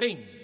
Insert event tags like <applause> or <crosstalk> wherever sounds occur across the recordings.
Prende.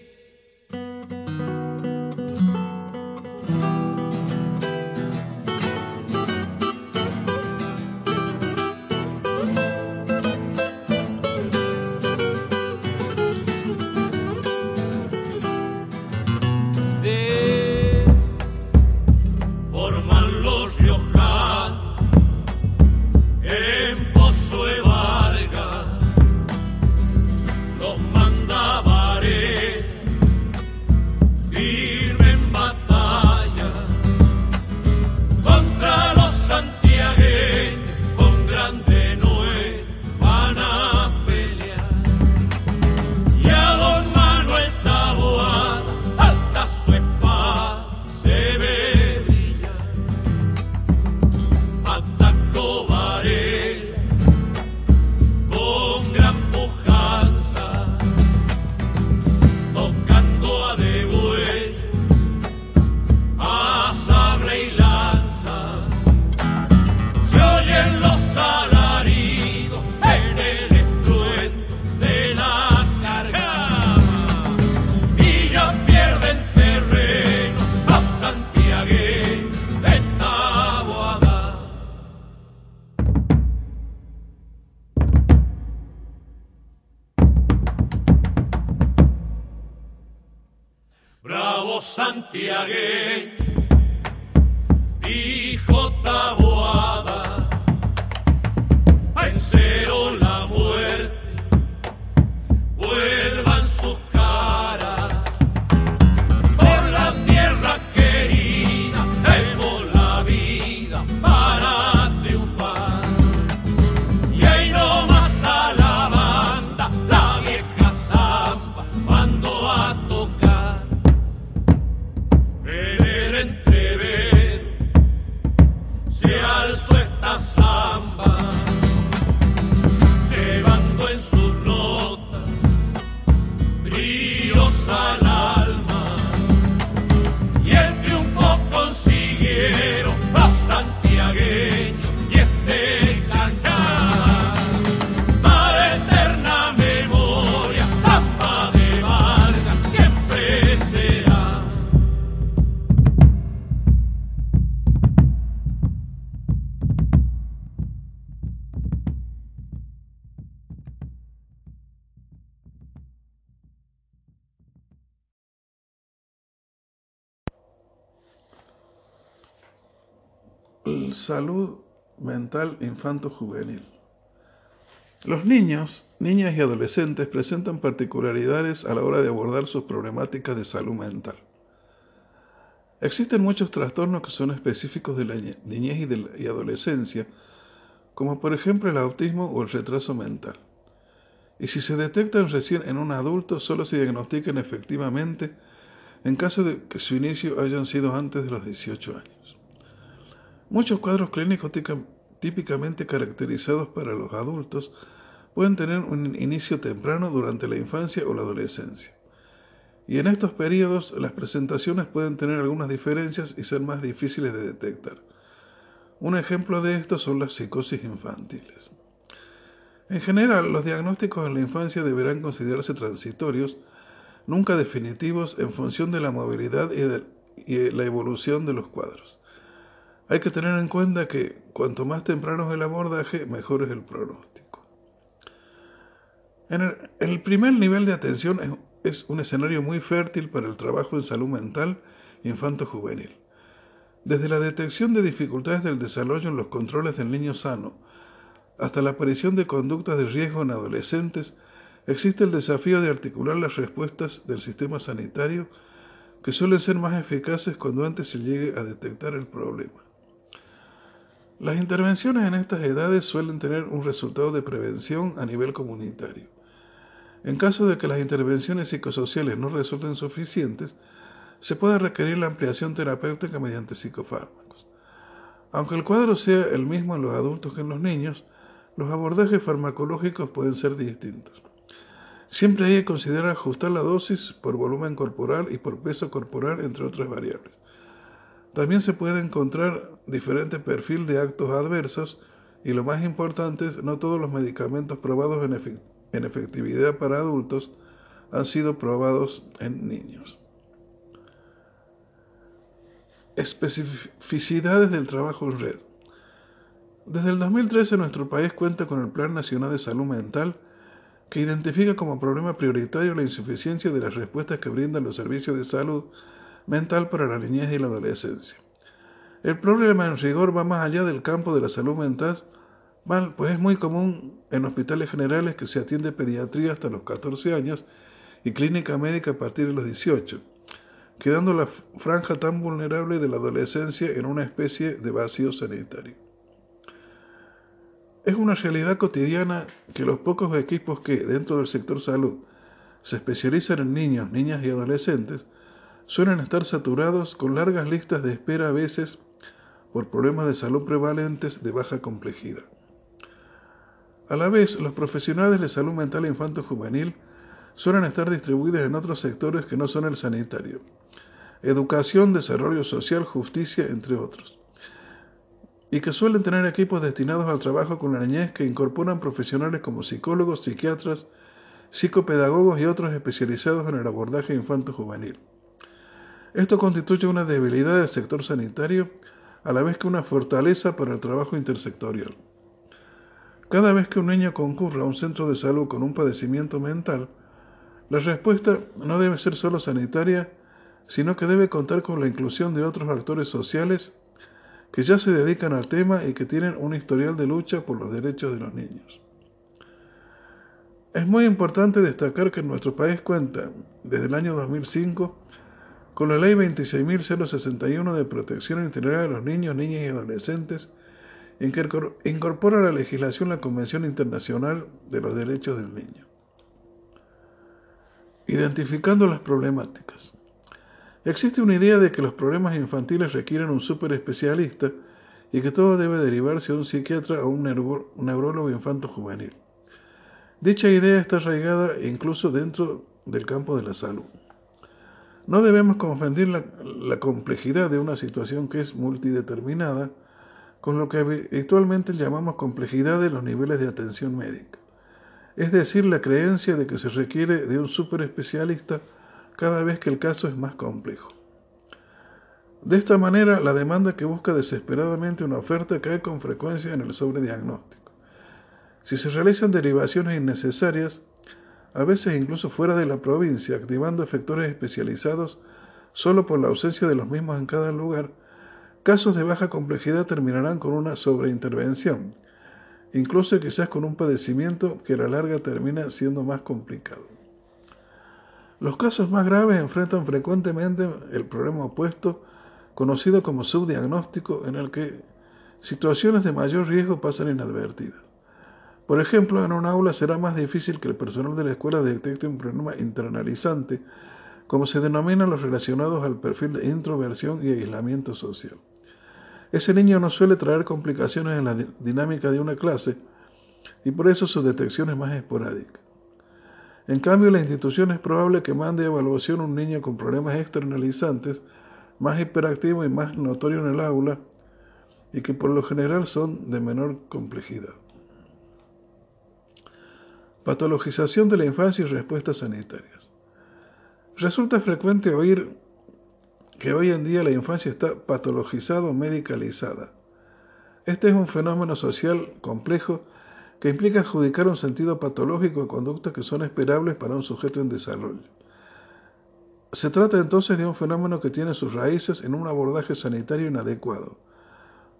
Salud mental infanto-juvenil. Los niños, niñas y adolescentes presentan particularidades a la hora de abordar sus problemáticas de salud mental. Existen muchos trastornos que son específicos de la ñe- niñez y, de la- adolescencia, como por ejemplo el autismo o el retraso mental. Y si se detectan recién en un adulto, solo se diagnostican efectivamente en caso de que su inicio hayan sido antes de los 18 años. Muchos cuadros clínicos típicamente caracterizados para los adultos pueden tener un inicio temprano durante la infancia o la adolescencia. Y en estos periodos las presentaciones pueden tener algunas diferencias y ser más difíciles de detectar. Un ejemplo de esto son las psicosis infantiles. En general, los diagnósticos en la infancia deberán considerarse transitorios, nunca definitivos en función de la movilidad y la evolución de los cuadros. Hay que tener en cuenta que cuanto más temprano es el abordaje, mejor es el pronóstico. En el, primer nivel de atención es, es un escenario muy fértil para el trabajo en salud mental infanto-juvenil. Desde la detección de dificultades del desarrollo en los controles del niño sano hasta la aparición de conductas de riesgo en adolescentes, existe el desafío de articular las respuestas del sistema sanitario que suelen ser más eficaces cuando antes se llegue a detectar el problema. Las intervenciones en estas edades suelen tener un resultado de prevención a nivel comunitario. En caso de que las intervenciones psicosociales no resulten suficientes, se puede requerir la ampliación terapéutica mediante psicofármacos. Aunque el cuadro sea el mismo en los adultos que en los niños, los abordajes farmacológicos pueden ser distintos. Siempre hay que considerar ajustar la dosis por volumen corporal y por peso corporal, entre otras variables. También se puede encontrar diferente perfil de actos adversos y lo más importante es no todos los medicamentos probados en, en efectividad para adultos han sido probados en niños. Especificidades del trabajo en red. Desde el 2013 nuestro país cuenta con el Plan Nacional de Salud Mental que identifica como problema prioritario la insuficiencia de las respuestas que brindan los servicios de salud mental para la niñez y la adolescencia. El problema en rigor va más allá del campo de la salud mental, pues es muy común en hospitales generales que se atiende pediatría hasta los 14 años y clínica médica a partir de los 18, quedando la franja tan vulnerable de la adolescencia en una especie de vacío sanitario. Es una realidad cotidiana que los pocos equipos que, dentro del sector salud, se especializan en niños, niñas y adolescentes, suelen estar saturados con largas listas de espera a veces por problemas de salud prevalentes de baja complejidad. A la vez, los profesionales de salud mental infanto-juvenil suelen estar distribuidos en otros sectores que no son el sanitario. Educación, desarrollo social, justicia, entre otros y que suelen tener equipos destinados al trabajo con la niñez que incorporan profesionales como psicólogos, psiquiatras, psicopedagogos y otros especializados en el abordaje infanto-juvenil. Esto constituye una debilidad del sector sanitario a la vez que una fortaleza para el trabajo intersectorial. Cada vez que un niño concurra a un centro de salud con un padecimiento mental, la respuesta no debe ser solo sanitaria, sino que debe contar con la inclusión de otros actores sociales que ya se dedican al tema y que tienen un historial de lucha por los derechos de los niños. Es muy importante destacar que nuestro país cuenta, desde el año 2005, con la Ley 26.061 de Protección Integral de los Niños, Niñas y Adolescentes, en que incorpora a la legislación la Convención Internacional de los Derechos del Niño. Identificando las problemáticas. Existe una idea de que los problemas infantiles requieren un super especialista y que todo debe derivarse a un psiquiatra o un, neurólogo infanto-juvenil. Dicha idea está arraigada incluso dentro del campo de la salud. No debemos confundir la, complejidad de una situación que es multideterminada con lo que habitualmente llamamos complejidad de los niveles de atención médica, es decir, la creencia de que se requiere de un super especialista cada vez que el caso es más complejo. De esta manera, la demanda que busca desesperadamente una oferta cae con frecuencia en el sobrediagnóstico. Si se realizan derivaciones innecesarias, a veces incluso fuera de la provincia, activando efectores especializados solo por la ausencia de los mismos en cada lugar, casos de baja complejidad terminarán con una sobreintervención, incluso quizás con un padecimiento que a la larga termina siendo más complicado. Los casos más graves enfrentan frecuentemente el problema opuesto, conocido como subdiagnóstico, en el que situaciones de mayor riesgo pasan inadvertidas. Por ejemplo, en un aula será más difícil que el personal de la escuela detecte un problema internalizante, como se denominan los relacionados al perfil de introversión y aislamiento social. Ese niño no suele traer complicaciones en la dinámica de una clase y por eso su detección es más esporádica. En cambio, la institución es probable que mande a evaluación un niño con problemas externalizantes, más hiperactivo y más notorio en el aula, y que por lo general son de menor complejidad. Patologización de la infancia y respuestas sanitarias. Resulta frecuente oír que hoy en día la infancia está patologizada o medicalizada. Este es un fenómeno social complejo que implica adjudicar un sentido patológico a conductas que son esperables para un sujeto en desarrollo. Se trata entonces de un fenómeno que tiene sus raíces en un abordaje sanitario inadecuado,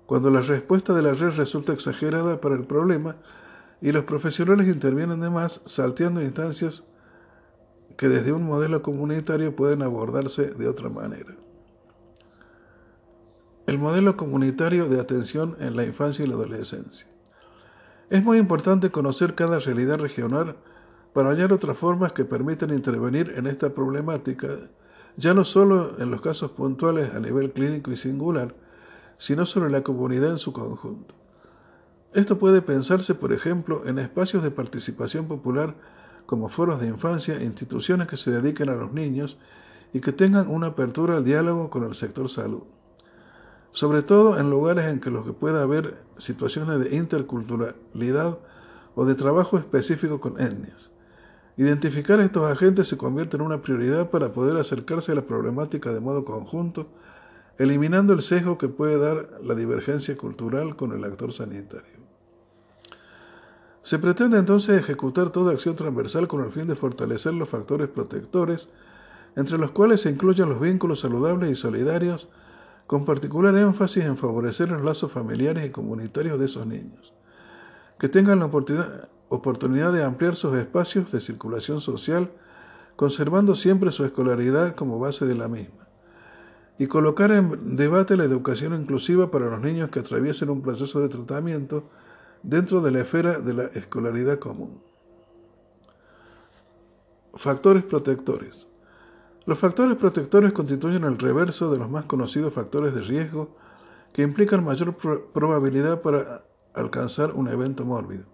cuando la respuesta de la red resulta exagerada para el problema y los profesionales intervienen de más salteando instancias que desde un modelo comunitario pueden abordarse de otra manera. El modelo comunitario de atención en la infancia y la adolescencia. Es muy importante conocer cada realidad regional para hallar otras formas que permitan intervenir en esta problemática, ya no solo en los casos puntuales a nivel clínico y singular, sino sobre la comunidad en su conjunto. Esto puede pensarse, por ejemplo, en espacios de participación popular como foros de infancia, instituciones que se dediquen a los niños y que tengan una apertura al diálogo con el sector salud sobre todo en lugares en que los que pueda haber situaciones de interculturalidad o de trabajo específico con etnias. Identificar estos agentes se convierte en una prioridad para poder acercarse a la problemática de modo conjunto, eliminando el sesgo que puede dar la divergencia cultural con el actor sanitario. Se pretende entonces ejecutar toda acción transversal con el fin de fortalecer los factores protectores, entre los cuales se incluyen los vínculos saludables y solidarios, con particular énfasis en favorecer los lazos familiares y comunitarios de esos niños, que tengan la oportunidad, de ampliar sus espacios de circulación social, conservando siempre su escolaridad como base de la misma, y colocar en debate la educación inclusiva para los niños que atraviesen un proceso de tratamiento dentro de la esfera de la escolaridad común. Factores protectores. Los factores protectores constituyen el reverso de los más conocidos factores de riesgo que implican mayor probabilidad para alcanzar un evento mórbido.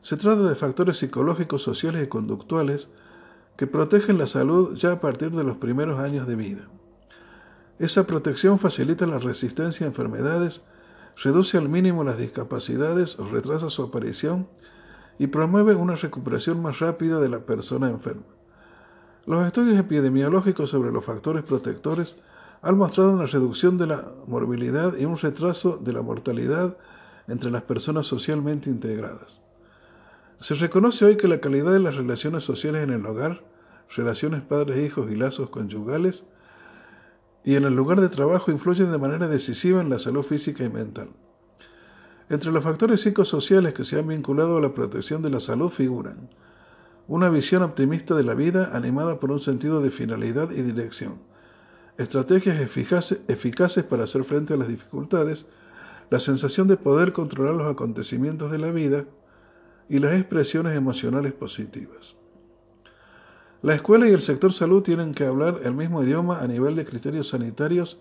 Se trata de factores psicológicos, sociales y conductuales que protegen la salud ya a partir de los primeros años de vida. Esa protección facilita la resistencia a enfermedades reduce al mínimo las discapacidades o retrasa su aparición y promueve una recuperación más rápida de la persona enferma. Los estudios epidemiológicos sobre los factores protectores han mostrado una reducción de la morbilidad y un retraso de la mortalidad entre las personas socialmente integradas. Se reconoce hoy que la calidad de las relaciones sociales en el hogar, relaciones padres-hijos y lazos conyugales, y en el lugar de trabajo influyen de manera decisiva en la salud física y mental. Entre los factores psicosociales que se han vinculado a la protección de la salud figuran una visión optimista de la vida animada por un sentido de finalidad y dirección, estrategias eficaces, para hacer frente a las dificultades, la sensación de poder controlar los acontecimientos de la vida y las expresiones emocionales positivas. La escuela y el sector salud tienen que hablar el mismo idioma a nivel de criterios sanitarios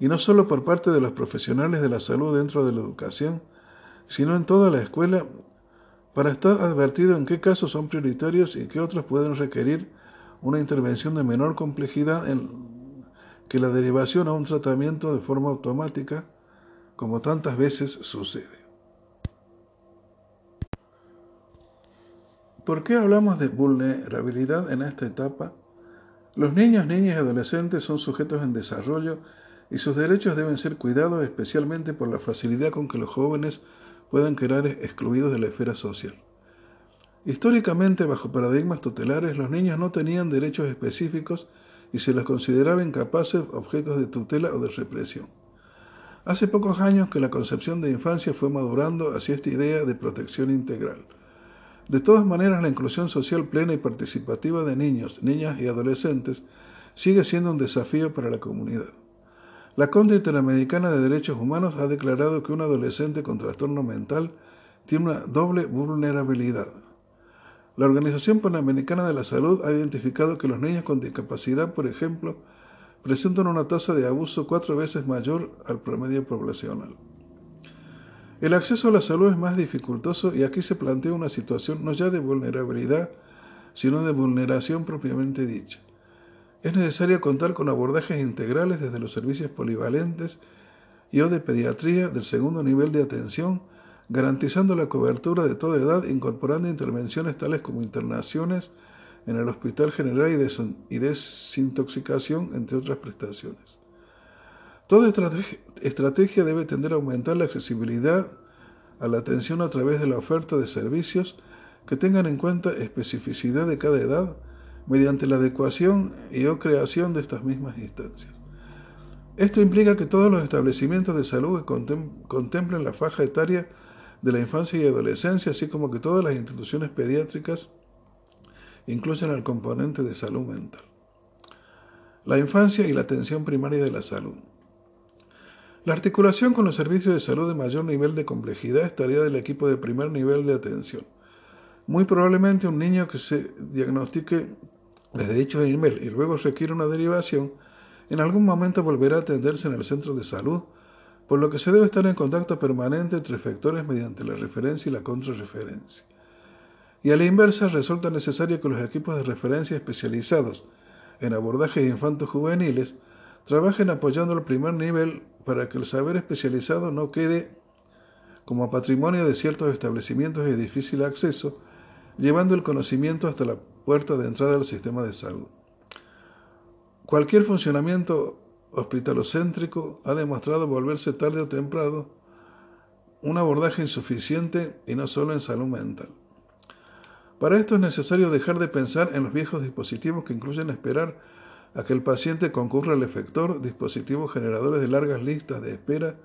y no solo por parte de los profesionales de la salud dentro de la educación, sino en toda la escuela para estar advertido en qué casos son prioritarios y qué otros pueden requerir una intervención de menor complejidad en que la derivación a un tratamiento de forma automática, como tantas veces sucede. ¿Por qué hablamos de vulnerabilidad en esta etapa? Los niños, niñas y adolescentes son sujetos en desarrollo y sus derechos deben ser cuidados especialmente por la facilidad con que los jóvenes puedan quedar excluidos de la esfera social. Históricamente, bajo paradigmas tutelares, los niños no tenían derechos específicos y se los consideraba incapaces objetos de tutela o de represión. Hace pocos años que la concepción de infancia fue madurando hacia esta idea de protección integral. De todas maneras, la inclusión social plena y participativa de niños, niñas y adolescentes sigue siendo un desafío para la comunidad. La Corte Interamericana de Derechos Humanos ha declarado que un adolescente con trastorno mental tiene una doble vulnerabilidad. La Organización Panamericana de la Salud ha identificado que los niños con discapacidad, por ejemplo, presentan una tasa de abuso cuatro veces mayor al promedio poblacional. El acceso a la salud es más dificultoso y aquí se plantea una situación no ya de vulnerabilidad, sino de vulneración propiamente dicha. Es necesario contar con abordajes integrales desde los servicios polivalentes y o de pediatría del segundo nivel de atención, garantizando la cobertura de toda edad, incorporando intervenciones tales como internaciones en el Hospital General y desintoxicación, entre otras prestaciones. Toda estrategia debe tender a aumentar la accesibilidad a la atención a través de la oferta de servicios que tengan en cuenta especificidad de cada edad mediante la adecuación y o creación de estas mismas instancias. Esto implica que todos los establecimientos de salud contemplen la faja etaria de la infancia y adolescencia, así como que todas las instituciones pediátricas incluyan el componente de salud mental. La infancia y la atención primaria de la salud. La articulación con los servicios de salud de mayor nivel de complejidad es tarea del equipo de primer nivel de atención. Muy probablemente un niño que se diagnostique desde dicho nivel y luego requiere una derivación, en algún momento volverá a atenderse en el centro de salud, por lo que se debe estar en contacto permanente entre efectores mediante la referencia y la contrarreferencia. Y a la inversa, resulta necesario que los equipos de referencia especializados en abordajes infantos juveniles trabajen apoyando el primer nivel para que el saber especializado no quede como patrimonio de ciertos establecimientos de difícil acceso, llevando el conocimiento hasta la puerta de entrada al sistema de salud. Cualquier funcionamiento hospitalocéntrico ha demostrado volverse tarde o temprano un abordaje insuficiente y no solo en salud mental. Para esto es necesario dejar de pensar en los viejos dispositivos que incluyen esperar a que el paciente concurra al efector, dispositivos generadores de largas listas de espera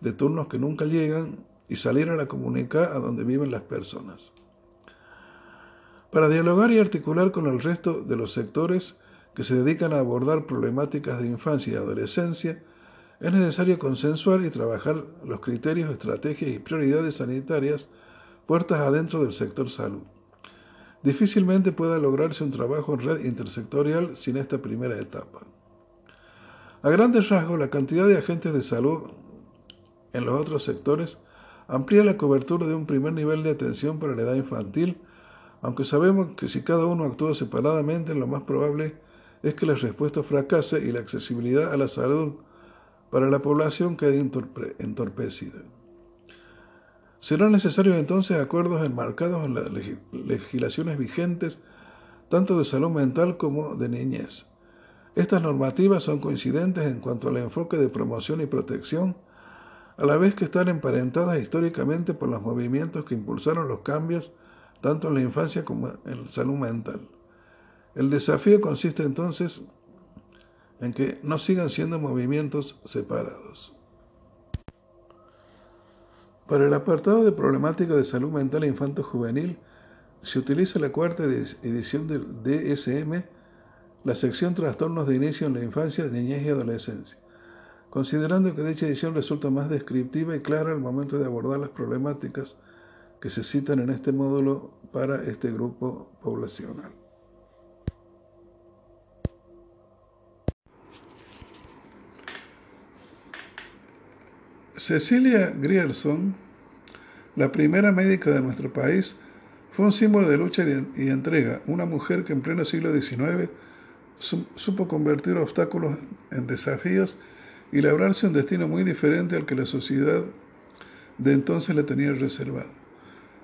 de turnos que nunca llegan y salir a la comunidad a donde viven las personas. Para dialogar y articular con el resto de los sectores que se dedican a abordar problemáticas de infancia y adolescencia, es necesario consensuar y trabajar los criterios, estrategias y prioridades sanitarias puertas adentro del sector salud. Difícilmente pueda lograrse un trabajo en red intersectorial sin esta primera etapa. A grandes rasgos, la cantidad de agentes de salud en los otros sectores amplía la cobertura de un primer nivel de atención para la edad infantil, aunque sabemos que si cada uno actúa separadamente, lo más probable es que la respuesta fracase y la accesibilidad a la salud para la población quede entorpecida. Serán necesarios entonces acuerdos enmarcados en las legislaciones vigentes, tanto de salud mental como de niñez. Estas normativas son coincidentes en cuanto al enfoque de promoción y protección, a la vez que están emparentadas históricamente por los movimientos que impulsaron los cambios tanto en la infancia como en la salud mental. El desafío consiste entonces en que no sigan siendo movimientos separados. Para el apartado de problemática de salud mental e infanto-juvenil, se utiliza la cuarta edición del DSM, la sección Trastornos de Inicio en la Infancia, Niñez y Adolescencia, considerando que dicha edición resulta más descriptiva y clara al momento de abordar las problemáticas que se citan en este módulo para este grupo poblacional. Cecilia Grierson, la primera médica de nuestro país, fue un símbolo de lucha y entrega, una mujer que en pleno siglo XIX supo convertir obstáculos en desafíos y labrarse un destino muy diferente al que la sociedad de entonces le tenía reservado.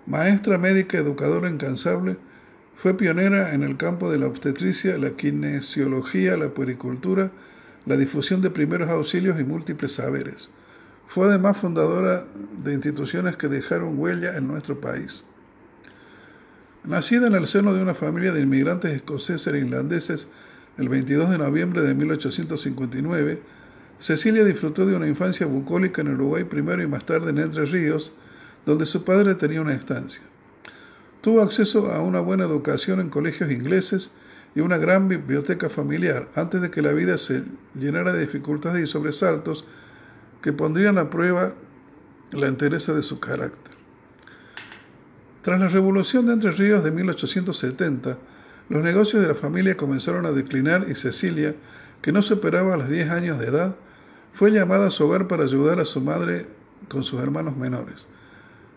Maestra médica, educadora incansable, fue pionera en el campo de la obstetricia, la kinesiología, la puericultura, la difusión de primeros auxilios y múltiples saberes. Fue además fundadora de instituciones que dejaron huella en nuestro país. Nacida en el seno de una familia de inmigrantes escoceses e irlandeses el 22 de noviembre de 1859, Cecilia disfrutó de una infancia bucólica en Uruguay primero y más tarde en Entre Ríos, donde su padre tenía una estancia. Tuvo acceso a una buena educación en colegios ingleses y una gran biblioteca familiar antes de que la vida se llenara de dificultades y sobresaltos que pondrían a prueba la entereza de su carácter. Tras la revolución de Entre Ríos de 1870, los negocios de la familia comenzaron a declinar y Cecilia, que no superaba los 10 años de edad, fue llamada a su hogar para ayudar a su madre con sus hermanos menores.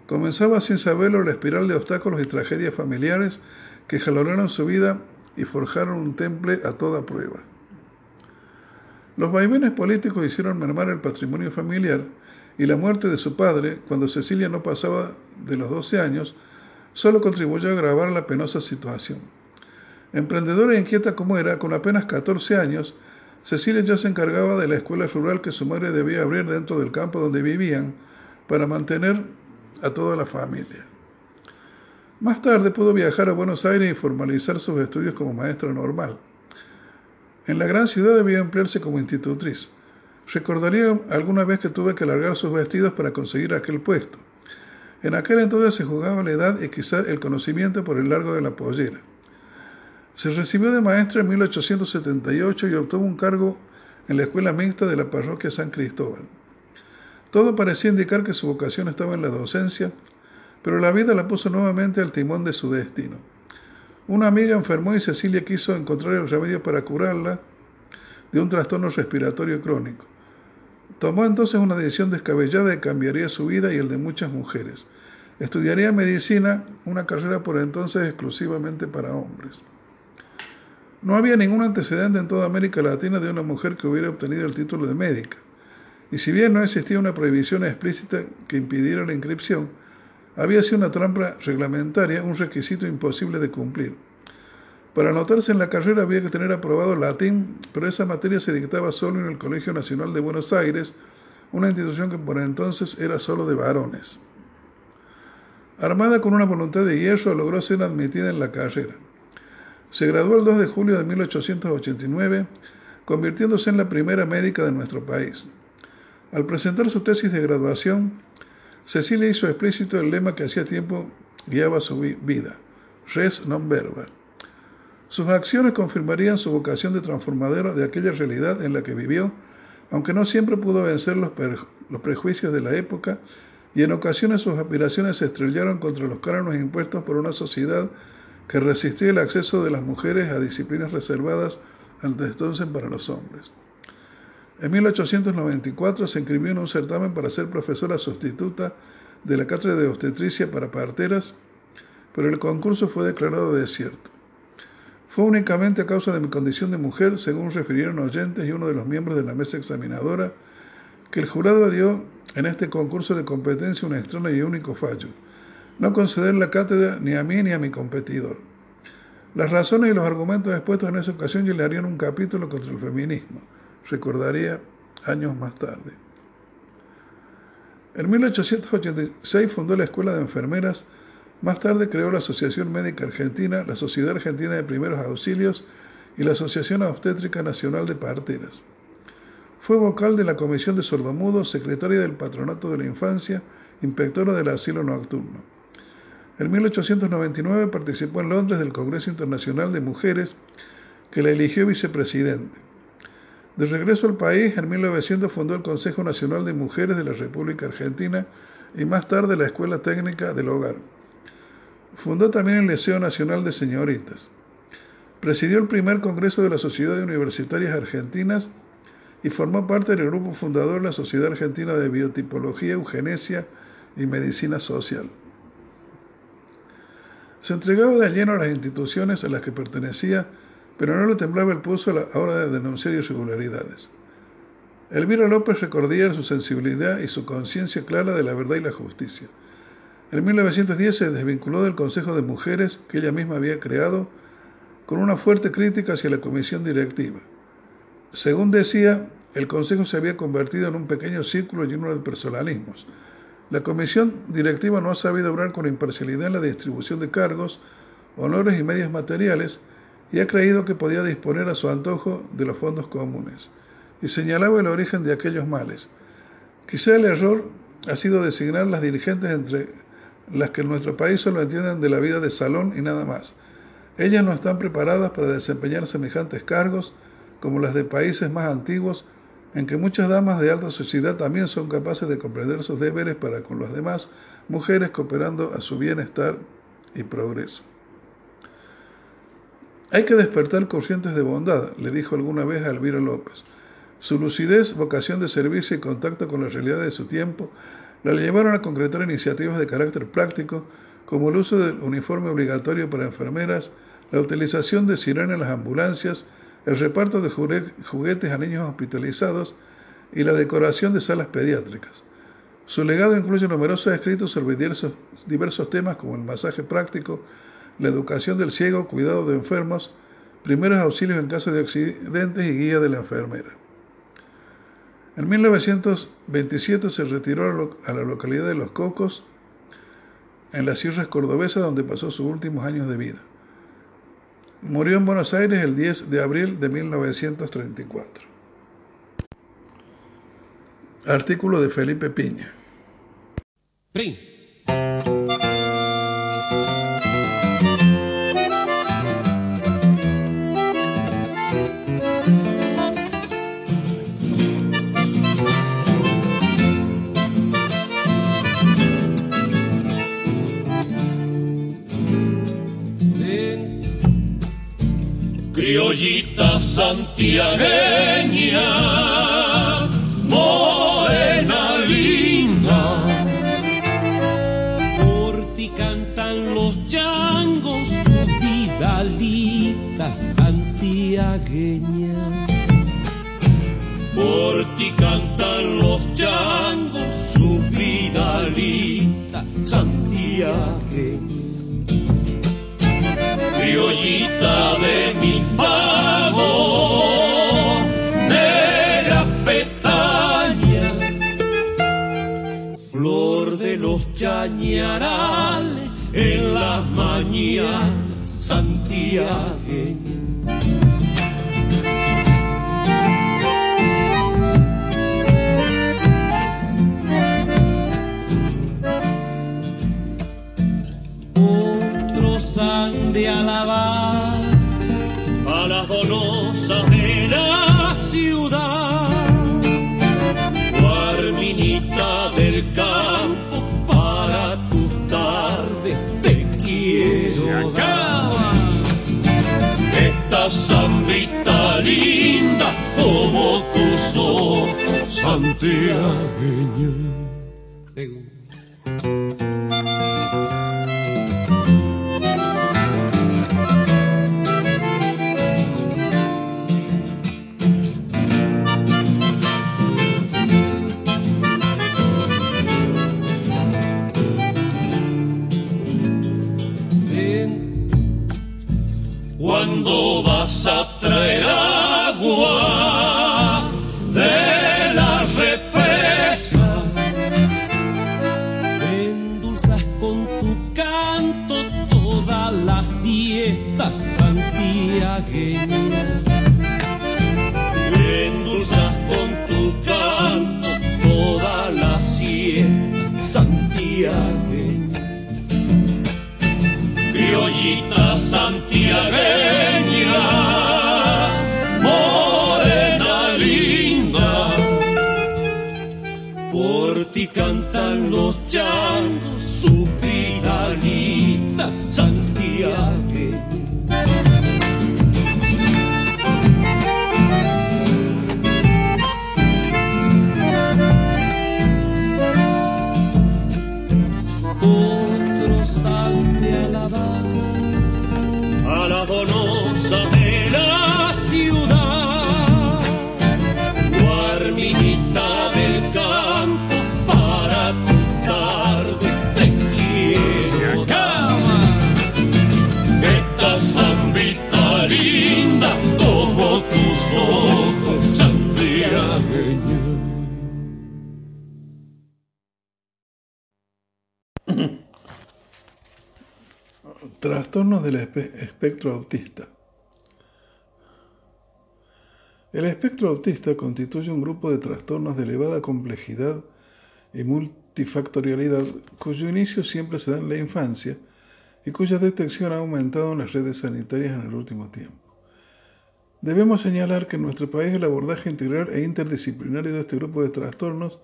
Comenzaba sin saberlo la espiral de obstáculos y tragedias familiares que jalonaron su vida y forjaron un temple a toda prueba. Los vaivenes políticos hicieron mermar el patrimonio familiar y la muerte de su padre, cuando Cecilia no pasaba de los 12 años, solo contribuyó a agravar la penosa situación. Emprendedora e inquieta como era, con apenas 14 años, Cecilia ya se encargaba de la escuela rural que su madre debía abrir dentro del campo donde vivían para mantener a toda la familia. Más tarde pudo viajar a Buenos Aires y formalizar sus estudios como maestra normal. En la gran ciudad debía emplearse como institutriz. Recordaría alguna vez que tuve que largar sus vestidos para conseguir aquel puesto. En aquel entonces se jugaba la edad y quizá el conocimiento por el largo de la pollera. Se recibió de maestra en 1878 y obtuvo un cargo en la escuela mixta de la parroquia San Cristóbal. Todo parecía indicar que su vocación estaba en la docencia, pero la vida la puso nuevamente al timón de su destino. Una amiga enfermó y Cecilia quiso encontrar el remedio para curarla de un trastorno respiratorio crónico. Tomó entonces una decisión descabellada que cambiaría su vida y el de muchas mujeres. Estudiaría medicina, una carrera por entonces exclusivamente para hombres. No había ningún antecedente en toda América Latina de una mujer que hubiera obtenido el título de médica. Y si bien no existía una prohibición explícita que impidiera la inscripción, había sido una trampa reglamentaria, un requisito imposible de cumplir. Para anotarse en la carrera había que tener aprobado latín, pero esa materia se dictaba solo en el Colegio Nacional de Buenos Aires, una institución que por entonces era solo de varones. Armada con una voluntad de hierro, logró ser admitida en la carrera. Se graduó el 2 de julio de 1889, convirtiéndose en la primera médica de nuestro país. Al presentar su tesis de graduación, Cecilia hizo explícito el lema que hacía tiempo guiaba su vida, res non verba. Sus acciones confirmarían su vocación de transformadora de aquella realidad en la que vivió, aunque no siempre pudo vencer los, prejuicios de la época y en ocasiones sus aspiraciones se estrellaron contra los cánones impuestos por una sociedad que resistía el acceso de las mujeres a disciplinas reservadas antes entonces para los hombres. En 1894 se inscribió en un certamen para ser profesora sustituta de la cátedra de obstetricia para parteras, pero el concurso fue declarado desierto. Fue únicamente a causa de mi condición de mujer, según refirieron oyentes y uno de los miembros de la mesa examinadora, que el jurado dio en este concurso de competencia un extraño y único fallo, no conceder la cátedra ni a mí ni a mi competidor. Las razones y los argumentos expuestos en esa ocasión le harían un capítulo contra el feminismo, recordaría años más tarde. En 1886 fundó la Escuela de Enfermeras, más tarde creó la Asociación Médica Argentina, la Sociedad Argentina de Primeros Auxilios y la Asociación Obstétrica Nacional de Parteras. Fue vocal de la Comisión de Sordomudos, secretaria del Patronato de la Infancia, inspectora del asilo nocturno. En 1899 participó en Londres del Congreso Internacional de Mujeres, que la eligió vicepresidente. De regreso al país, en 1900 fundó el Consejo Nacional de Mujeres de la República Argentina y más tarde la Escuela Técnica del Hogar. Fundó también el Liceo Nacional de Señoritas. Presidió el primer Congreso de la Sociedad de Universitarias Argentinas y formó parte del grupo fundador de la Sociedad Argentina de Biotipología, Eugenesia y Medicina Social. Se entregaba de lleno a las instituciones a las que pertenecía, pero no le temblaba el pulso a la hora de denunciar irregularidades. Elvira López recordía su sensibilidad y su conciencia clara de la verdad y la justicia. En 1910 se desvinculó del Consejo de Mujeres que ella misma había creado con una fuerte crítica hacia la comisión directiva. Según decía, el Consejo se había convertido en un pequeño círculo lleno de personalismos. La comisión directiva no ha sabido obrar con imparcialidad en la distribución de cargos, honores y medios materiales y ha creído que podía disponer a su antojo de los fondos comunes. Y señalaba el origen de aquellos males. Quizá el error ha sido designar las dirigentes entre las que en nuestro país solo entienden de la vida de salón y nada más. Ellas no están preparadas para desempeñar semejantes cargos como las de países más antiguos, en que muchas damas de alta sociedad también son capaces de comprender sus deberes para con las demás mujeres cooperando a su bienestar y progreso. Hay que despertar conscientes de bondad, le dijo alguna vez a Elvira López. Su lucidez, vocación de servicio y contacto con la realidad de su tiempo la llevaron a concretar iniciativas de carácter práctico, como el uso del uniforme obligatorio para enfermeras, la utilización de sirena en las ambulancias, el reparto de juguetes a niños hospitalizados y la decoración de salas pediátricas. Su legado incluye numerosos escritos sobre diversos, temas como el masaje práctico, la educación del ciego, cuidado de enfermos, primeros auxilios en caso de accidentes y guía de la enfermera. En 1927 se retiró a la localidad de Los Cocos, en las sierras cordobesas, donde pasó sus últimos años de vida. Murió en Buenos Aires el 10 de abril de 1934. Artículo de Felipe Piña. Criollita santiagueña, morena linda. Por ti cantan los changos, su vidalita santiagueña. Por ti cantan los changos, su vidalita santiagueña. Criollita de mi pago, negra petaña, flor de los chañarales en las mañanas santiagueñas. de alabar a las donosas de la ciudad, Guarminita del campo, para tus tardes te quiero dar. Esta zambita linda como tus ojos, santiagueña. Trastornos del espectro autista. El espectro autista constituye un grupo de trastornos de elevada complejidad y multifactorialidad cuyo inicio siempre se da en la infancia y cuya detección ha aumentado en las redes sanitarias en el último tiempo. Debemos señalar que en nuestro país el abordaje integral e interdisciplinario de este grupo de trastornos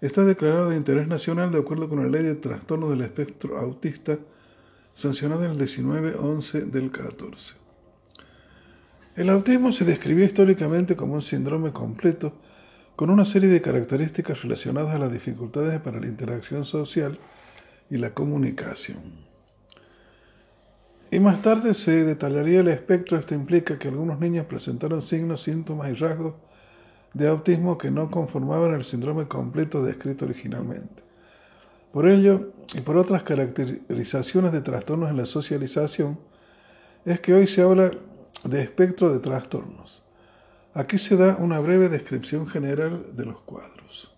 está declarado de interés nacional de acuerdo con la Ley de Trastornos del Espectro Autista sancionada en el 19-11 del 14. El autismo se describió históricamente como un síndrome completo con una serie de características relacionadas a las dificultades para la interacción social y la comunicación. Y más tarde se detallaría el espectro. Esto implica que algunos niños presentaron signos, síntomas y rasgos de autismo que no conformaban el síndrome completo descrito originalmente. Por ello, y por otras caracterizaciones de trastornos en la socialización, es que hoy se habla de espectro de trastornos. Aquí se da una breve descripción general de los cuadros.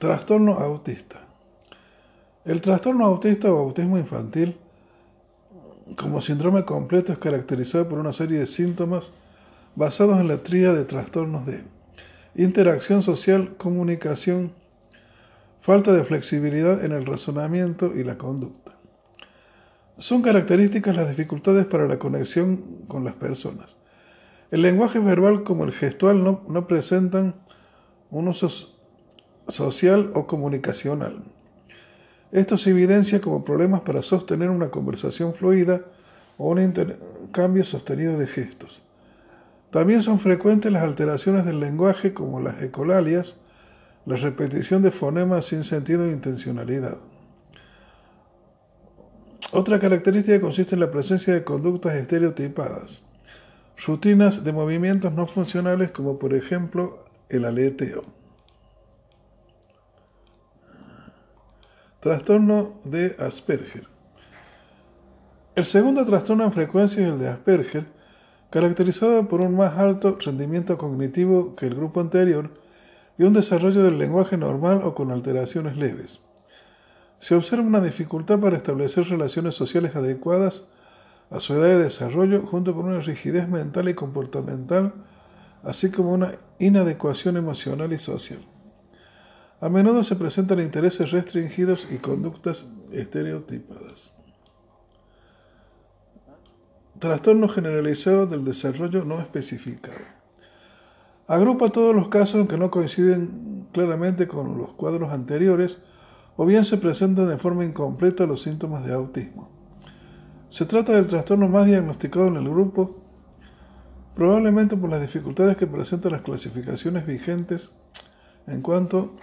Trastorno autista. El trastorno autista o autismo infantil como síndrome completo es caracterizado por una serie de síntomas basados en la tría de trastornos de interacción social, comunicación, falta de flexibilidad en el razonamiento y la conducta. Son características las dificultades para la conexión con las personas. El lenguaje verbal como el gestual no, presentan un uso social o comunicacional. Esto se evidencia como problemas para sostener una conversación fluida o un intercambio sostenido de gestos. También son frecuentes las alteraciones del lenguaje como las ecolalias, la repetición de fonemas sin sentido e intencionalidad. Otra característica consiste en la presencia de conductas estereotipadas, rutinas de movimientos no funcionales como por ejemplo el aleteo. Trastorno de Asperger. El segundo trastorno en frecuencia es el de Asperger, caracterizado por un más alto rendimiento cognitivo que el grupo anterior y un desarrollo del lenguaje normal o con alteraciones leves. Se observa una dificultad para establecer relaciones sociales adecuadas a su edad de desarrollo junto con una rigidez mental y comportamental, así como una inadecuación emocional y social. A menudo se presentan intereses restringidos y conductas estereotipadas. Trastorno generalizado del desarrollo no especificado. Agrupa todos los casos que no coinciden claramente con los cuadros anteriores o bien se presentan de forma incompleta los síntomas de autismo. Se trata del trastorno más diagnosticado en el grupo, probablemente por las dificultades que presentan las clasificaciones vigentes en cuanto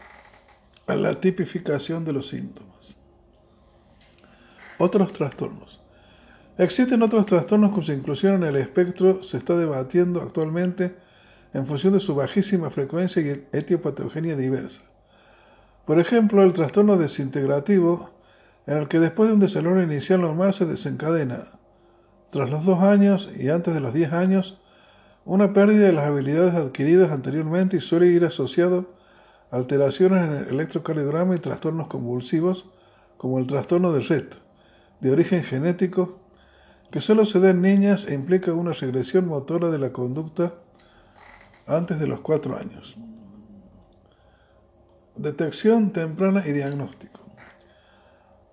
a la tipificación de los síntomas. Otros trastornos. Existen otros trastornos cuya inclusión en el espectro se está debatiendo actualmente en función de su bajísima frecuencia y etiopatogenia diversa. Por ejemplo, el trastorno desintegrativo, en el que después de un desarrollo inicial normal se desencadena, tras los dos años y antes de los diez años, una pérdida de las habilidades adquiridas anteriormente y suele ir asociado alteraciones en el electrocardiograma y trastornos convulsivos, como el trastorno de Rett, de origen genético, que solo se da en niñas e implica una regresión motora de la conducta antes de los cuatro años. Detección temprana y diagnóstico.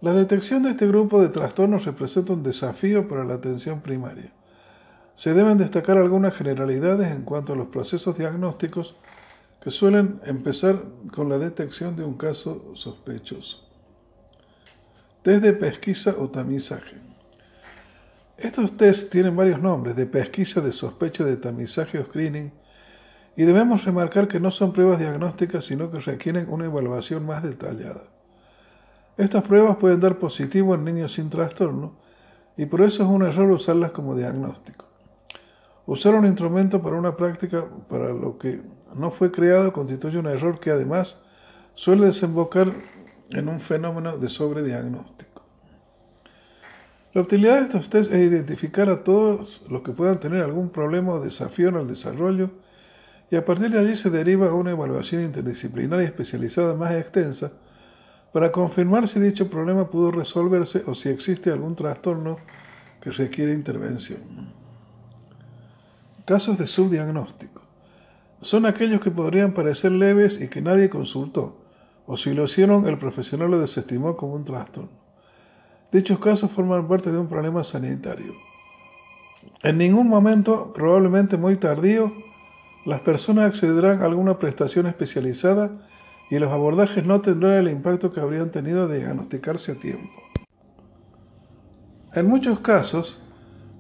La detección de este grupo de trastornos representa un desafío para la atención primaria. Se deben destacar algunas generalidades en cuanto a los procesos diagnósticos que suelen empezar con la detección de un caso sospechoso. Test de pesquisa o tamizaje. Estos tests tienen varios nombres, de pesquisa, de sospecha, de tamizaje o screening, y debemos remarcar que no son pruebas diagnósticas, sino que requieren una evaluación más detallada. Estas pruebas pueden dar positivo en niños sin trastorno, y por eso es un error usarlas como diagnóstico. Usar un instrumento para una práctica para lo que no fue creado constituye un error que además suele desembocar en un fenómeno de sobrediagnóstico. La utilidad de estos test es identificar a todos los que puedan tener algún problema o desafío en el desarrollo y a partir de allí se deriva una evaluación interdisciplinaria especializada más extensa para confirmar si dicho problema pudo resolverse o si existe algún trastorno que requiere intervención. Casos de subdiagnóstico. Son aquellos que podrían parecer leves y que nadie consultó, o si lo hicieron el profesional lo desestimó como un trastorno. Dichos casos forman parte de un problema sanitario. En ningún momento, probablemente muy tardío, las personas accederán a alguna prestación especializada y los abordajes no tendrán el impacto que habrían tenido de diagnosticarse a tiempo. En muchos casos,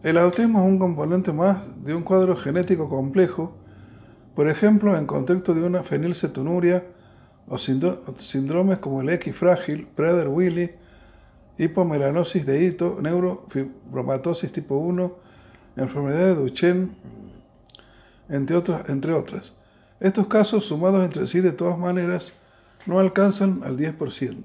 el autismo es un componente más de un cuadro genético complejo, por ejemplo, en contexto de una fenilcetonuria o síndromes como el X frágil, Prader-Willi, hipomelanosis de hito, neurofibromatosis tipo 1, enfermedad de Duchenne, entre otras. Estos casos, sumados entre sí de todas maneras, no alcanzan al 10%.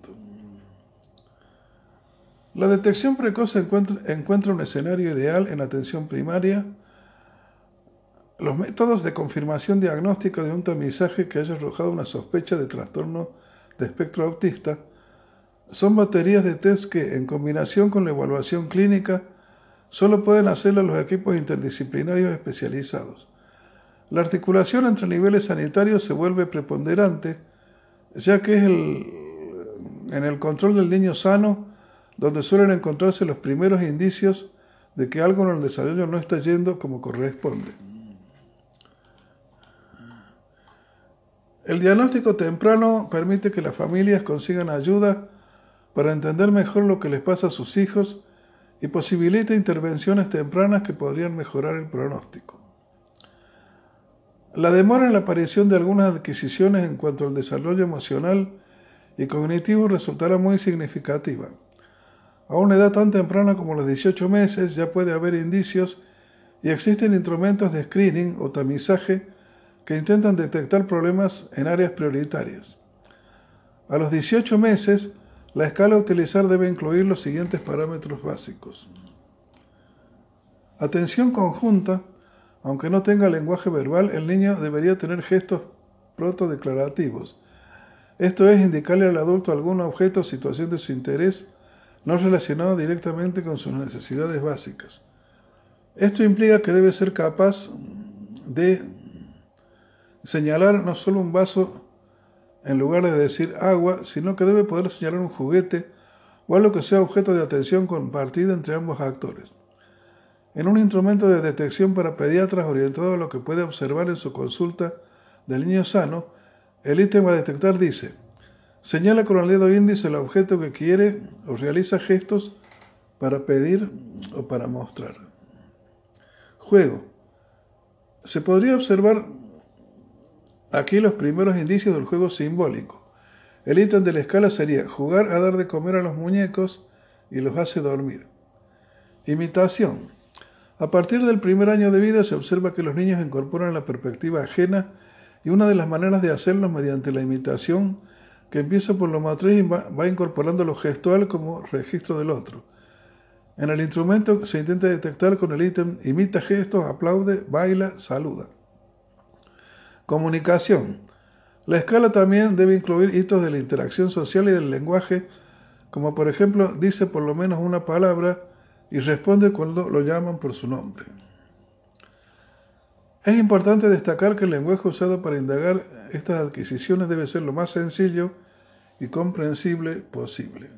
La detección precoz encuentra, un escenario ideal en atención primaria. Los métodos de confirmación diagnóstica de un tamizaje que haya arrojado una sospecha de trastorno de espectro autista son baterías de test que, en combinación con la evaluación clínica, solo pueden hacerlo los equipos interdisciplinarios especializados. La articulación entre niveles sanitarios se vuelve preponderante, ya que es en el control del niño sano donde suelen encontrarse los primeros indicios de que algo en el desarrollo no está yendo como corresponde. El diagnóstico temprano permite que las familias consigan ayuda para entender mejor lo que les pasa a sus hijos y posibilita intervenciones tempranas que podrían mejorar el pronóstico. La demora en la aparición de algunas adquisiciones en cuanto al desarrollo emocional y cognitivo resultará muy significativa. A una edad tan temprana como los 18 meses ya puede haber indicios y existen instrumentos de screening o tamizaje que intentan detectar problemas en áreas prioritarias. A los 18 meses La escala a utilizar debe incluir los siguientes parámetros básicos. Atención conjunta, aunque no tenga lenguaje verbal, el niño debería tener gestos protodeclarativos. Esto es indicarle al adulto algún objeto o situación de su interés no relacionado directamente con sus necesidades básicas. Esto implica que debe ser capaz de señalar no solo un vaso en lugar de decir agua, sino que debe poder señalar un juguete o algo que sea objeto de atención compartida entre ambos actores. En un instrumento de detección para pediatras orientado a lo que puede observar en su consulta del niño sano, el ítem a detectar dice, señala con el dedo índice el objeto que quiere o realiza gestos para pedir o para mostrar. Juego. Se podría observar aquí los primeros indicios del juego simbólico. El ítem de la escala sería jugar a dar de comer a los muñecos y los hace dormir. Imitación. A partir del primer año de vida se observa que los niños incorporan la perspectiva ajena y una de las maneras de hacerlo mediante la imitación, que empieza por lo matriz y va, incorporando lo gestual como registro del otro. En el instrumento se intenta detectar con el ítem imita gestos, aplaude, baila, saluda. Comunicación. La escala también debe incluir hitos de la interacción social y del lenguaje, como por ejemplo dice por lo menos una palabra y responde cuando lo llaman por su nombre. Es importante destacar que el lenguaje usado para indagar estas adquisiciones debe ser lo más sencillo y comprensible posible.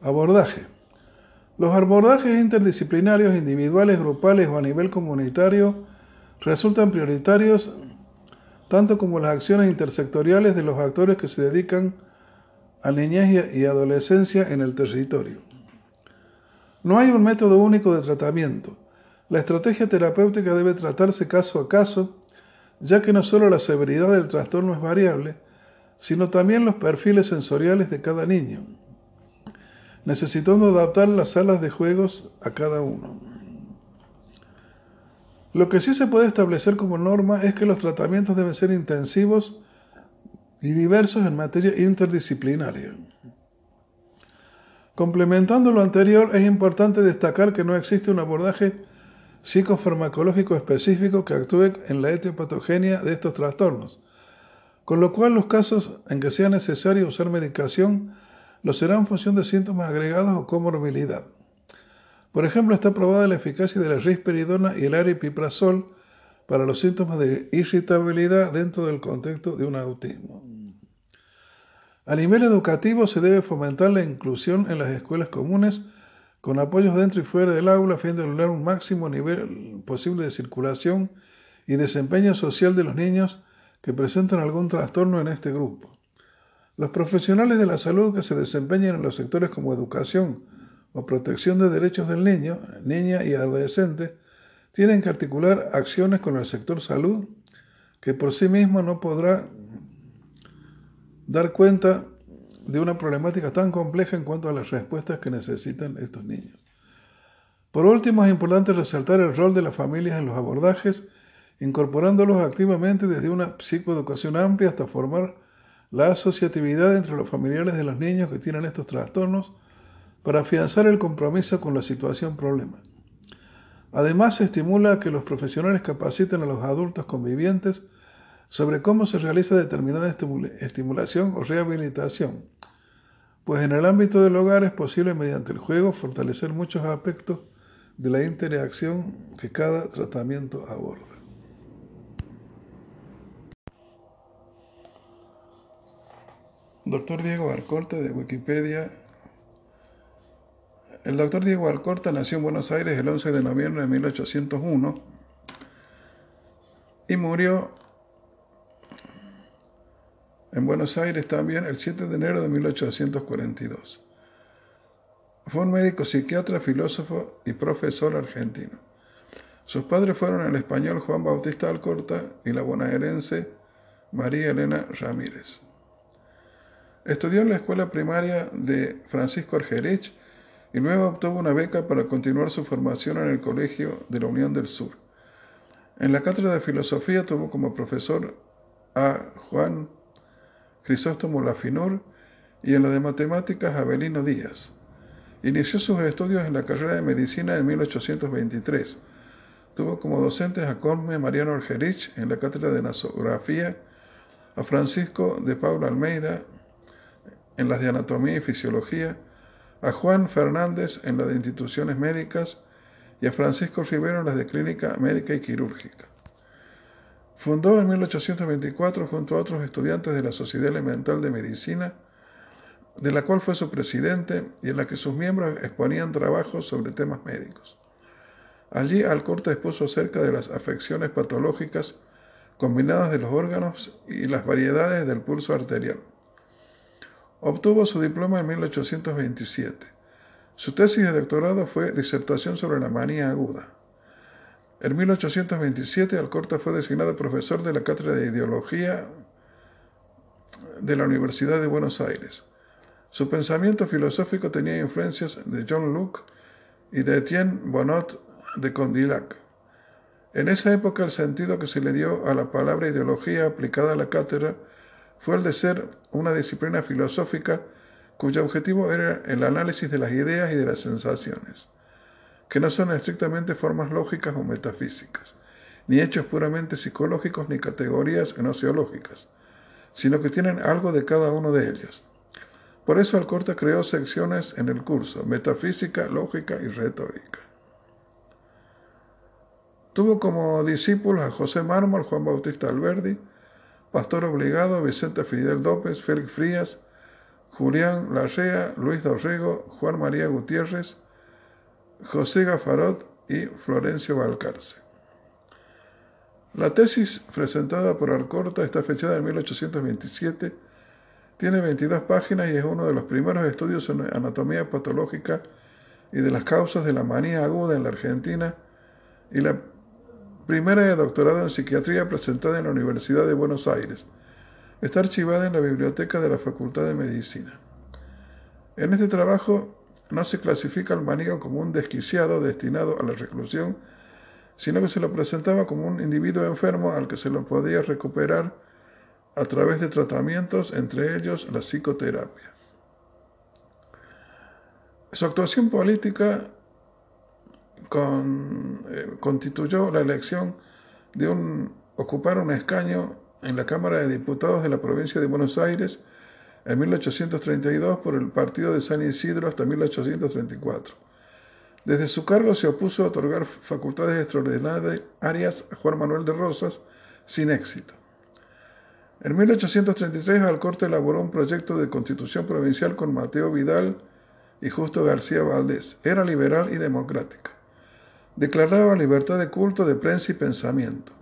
Abordaje. Los abordajes interdisciplinarios, individuales, grupales o a nivel comunitario resultan prioritarios tanto como las acciones intersectoriales de los actores que se dedican a niñez y adolescencia en el territorio. No hay un método único de tratamiento. La estrategia terapéutica debe tratarse caso a caso, ya que no solo la severidad del trastorno es variable, sino también los perfiles sensoriales de cada niño, necesitando adaptar las salas de juegos a cada uno. Lo que sí se puede establecer como norma es que los tratamientos deben ser intensivos y diversos en materia interdisciplinaria. Complementando lo anterior, es importante destacar que no existe un abordaje psicofarmacológico específico que actúe en la etiopatogenia de estos trastornos, con lo cual los casos en que sea necesario usar medicación lo será en función de síntomas agregados o comorbilidad. Por ejemplo, está probada la eficacia de la risperidona y el aripiprazol para los síntomas de irritabilidad dentro del contexto de un autismo. A nivel educativo se debe fomentar la inclusión en las escuelas comunes con apoyos dentro y fuera del aula a fin de lograr un máximo nivel posible de circulación y desempeño social de los niños que presentan algún trastorno en este grupo. Los profesionales de la salud que se desempeñan en los sectores como educación o protección de derechos del niño, niña y adolescente tienen que articular acciones con el sector salud que por sí mismo no podrá dar cuenta de una problemática tan compleja en cuanto a las respuestas que necesitan estos niños. Por último, es importante resaltar el rol de las familias en los abordajes, incorporándolos activamente desde una psicoeducación amplia hasta formar la asociatividad entre los familiares de los niños que tienen estos trastornos para afianzar el compromiso con la situación problema. Además, se estimula que los profesionales capaciten a los adultos convivientes sobre cómo se realiza determinada estimulación o rehabilitación, pues en el ámbito del hogar es posible mediante el juego fortalecer muchos aspectos de la interacción que cada tratamiento aborda. Doctor Diego Alcorta de Wikipedia. El doctor Diego Alcorta nació en Buenos Aires el 11 de noviembre de 1801 y murió en Buenos Aires también el 7 de enero de 1842. Fue un médico psiquiatra, filósofo y profesor argentino. Sus padres fueron el español Juan Bautista Alcorta y la bonaerense María Elena Ramírez. Estudió en la escuela primaria de Francisco Argerich y luego obtuvo una beca para continuar su formación en el Colegio de la Unión del Sur. En la cátedra de filosofía tuvo como profesor a Juan Crisóstomo Lafinur y en la de matemáticas Abelino Díaz. Inició sus estudios en la carrera de medicina en 1823. Tuvo como docentes a Colme Mariano Orgerich en la cátedra de nasografía, a Francisco de Paula Almeida en las de anatomía y fisiología, a Juan Fernández en las de instituciones médicas y a Francisco Rivero en las de clínica médica y quirúrgica. Fundó en 1824 junto a otros estudiantes de la Sociedad Elemental de Medicina de la cual fue su presidente y en la que sus miembros exponían trabajos sobre temas médicos. Allí Alcorta expuso acerca de las afecciones patológicas combinadas de los órganos y las variedades del pulso arterial. Obtuvo su diploma en 1827. Su tesis de doctorado fue Disertación sobre la manía aguda. En 1827 Alcorta fue designado profesor de la Cátedra de Ideología de la Universidad de Buenos Aires. Su pensamiento filosófico tenía influencias de John Locke y de Etienne Bonnot de Condillac. En esa época el sentido que se le dio a la palabra ideología aplicada a la cátedra fue el de ser una disciplina filosófica cuyo objetivo era el análisis de las ideas y de las sensaciones, que no son estrictamente formas lógicas o metafísicas, ni hechos puramente psicológicos ni categorías gnoseológicas, sino que tienen algo de cada uno de ellos por eso Alcorta creó secciones en el curso, metafísica, lógica y retórica. Tuvo como discípulos a José Mármol, Juan Bautista Alberdi, Pastor Obligado, Vicente Fidel López, Félix Frías, Julián Larrea, Luis Dorrego, Juan María Gutiérrez, José Gafarot y Florencio Valcarce. La tesis presentada por Alcorta está fechada en 1827 tiene 22 páginas y es uno de los primeros estudios en anatomía patológica y de las causas de la manía aguda en la Argentina y la primera de doctorado en psiquiatría presentada en la Universidad de Buenos Aires. Está archivada en la biblioteca de la Facultad de Medicina. En este trabajo no se clasifica al maníaco como un desquiciado destinado a la reclusión, sino que se lo presentaba como un individuo enfermo al que se lo podía recuperar a través de tratamientos, entre ellos la psicoterapia. Su actuación política eh, constituyó la elección de un, ocupar un escaño en la Cámara de Diputados de la provincia de Buenos Aires en 1832 por el partido de San Isidro hasta 1834. Desde su cargo se opuso a otorgar facultades extraordinarias a Juan Manuel de Rosas sin éxito. En 1833 Alcorte elaboró un proyecto de constitución provincial con Mateo Vidal y Justo García Valdés. Era liberal y democrática. Declaraba libertad de culto, de prensa y pensamiento.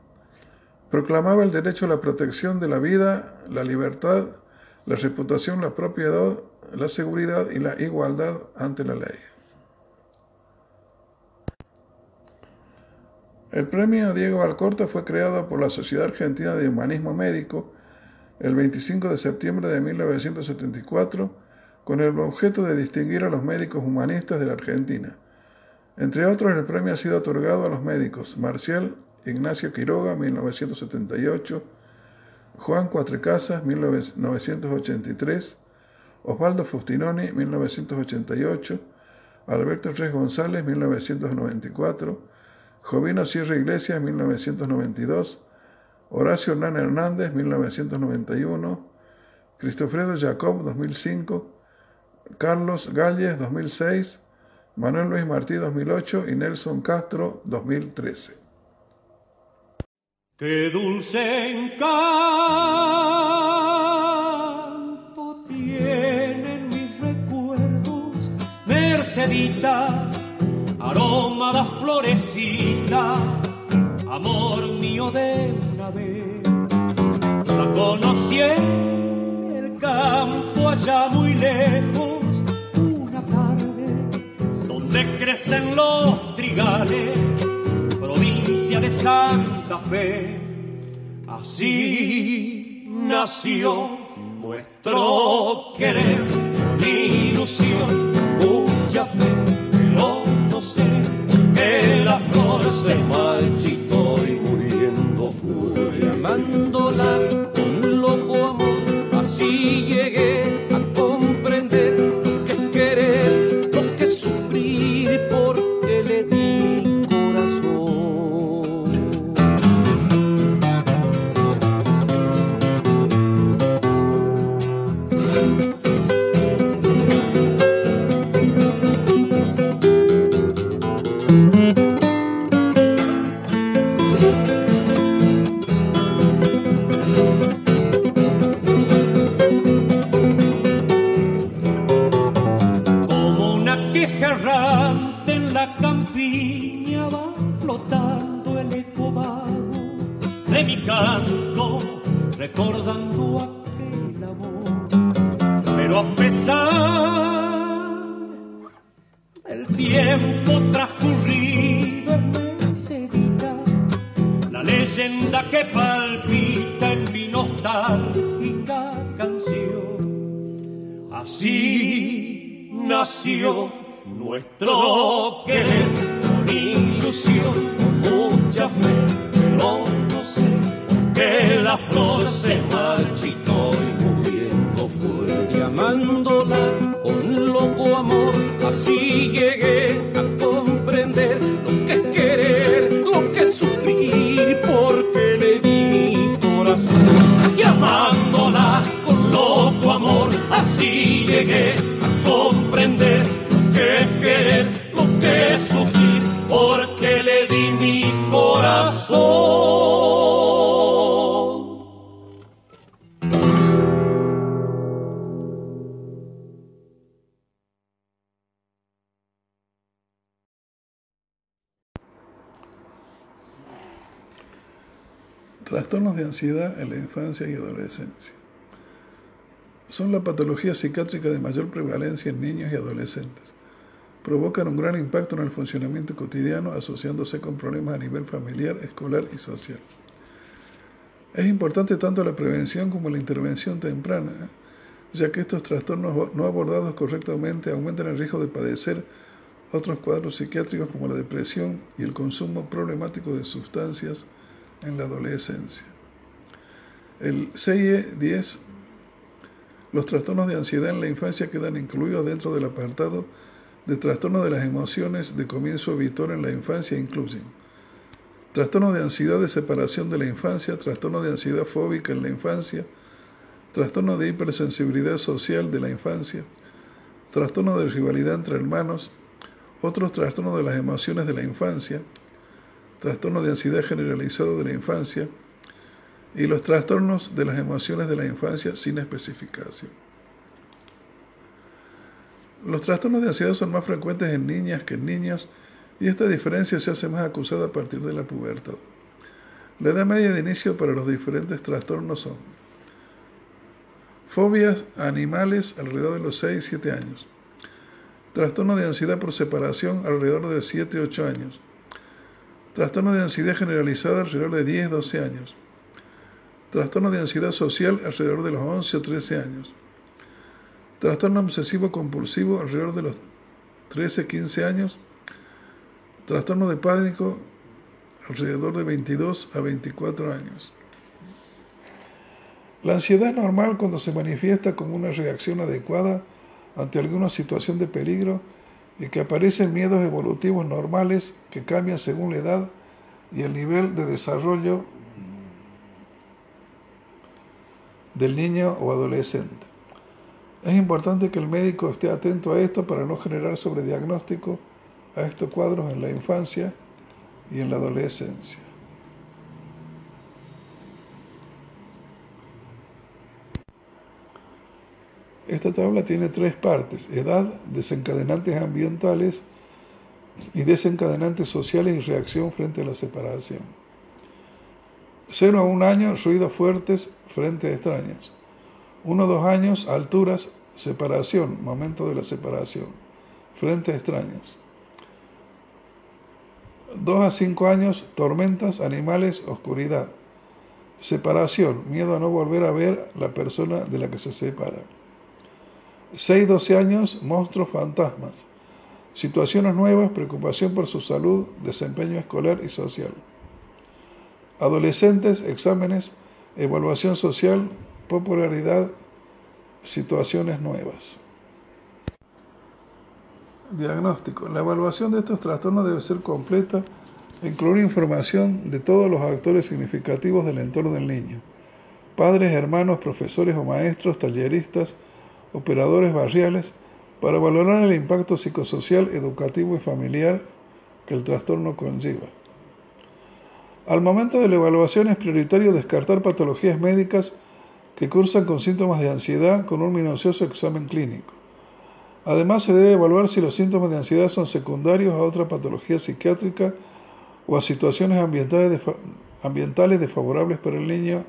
Proclamaba el derecho a la protección de la vida, la libertad, la reputación, la propiedad, la seguridad y la igualdad ante la ley. El premio Diego Alcorta fue creado por la Sociedad Argentina de Humanismo Médico el 25 de septiembre de 1974 con el objeto de distinguir a los médicos humanistas de la Argentina. Entre otros, el premio ha sido otorgado a los médicos Marcial Ignacio Quiroga, 1978, Juan Cuatrecasas, 1983, Osvaldo Fustinoni, 1988, Alberto Reyes González, 1994, Jovino Sierra Iglesias, 1992, Horacio Hernán Hernández, 1991, Cristofredo Jacob, 2005, Carlos Galles, 2006, Manuel Luis Martí, 2008 y Nelson Castro, 2013. Qué dulce encanto tienen mis recuerdos, Mercedita, aroma de florecita, amor mío de la conocí en el campo allá muy lejos, crecen los trigales, provincia de Santa Fe. Así nació nuestro querer, ilusión, mucha fe, pero no sé que la flor se marchitó y amándola con loco amor, recordando aquel amor. Pero a pesar del tiempo transcurrido en Mercedita, la leyenda que palpita en mi nostálgica canción, así nació nuestro querer ilusión, ansiedad en la infancia y adolescencia. Son la patología psiquiátrica de mayor prevalencia en niños y adolescentes. Provocan un gran impacto en el funcionamiento cotidiano asociándose con problemas a nivel familiar, escolar y social. Es importante tanto la prevención como la intervención temprana, ya que estos trastornos no abordados correctamente aumentan el riesgo de padecer otros cuadros psiquiátricos como la depresión y el consumo problemático de sustancias en la adolescencia. El CIE 10, los trastornos de ansiedad en la infancia quedan incluidos dentro del apartado de trastornos de las emociones de comienzo habitual en la infancia incluyen trastorno de ansiedad de separación de la infancia, trastorno de ansiedad fóbica en la infancia, trastorno de hipersensibilidad social de la infancia, trastorno de rivalidad entre hermanos, otros trastornos de las emociones de la infancia, trastorno de ansiedad generalizado de la infancia y los trastornos de las emociones de la infancia sin especificación. Los trastornos de ansiedad son más frecuentes en niñas que en niños y esta diferencia se hace más acusada a partir de la pubertad. La edad media de inicio para los diferentes trastornos son fobias animales alrededor de los 6-7 años, trastorno de ansiedad por separación alrededor de 7-8 años, Trastorno de ansiedad generalizada alrededor de 10-12 años. Trastorno de ansiedad social alrededor de los 11 o 13 años. Trastorno obsesivo compulsivo alrededor de los 13-15 años. Trastorno de pánico alrededor de 22 a 24 años. La ansiedad es normal cuando se manifiesta como una reacción adecuada ante alguna situación de peligro y que aparecen miedos evolutivos normales que cambian según la edad y el nivel de desarrollo del niño o adolescente. Es importante que el médico esté atento a esto para no generar sobrediagnóstico a estos cuadros en la infancia y en la adolescencia. Esta tabla tiene tres partes, edad, desencadenantes ambientales y desencadenantes sociales y reacción frente a la separación. 0 a 1 año, ruidos fuertes frente a extraños. 1 a 2 años, alturas, separación, momento de la separación, frente a extraños. 2 a 5 años, tormentas, animales, oscuridad. Separación, miedo a no volver a ver la persona de la que se separa. 6-12 años, monstruos fantasmas. Situaciones nuevas, preocupación por su salud, desempeño escolar y social. Adolescentes, exámenes, evaluación social, popularidad, situaciones nuevas. Diagnóstico. La evaluación de estos trastornos debe ser completa incluir información de todos los actores significativos del entorno del niño. Padres, hermanos, profesores o maestros, talleristas, operadores barriales para valorar el impacto psicosocial, educativo y familiar que el trastorno conlleva. Al momento de la evaluación es prioritario descartar patologías médicas que cursan con síntomas de ansiedad con un minucioso examen clínico. Además, se debe evaluar si los síntomas de ansiedad son secundarios a otra patología psiquiátrica o a situaciones ambientales, desfavorables para el niño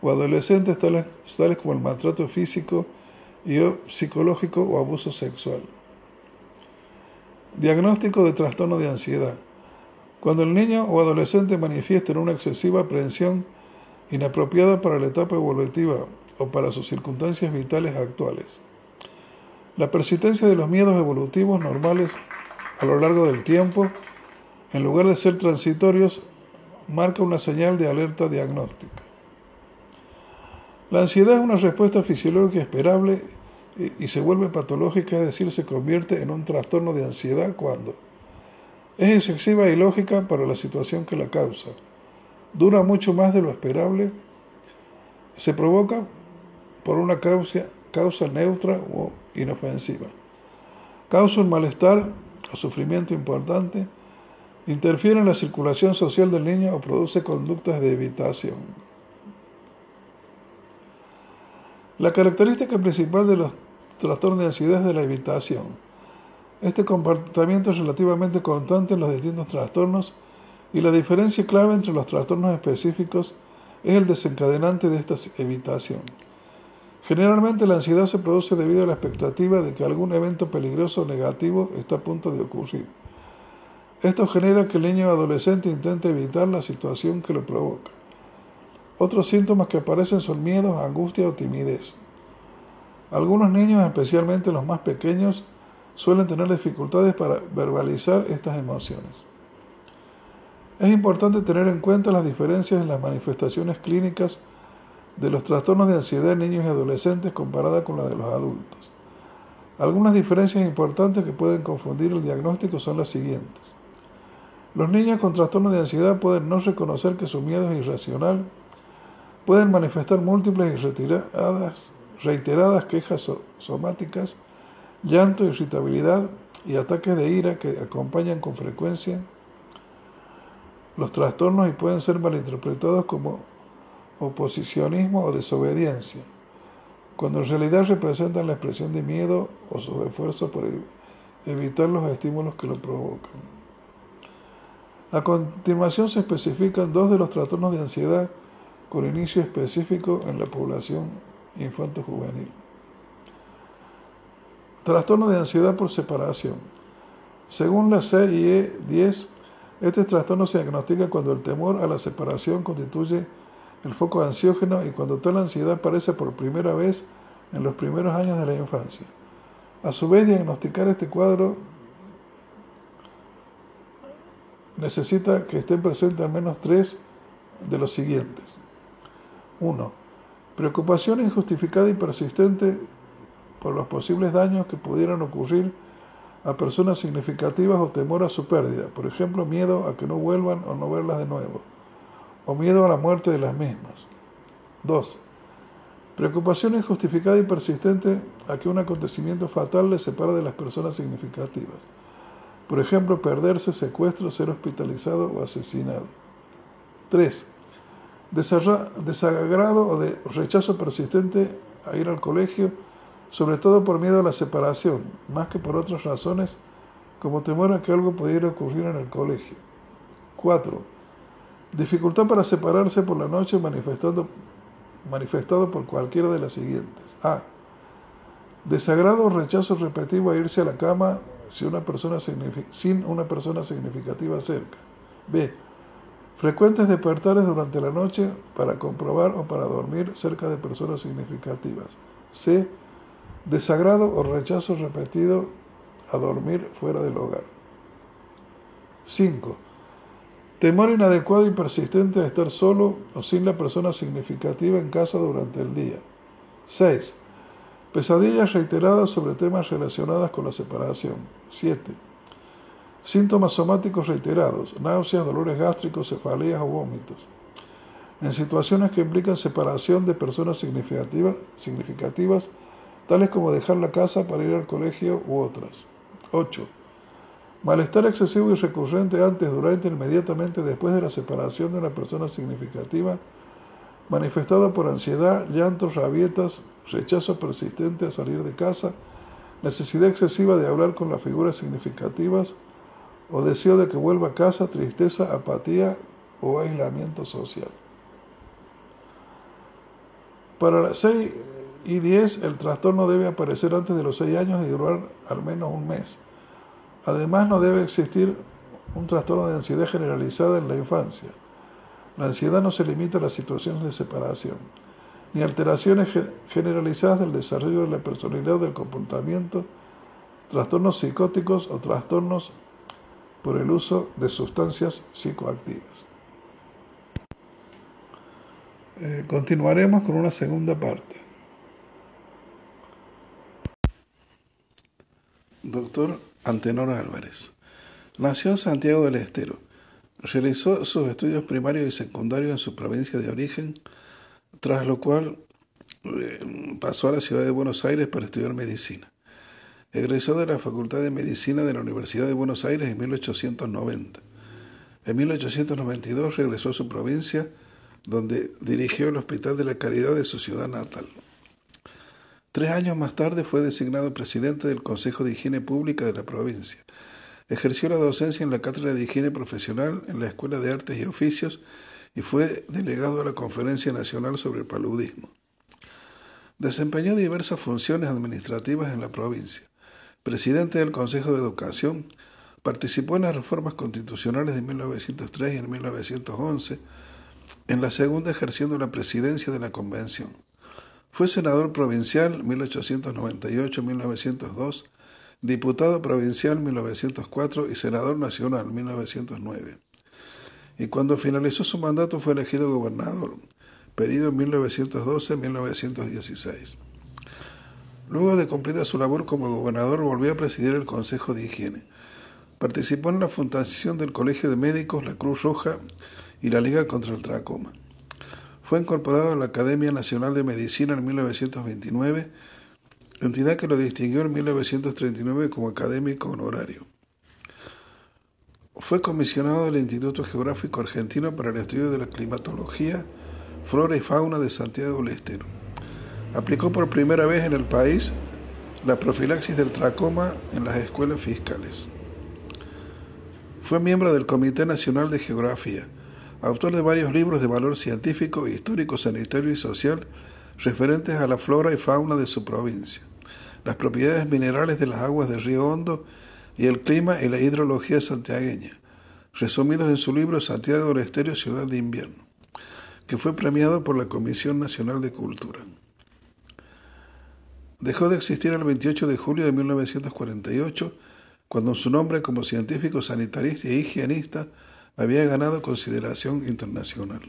o adolescente, tales, tales como el maltrato físico y o psicológico o abuso sexual. Diagnóstico de trastorno de ansiedad. Cuando el niño o adolescente manifiesta una excesiva aprehensión inapropiada para la etapa evolutiva o para sus circunstancias vitales actuales. La persistencia de los miedos evolutivos normales a lo largo del tiempo, en lugar de ser transitorios, marca una señal de alerta diagnóstica. La ansiedad es una respuesta fisiológica esperable y, se vuelve patológica, es decir, se convierte en un trastorno de ansiedad cuando es excesiva y lógica para la situación que la causa, dura mucho más de lo esperable, se provoca por una causa, neutra o inofensiva, causa un malestar o sufrimiento importante, interfiere en la circulación social del niño o produce conductas de evitación. La característica principal de los trastornos de ansiedad es de la evitación. Este comportamiento es relativamente constante en los distintos trastornos y la diferencia clave entre los trastornos específicos es el desencadenante de esta evitación. Generalmente la ansiedad se produce debido a la expectativa de que algún evento peligroso o negativo está a punto de ocurrir. Esto genera que el niño adolescente intente evitar la situación que lo provoca. Otros síntomas que aparecen son miedos, angustia o timidez. Algunos niños, especialmente los más pequeños, suelen tener dificultades para verbalizar estas emociones. Es importante tener en cuenta las diferencias en las manifestaciones clínicas de los trastornos de ansiedad en niños y adolescentes comparada con la de los adultos. Algunas diferencias importantes que pueden confundir el diagnóstico son las siguientes. Los niños con trastornos de ansiedad pueden no reconocer que su miedo es irracional, pueden manifestar múltiples y reiteradas quejas somáticas, llanto, irritabilidad y ataques de ira que acompañan con frecuencia los trastornos y pueden ser malinterpretados como oposicionismo o desobediencia, cuando en realidad representan la expresión de miedo o su esfuerzo por evitar los estímulos que lo provocan. A continuación se especifican dos de los trastornos de ansiedad con inicio específico en la población infanto-juvenil. Trastorno de ansiedad por separación. Según la CIE 10, este trastorno se diagnostica cuando el temor a la separación constituye el foco ansiógeno y cuando tal ansiedad aparece por primera vez en los primeros años de la infancia. A su vez, diagnosticar este cuadro necesita que estén presentes al menos tres de los siguientes. 1. Preocupación injustificada y persistente por los posibles daños que pudieran ocurrir a personas significativas o temor a su pérdida, por ejemplo, miedo a que no vuelvan o no verlas de nuevo, o miedo a la muerte de las mismas. 2. Preocupación injustificada y persistente a que un acontecimiento fatal les separe de las personas significativas, por ejemplo, perderse, secuestro, ser hospitalizado o asesinado. 3. Desagrado o de rechazo persistente a ir al colegio, sobre todo por miedo a la separación, más que por otras razones, como temor a que algo pudiera ocurrir en el colegio. 4. Dificultad para separarse por la noche manifestado, manifestado por cualquiera de las siguientes. A. Desagrado o rechazo repetido a irse a la cama sin una persona, sin una persona significativa cerca. B. Frecuentes despertares durante la noche para comprobar o para dormir cerca de personas significativas. C desagrado o rechazo repetido a dormir fuera del hogar. 5. Temor inadecuado y persistente a estar solo o sin la persona significativa en casa durante el día. 6. Pesadillas reiteradas sobre temas relacionados con la separación. 7. Síntomas somáticos reiterados, náuseas, dolores gástricos, cefaleas o vómitos. En situaciones que implican separación de personas significativas, significativas tales como dejar la casa para ir al colegio u otras. 8. Malestar excesivo y recurrente antes, durante e inmediatamente después de la separación de una persona significativa, manifestada por ansiedad, llantos, rabietas, rechazo persistente a salir de casa, necesidad excesiva de hablar con las figuras significativas o deseo de que vuelva a casa, tristeza, apatía o aislamiento social. Para 6 y 10 el trastorno debe aparecer antes de los 6 años y durar al menos un mes. Además no debe existir un trastorno de ansiedad generalizada en la infancia. La ansiedad no se limita a las situaciones de separación, ni alteraciones generalizadas del desarrollo de la personalidad o del comportamiento, trastornos psicóticos o trastornos por el uso de sustancias psicoactivas. Eh, continuaremos con una segunda parte. Doctor Antenor Álvarez. Nació en Santiago del Estero. Realizó sus estudios primarios y secundarios en su provincia de origen, tras lo cual eh, pasó a la ciudad de Buenos Aires para estudiar medicina. Egresó de la Facultad de Medicina de la Universidad de Buenos Aires en 1890. En 1892 regresó a su provincia, donde dirigió el Hospital de la Caridad de su ciudad natal. Tres años más tarde fue designado presidente del Consejo de Higiene Pública de la provincia. Ejerció la docencia en la Cátedra de Higiene Profesional en la Escuela de Artes y Oficios y fue delegado a la Conferencia Nacional sobre el Paludismo. Desempeñó diversas funciones administrativas en la provincia presidente del Consejo de Educación, participó en las reformas constitucionales de 1903 y en 1911, en la segunda ejerciendo la presidencia de la Convención. Fue senador provincial 1898-1902, diputado provincial 1904 y senador nacional 1909. Y cuando finalizó su mandato fue elegido gobernador, periodo 1912-1916. Luego de cumplida su labor como gobernador, volvió a presidir el Consejo de Higiene. Participó en la fundación del Colegio de Médicos, la Cruz Roja y la Liga contra el Tracoma. Fue incorporado a la Academia Nacional de Medicina en 1929, entidad que lo distinguió en 1939 como académico honorario. Fue comisionado del Instituto Geográfico Argentino para el estudio de la climatología, flora y fauna de Santiago del Estero aplicó por primera vez en el país la profilaxis del tracoma en las escuelas fiscales. Fue miembro del Comité Nacional de Geografía, autor de varios libros de valor científico, histórico, sanitario y social referentes a la flora y fauna de su provincia, las propiedades minerales de las aguas del río Hondo y el clima y la hidrología santiagueña, resumidos en su libro Santiago del Estero, Ciudad de Invierno, que fue premiado por la Comisión Nacional de Cultura. Dejó de existir el 28 de julio de 1948, cuando su nombre como científico sanitarista e higienista había ganado consideración internacional.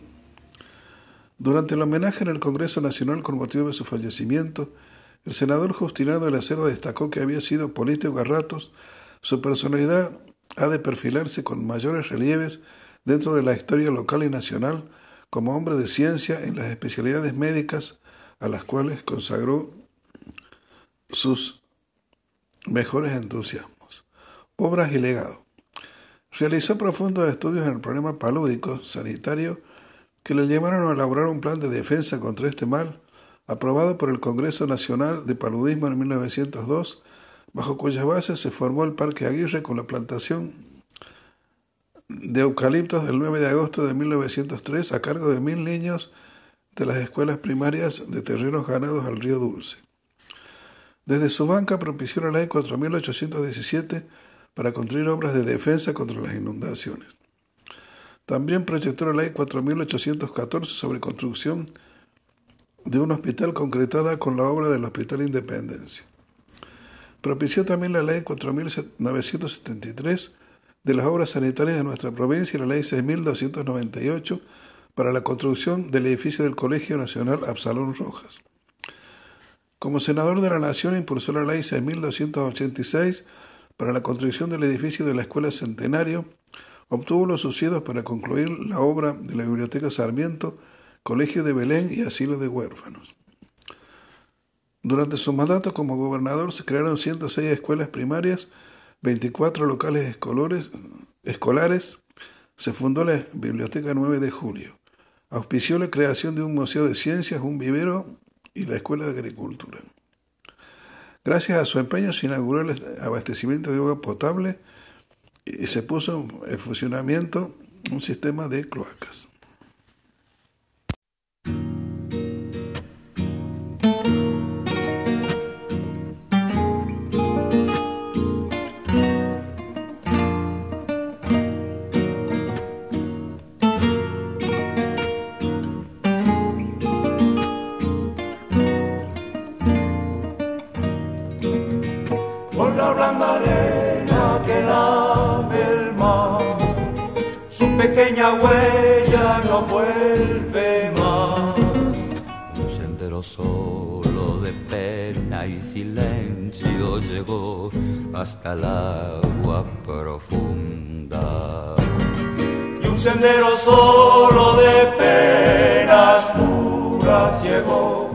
Durante el homenaje en el Congreso Nacional con motivo de su fallecimiento, el senador Justiniano de la Cerda destacó que había sido político a ratos, su personalidad ha de perfilarse con mayores relieves dentro de la historia local y nacional como hombre de ciencia en las especialidades médicas a las cuales consagró sus mejores entusiasmos, obras y legado. Realizó profundos estudios en el problema palúdico sanitario que le llevaron a elaborar un plan de defensa contra este mal, aprobado por el Congreso Nacional de Paludismo en 1902, bajo cuyas bases se formó el Parque Aguirre con la plantación de eucaliptos el 9 de agosto de 1903 a cargo de mil niños de las escuelas primarias de terrenos ganados al río Dulce. Desde su banca propició la ley 4.817 para construir obras de defensa contra las inundaciones. También proyectó la ley 4.814 sobre construcción de un hospital concretada con la obra del Hospital Independencia. Propició también la ley 4.973 de las obras sanitarias de nuestra provincia y la ley 6.298 para la construcción del edificio del Colegio Nacional Absalón Rojas. Como senador de la Nación impulsó la ley 6.286 para la construcción del edificio de la Escuela Centenario, obtuvo los subsidios para concluir la obra de la Biblioteca Sarmiento, Colegio de Belén y Asilo de Huérfanos. Durante su mandato como gobernador se crearon 106 escuelas primarias, 24 locales escolares, escolares se fundó la Biblioteca 9 de Julio, auspició la creación de un museo de ciencias, un vivero y la Escuela de Agricultura. Gracias a su empeño se inauguró el abastecimiento de agua potable y se puso en funcionamiento un sistema de cloacas. Huella no vuelve más. Un sendero solo de pena y silencio llegó hasta el agua profunda. Y un sendero solo de penas puras llegó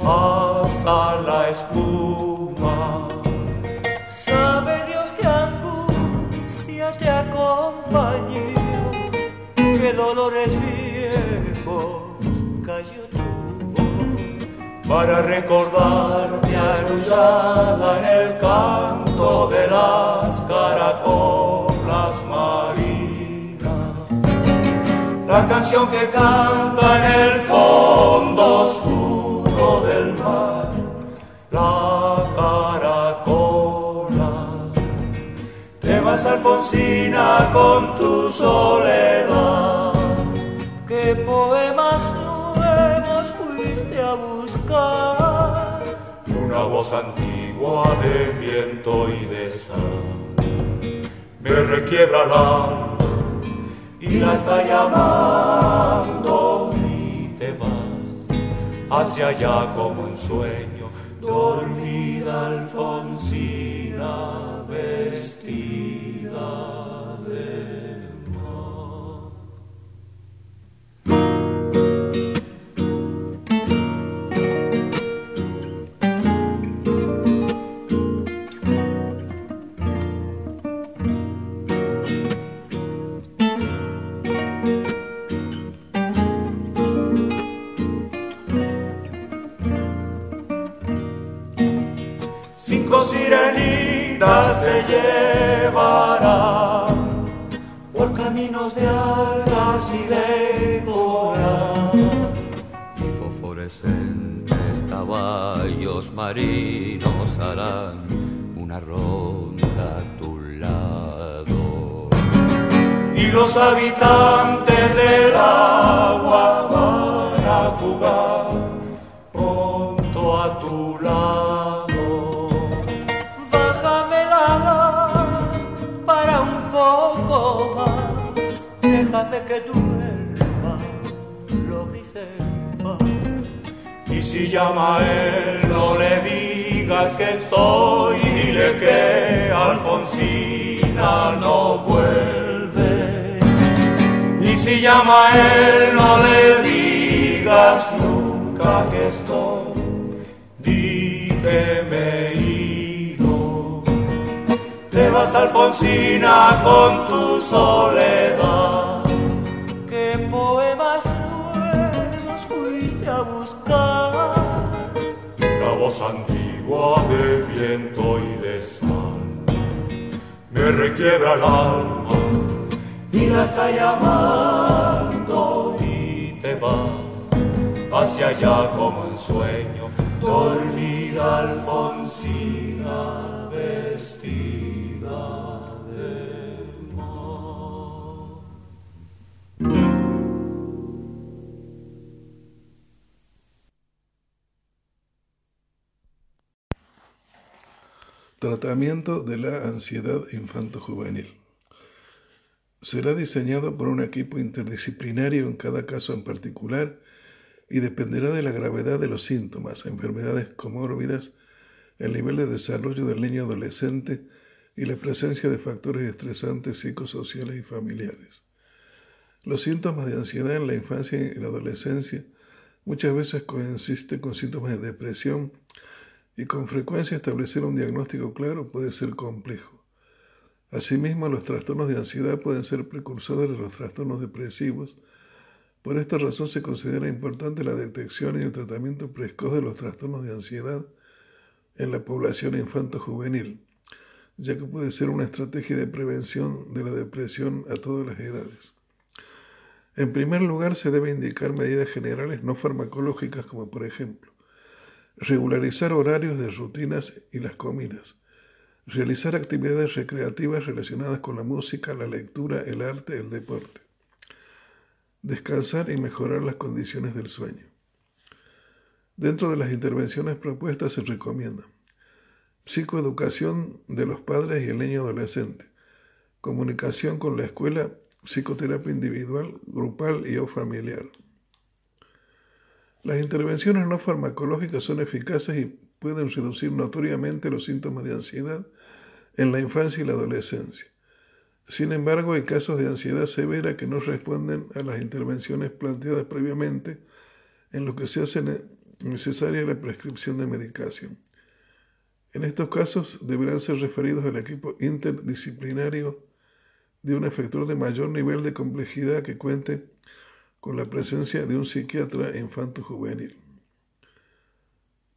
hasta la espuma. Dolores viejos cayó tu para recordarte arrullada en el canto de las caracolas marinas. La canción que canta en el fondo oscuro del mar, la caracola. Te vas Alfonsina con tu soledad ¿Qué poemas nuevos fuiste a buscar? Una voz antigua de viento y de sal me requiebra la alma y la está llamando y te vas hacia allá como un sueño, dormida Alfonsina vestida. Llevará por caminos de algas y de coral. Y fosforescentes caballos marinos harán una ronda a tu lado. Y los habitantes del agua déjame que duerma lo sepa. Y si llama a él, no le digas que estoy, dile que Alfonsina no vuelve. Y si llama a él, no le digas nunca que estoy, di que me he ido. Te vas Alfonsina con tu soledad de viento y de sal me requiebra el alma y la está llamando y te vas hacia allá como en sueño, dormida Alfonsina vestida. Tratamiento de la ansiedad infanto-juvenil. Será diseñado por un equipo interdisciplinario en cada caso en particular y dependerá de la gravedad de los síntomas, enfermedades comórbidas, el nivel de desarrollo del niño adolescente y la presencia de factores estresantes psicosociales y familiares. Los síntomas de ansiedad en la infancia y la adolescencia muchas veces coinciden con síntomas de depresión y con frecuencia establecer un diagnóstico claro puede ser complejo. Asimismo, los trastornos de ansiedad pueden ser precursores de los trastornos depresivos. Por esta razón se considera importante la detección y el tratamiento precoz de los trastornos de ansiedad, en la población infanto-juvenil, ya que puede ser una estrategia de prevención de la depresión a todas las edades. En primer lugar, se debe indicar medidas generales no farmacológicas como por ejemplo regularizar horarios de rutinas y las comidas, realizar actividades recreativas relacionadas con la música, la lectura, el arte, el deporte, descansar y mejorar las condiciones del sueño. Dentro de las intervenciones propuestas se recomienda psicoeducación de los padres y el niño adolescente, comunicación con la escuela psicoterapia individual, grupal y o familiar. Las intervenciones no farmacológicas son eficaces y pueden reducir notoriamente los síntomas de ansiedad en la infancia y la adolescencia. Sin embargo, hay casos de ansiedad severa que no responden a las intervenciones planteadas previamente, en lo que se hace necesaria la prescripción de medicación. En estos casos deberán ser referidos al equipo interdisciplinario de un efector de mayor nivel de complejidad que cuente con la presencia de un psiquiatra infanto-juvenil.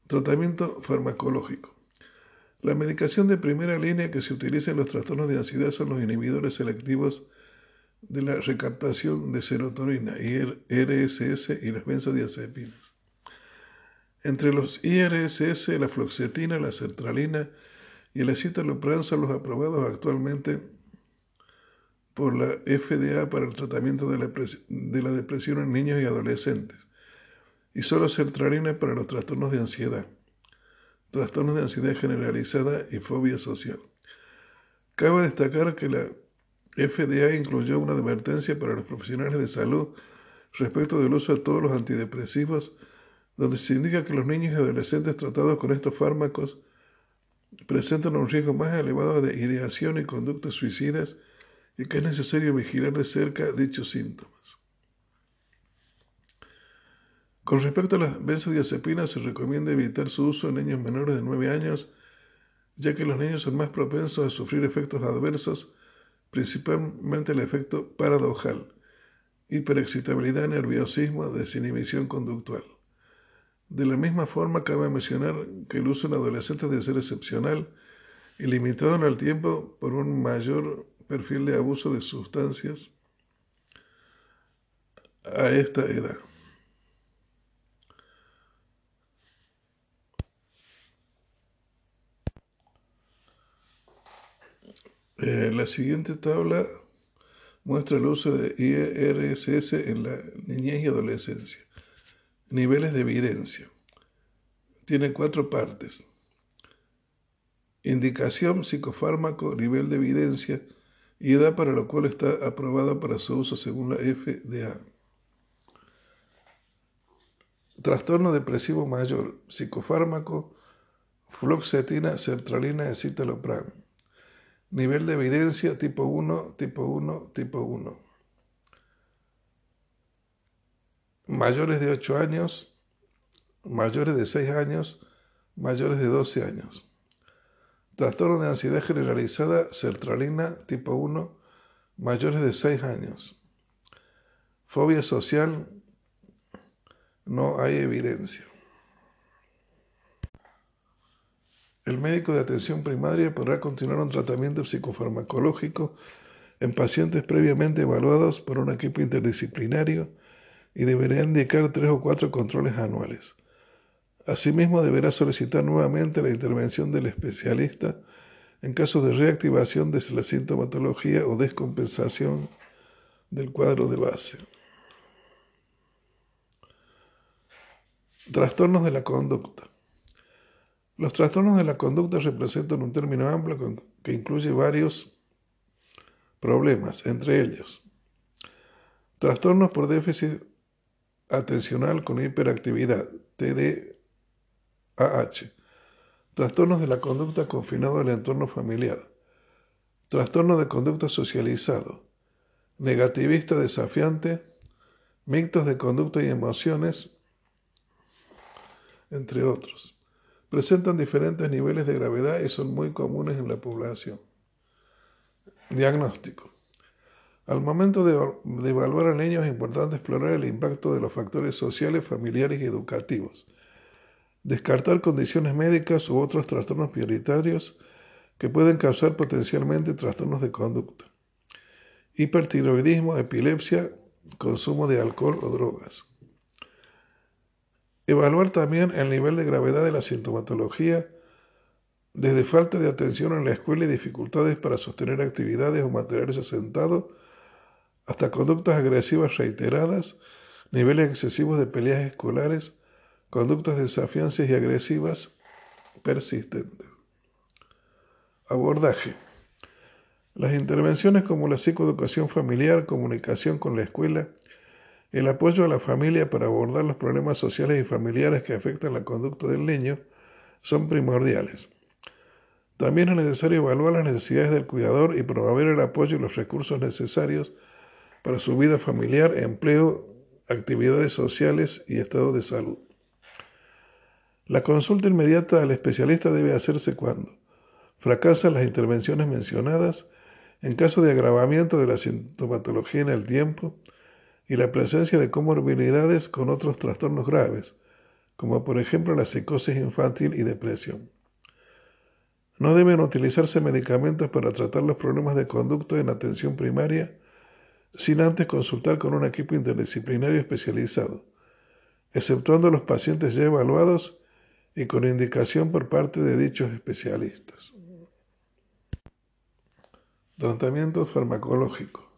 Tratamiento farmacológico. La medicación de primera línea que se utiliza en los trastornos de ansiedad son los inhibidores selectivos de la recaptación de serotonina, IRSS y las benzodiazepinas. Entre los IRSS, la fluoxetina, la sertralina y el escitalopram son los aprobados actualmente por la FDA para el tratamiento de la, depresión en niños y adolescentes, y solo sertralina para los trastornos de ansiedad, trastornos de ansiedad generalizada y fobia social. Cabe destacar que la FDA incluyó una advertencia para los profesionales de salud respecto del uso de todos los antidepresivos, donde se indica que los niños y adolescentes tratados con estos fármacos presentan un riesgo más elevado de ideación y conductas suicidas y que es necesario vigilar de cerca dichos síntomas. Con respecto a las benzodiazepinas, se recomienda evitar su uso en niños menores de 9 años, ya que los niños son más propensos a sufrir efectos adversos, principalmente el efecto paradojal, hiperexcitabilidad, nerviosismo, desinhibición conductual. De la misma forma, cabe mencionar que el uso en adolescentes debe ser excepcional y limitado en el tiempo por un mayor perfil de abuso de sustancias a esta edad. Eh, la siguiente tabla muestra el uso de IRSS en la niñez y adolescencia. Niveles de evidencia. Tiene cuatro partes. Indicación, psicofármaco, nivel de evidencia, y edad para lo cual está aprobada para su uso según la FDA. Trastorno depresivo mayor, psicofármaco, fluoxetina, sertralina, escitalopram. Nivel de evidencia tipo 1, tipo 1, tipo 1. Mayores de 8 años, mayores de 6 años, mayores de 12 años. Trastorno de ansiedad generalizada, sertralina, tipo 1, mayores de 6 años. Fobia social, no hay evidencia. El médico de atención primaria podrá continuar un tratamiento psicofarmacológico en pacientes previamente evaluados por un equipo interdisciplinario y deberá indicar tres o cuatro controles anuales. Asimismo, deberá solicitar nuevamente la intervención del especialista en caso de reactivación de la sintomatología o descompensación del cuadro de base. Trastornos de la conducta. Los trastornos de la conducta representan un término amplio que incluye varios problemas, entre ellos trastornos por déficit atencional con hiperactividad, TD AH. Trastornos de la conducta confinado al entorno familiar. Trastorno de conducta socializado. Negativista desafiante. Mictos de conducta y emociones, entre otros. Presentan diferentes niveles de gravedad y son muy comunes en la población. Diagnóstico. Al momento de, de evaluar al niño es importante explorar el impacto de los factores sociales, familiares y educativos descartar condiciones médicas u otros trastornos prioritarios que pueden causar potencialmente trastornos de conducta, hipertiroidismo, epilepsia, consumo de alcohol o drogas. Evaluar también el nivel de gravedad de la sintomatología, desde falta de atención en la escuela y dificultades para sostener actividades o mantenerse sentado, hasta conductas agresivas reiteradas, niveles excesivos de peleas escolares, conductas desafiantes y agresivas persistentes. Abordaje. Las intervenciones como la psicoeducación familiar, comunicación con la escuela, el apoyo a la familia para abordar los problemas sociales y familiares que afectan la conducta del niño son primordiales. También es necesario evaluar las necesidades del cuidador y promover el apoyo y los recursos necesarios para su vida familiar, empleo, actividades sociales y estado de salud. La consulta inmediata al especialista debe hacerse cuando fracasan las intervenciones mencionadas, en caso de agravamiento de la sintomatología en el tiempo y la presencia de comorbilidades con otros trastornos graves, como por ejemplo la psicosis infantil y depresión. No deben utilizarse medicamentos para tratar los problemas de conducta en atención primaria sin antes consultar con un equipo interdisciplinario especializado, exceptuando los pacientes ya evaluados y con indicación por parte de dichos especialistas. Tratamiento farmacológico.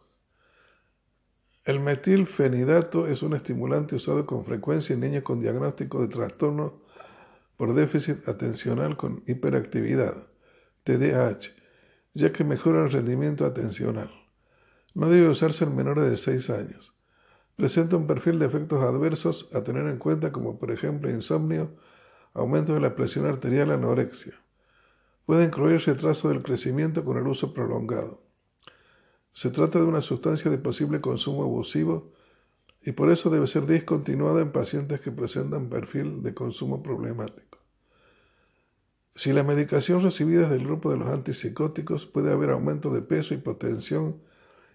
El metilfenidato es un estimulante usado con frecuencia en niños con diagnóstico de trastorno por déficit atencional con hiperactividad, TDAH, ya que mejora el rendimiento atencional. No debe usarse en menores de 6 años. Presenta un perfil de efectos adversos a tener en cuenta como por ejemplo insomnio, aumento de la presión arterial, anorexia. Puede incluir retraso del crecimiento con el uso prolongado. Se trata de una sustancia de posible consumo abusivo y por eso debe ser discontinuada en pacientes que presentan perfil de consumo problemático. Si la medicación recibida es del grupo de los antipsicóticos, puede haber aumento de peso, hipotensión,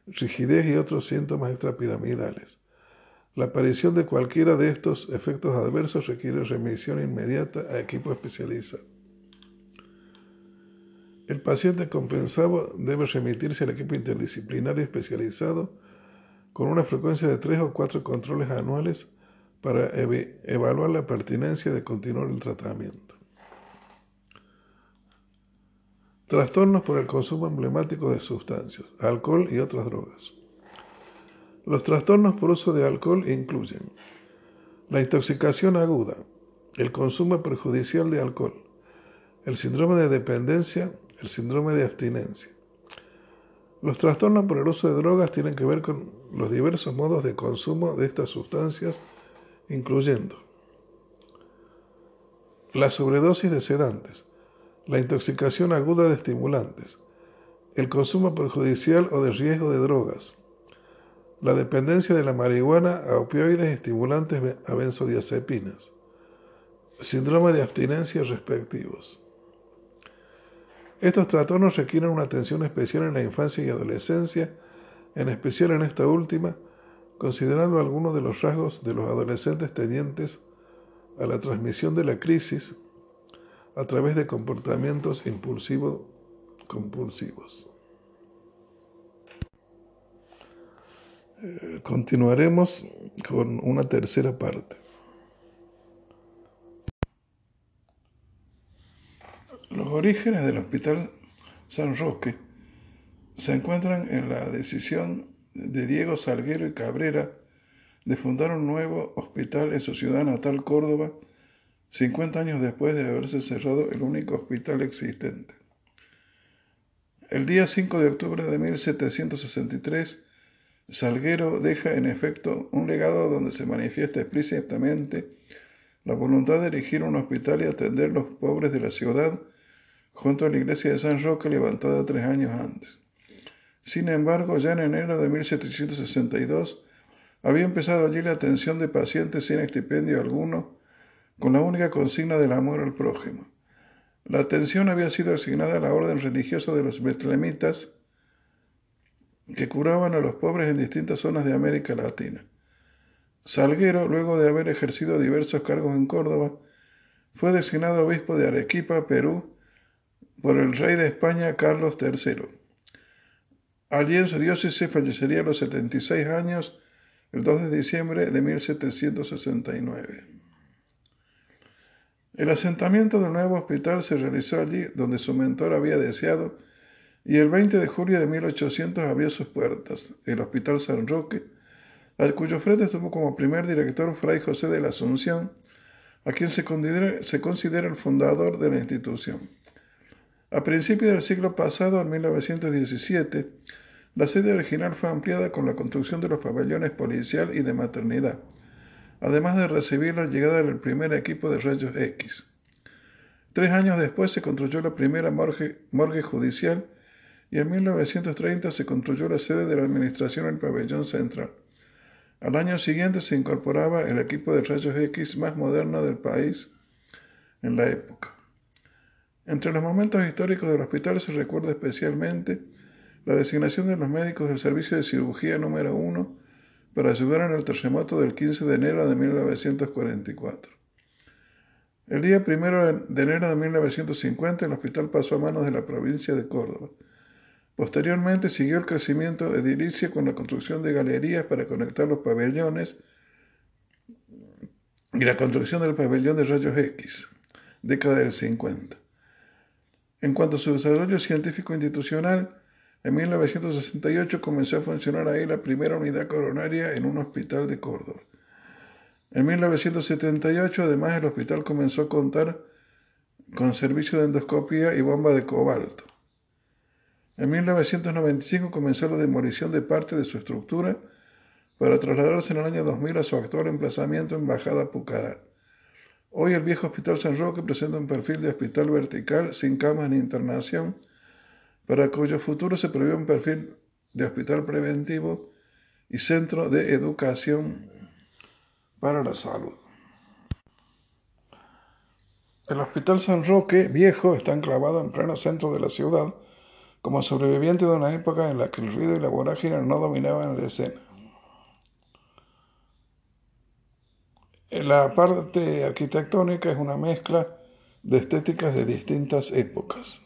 rigidez y otros síntomas extrapiramidales. La aparición de cualquiera de estos efectos adversos requiere remisión inmediata a equipo especializado. El paciente compensado debe remitirse al equipo interdisciplinario especializado con una frecuencia de tres o cuatro controles anuales para evaluar la pertinencia de continuar el tratamiento. Trastornos por el consumo emblemático de sustancias, alcohol y otras drogas. Los trastornos por uso de alcohol incluyen la intoxicación aguda, el consumo perjudicial de alcohol, el síndrome de dependencia, el síndrome de abstinencia. Los trastornos por el uso de drogas tienen que ver con los diversos modos de consumo de estas sustancias, incluyendo la sobredosis de sedantes, la intoxicación aguda de estimulantes, el consumo perjudicial o de riesgo de drogas, la dependencia de la marihuana a opioides estimulantes a benzodiazepinas, síndrome de abstinencia respectivos. Estos trastornos requieren una atención especial en la infancia y adolescencia, en especial en esta última, considerando algunos de los rasgos de los adolescentes tendientes a la transmisión de la crisis a través de comportamientos impulsivos compulsivos. Continuaremos con una tercera parte. Los orígenes del Hospital San Roque se encuentran en la decisión de Diego Salguero y Cabrera de fundar un nuevo hospital en su ciudad natal, Córdoba, 50 años después de haberse cerrado el único hospital existente. El día 5 de octubre de 1763, Salguero deja en efecto un legado donde se manifiesta explícitamente la voluntad de erigir un hospital y atender los pobres de la ciudad junto a la iglesia de San Roque levantada tres años antes. Sin embargo, ya en enero de 1762 había empezado allí la atención de pacientes sin estipendio alguno, con la única consigna del amor al prójimo. La atención había sido asignada a la orden religiosa de los betlemitas, que curaban a los pobres en distintas zonas de América Latina. Salguero, luego de haber ejercido diversos cargos en Córdoba, Fue designado obispo de Arequipa, Perú, por el rey de España Carlos III. Allí en su diócesis fallecería a los 76 años el 2 de diciembre de 1769. El asentamiento del nuevo hospital se realizó allí donde su mentor había deseado y el 20 de julio de 1800 abrió sus puertas, el Hospital San Roque, al cuyo frente estuvo como primer director Fray José de la Asunción, a quien se considera, el fundador de la institución. A principios del siglo pasado, en 1917, la sede original fue ampliada con la construcción de los pabellones policial y de maternidad, además de recibir la llegada del primer equipo de rayos X. Tres años después se construyó la primera morgue judicial y en 1930 se construyó la sede de la administración en el pabellón central. Al año siguiente se incorporaba el equipo de rayos X más moderno del país en la época. Entre los momentos históricos del hospital se recuerda especialmente la designación de los médicos del Servicio de Cirugía número 1 para ayudar en el terremoto del 15 de enero de 1944. El día 1 de enero de 1950 el hospital pasó a manos de la provincia de Córdoba. Posteriormente siguió el crecimiento edilicio con la construcción de galerías para conectar los pabellones y la construcción del pabellón de rayos X, década del 50. En cuanto a su desarrollo científico institucional, en 1968 comenzó a funcionar ahí la primera unidad coronaria en un hospital de Córdoba. En 1978, además, el hospital comenzó a contar con servicio de endoscopia y bomba de cobalto. En 1995 comenzó la demolición de parte de su estructura para trasladarse en el año 2000 a su actual emplazamiento en Bajada Pucará. Hoy el viejo Hospital San Roque presenta un perfil de hospital vertical sin camas ni internación, para cuyo futuro se prevé un perfil de hospital preventivo y centro de educación para la salud. El Hospital San Roque Viejo está enclavado en pleno centro de la ciudad, como sobreviviente de una época en la que el ruido y la vorágine no dominaban la escena. La parte arquitectónica es una mezcla de estéticas de distintas épocas.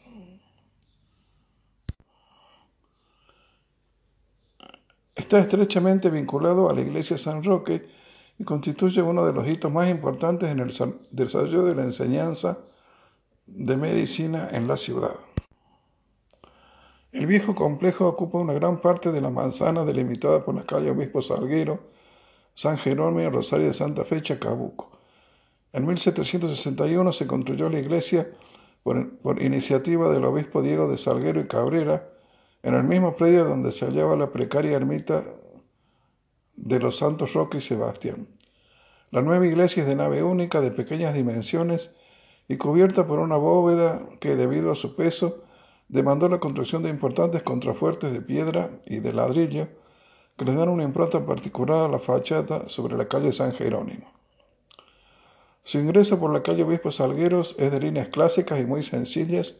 Está estrechamente vinculado a la iglesia San Roque y constituye uno de los hitos más importantes en el desarrollo de la enseñanza de medicina en la ciudad. El viejo complejo ocupa una gran parte de la manzana delimitada por la calle Obispo Salguero, San Jerónimo Rosario de Santa Fe, Chacabuco. En 1761 se construyó la iglesia por, iniciativa del obispo Diego de Salguero y Cabrera, en el mismo predio donde se hallaba la precaria ermita de los Santos Roque y Sebastián. La nueva iglesia es de nave única, de pequeñas dimensiones y cubierta por una bóveda que, debido a su peso, demandó la construcción de importantes contrafuertes de piedra y de ladrillo que le dan una impronta particular a la fachada sobre la calle San Jerónimo. Su ingreso por la calle Obispo Salgueros es de líneas clásicas y muy sencillas,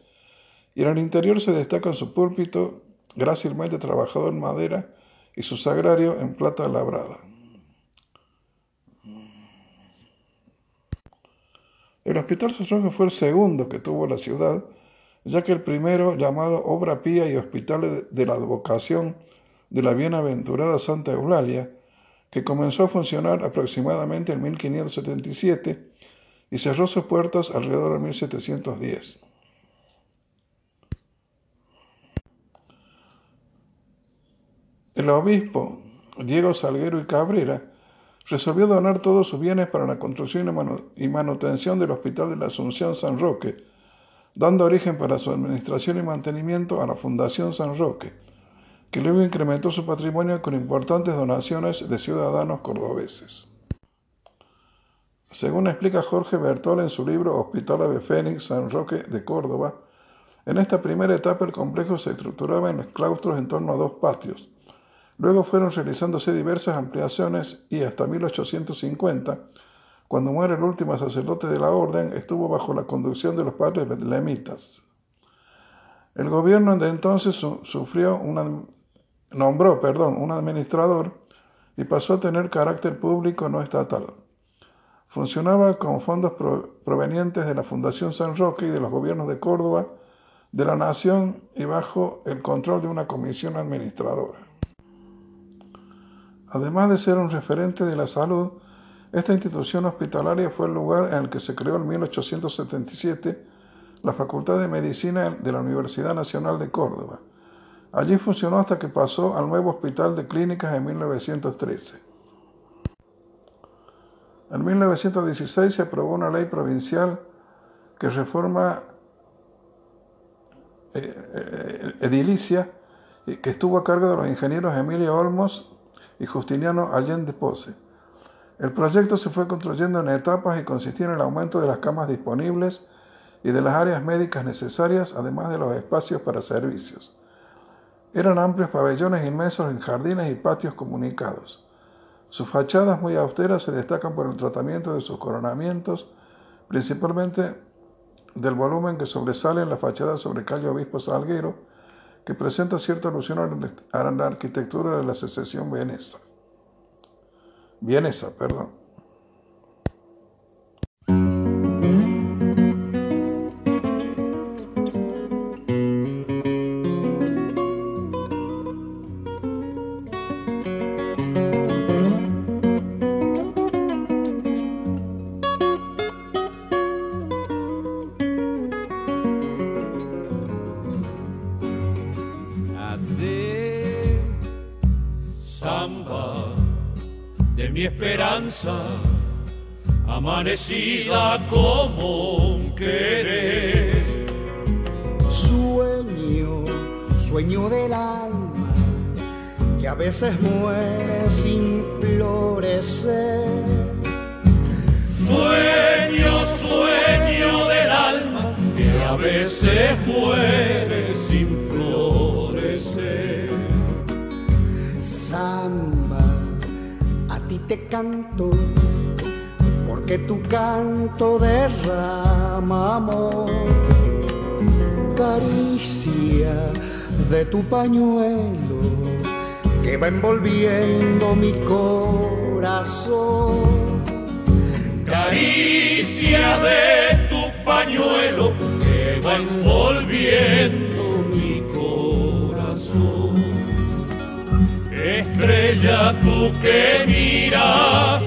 y en el interior se destaca su púlpito, grácilmente trabajado en madera, y su sagrario en plata labrada. El Hospital Sosrojo fue el segundo que tuvo la ciudad ya que el primero, llamado Obra Pía y Hospital de la Advocación de la Bienaventurada Santa Eulalia, que comenzó a funcionar aproximadamente en 1577 y cerró sus puertas alrededor de 1710. El obispo Diego Salguero y Cabrera resolvió donar todos sus bienes para la construcción y manutención del Hospital de la Asunción San Roque, dando origen para su administración y mantenimiento a la Fundación San Roque, que luego incrementó su patrimonio con importantes donaciones de ciudadanos cordobeses. Según explica Jorge Bertol en su libro Hospital Ave Fénix San Roque de Córdoba, en esta primera etapa el complejo se estructuraba en los claustros en torno a dos patios. Luego fueron realizándose diversas ampliaciones y hasta 1850 cuando muere el último sacerdote de la orden, estuvo bajo la conducción de los padres betlemitas. El gobierno de entonces sufrió una, nombró un administrador y pasó a tener carácter público no estatal. Funcionaba con fondos provenientes de la Fundación San Roque y de los gobiernos de Córdoba, de la Nación y bajo el control de una comisión administradora. Además de ser un referente de la salud, esta institución hospitalaria fue el lugar en el que se creó en 1877 la Facultad de Medicina de la Universidad Nacional de Córdoba. Allí funcionó hasta que pasó al nuevo Hospital de Clínicas en 1913. En 1916 se aprobó una ley provincial que reforma eh, eh, edilicia que estuvo a cargo de los ingenieros Emilio Olmos y Justiniano Allende Pose. El proyecto se fue construyendo en etapas y consistía en el aumento de las camas disponibles y de las áreas médicas necesarias, además de los espacios para servicios. Eran amplios pabellones inmensos en jardines y patios comunicados. Sus fachadas muy austeras se destacan por el tratamiento de sus coronamientos, principalmente del volumen que sobresale en la fachada sobre calle Obispo Salguero, que presenta cierta alusión a la arquitectura de la secesión vienesa. Vienesa, perdón. Amanecida como un querer. Sueño, sueño del alma, que a veces muere sin florecer. Sueño, sueño del alma, que a veces muere sin florecer. Samba, a ti te canto que tu canto derrama amor, caricia de tu pañuelo que va envolviendo mi corazón. Caricia de tu pañuelo que va envolviendo mi corazón. Estrella tú que miras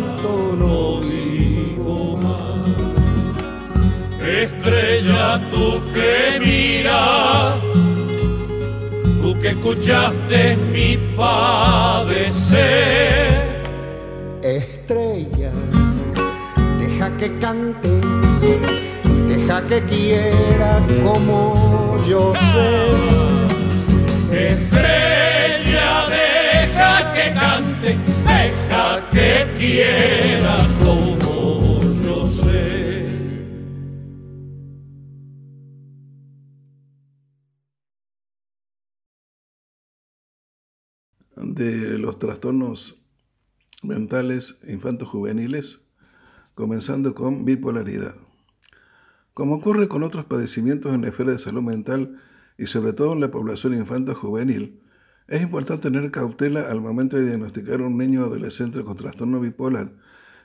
Estrella tú que mira, tú que escuchaste mi padecer. Estrella, deja que cante, deja que quiera como yo sé. Estrella, deja que cante, deja que quiera mentales infantos-juveniles, comenzando con bipolaridad. Como ocurre con otros padecimientos en la esfera de salud mental y sobre todo en la población infanto-juvenil, es importante tener cautela al momento de diagnosticar a un niño o adolescente con trastorno bipolar.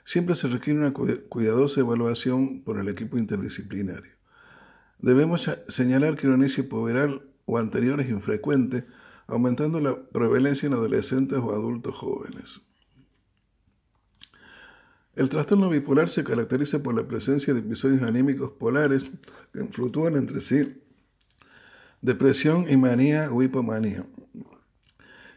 Siempre se requiere una cuidadosa evaluación por el equipo interdisciplinario. Debemos señalar que un inicio puberal o anterior es infrecuente, aumentando la prevalencia en adolescentes o adultos jóvenes. El trastorno bipolar se caracteriza por la presencia de episodios anímicos polares que fluctúan entre sí, depresión y manía o hipomanía.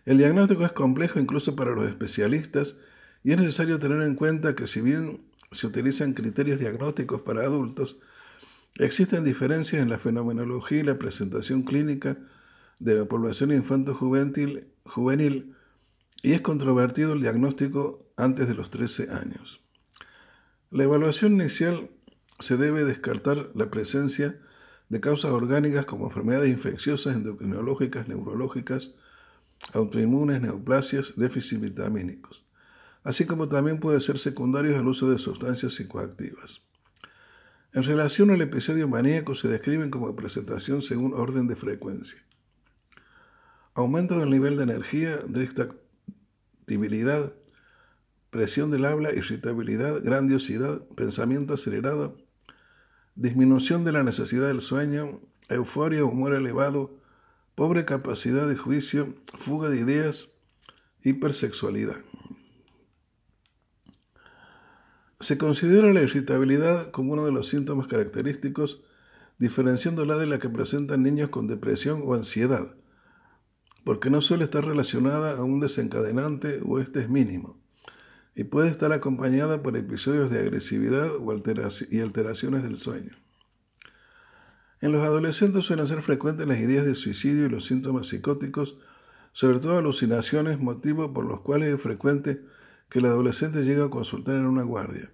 El diagnóstico es complejo incluso para los especialistas y es necesario tener en cuenta que si bien se utilizan criterios diagnósticos para adultos, existen diferencias en la fenomenología y la presentación clínica de la población infanto-juvenil juvenil, y es controvertido el diagnóstico antes de los 13 años. La evaluación inicial se debe descartar la presencia de causas orgánicas como enfermedades infecciosas, endocrinológicas, neurológicas, autoinmunes, neoplasias, déficits vitamínicos, así como también puede ser secundario al uso de sustancias psicoactivas. En relación al episodio maníaco se describen como presentación según orden de frecuencia. Aumento del nivel de energía, distractibilidad, presión del habla, irritabilidad, grandiosidad, pensamiento acelerado, disminución de la necesidad del sueño, euforia, humor elevado, pobre capacidad de juicio, fuga de ideas, hipersexualidad. Se considera la irritabilidad como uno de los síntomas característicos, diferenciándola de la que presentan niños con depresión o ansiedad, porque no suele estar relacionada a un desencadenante o este es mínimo y puede estar acompañada por episodios de agresividad y alteraciones del sueño. En los adolescentes suelen ser frecuentes las ideas de suicidio y los síntomas psicóticos, sobre todo alucinaciones, motivo por los cuales es frecuente que el adolescente llegue a consultar en una guardia.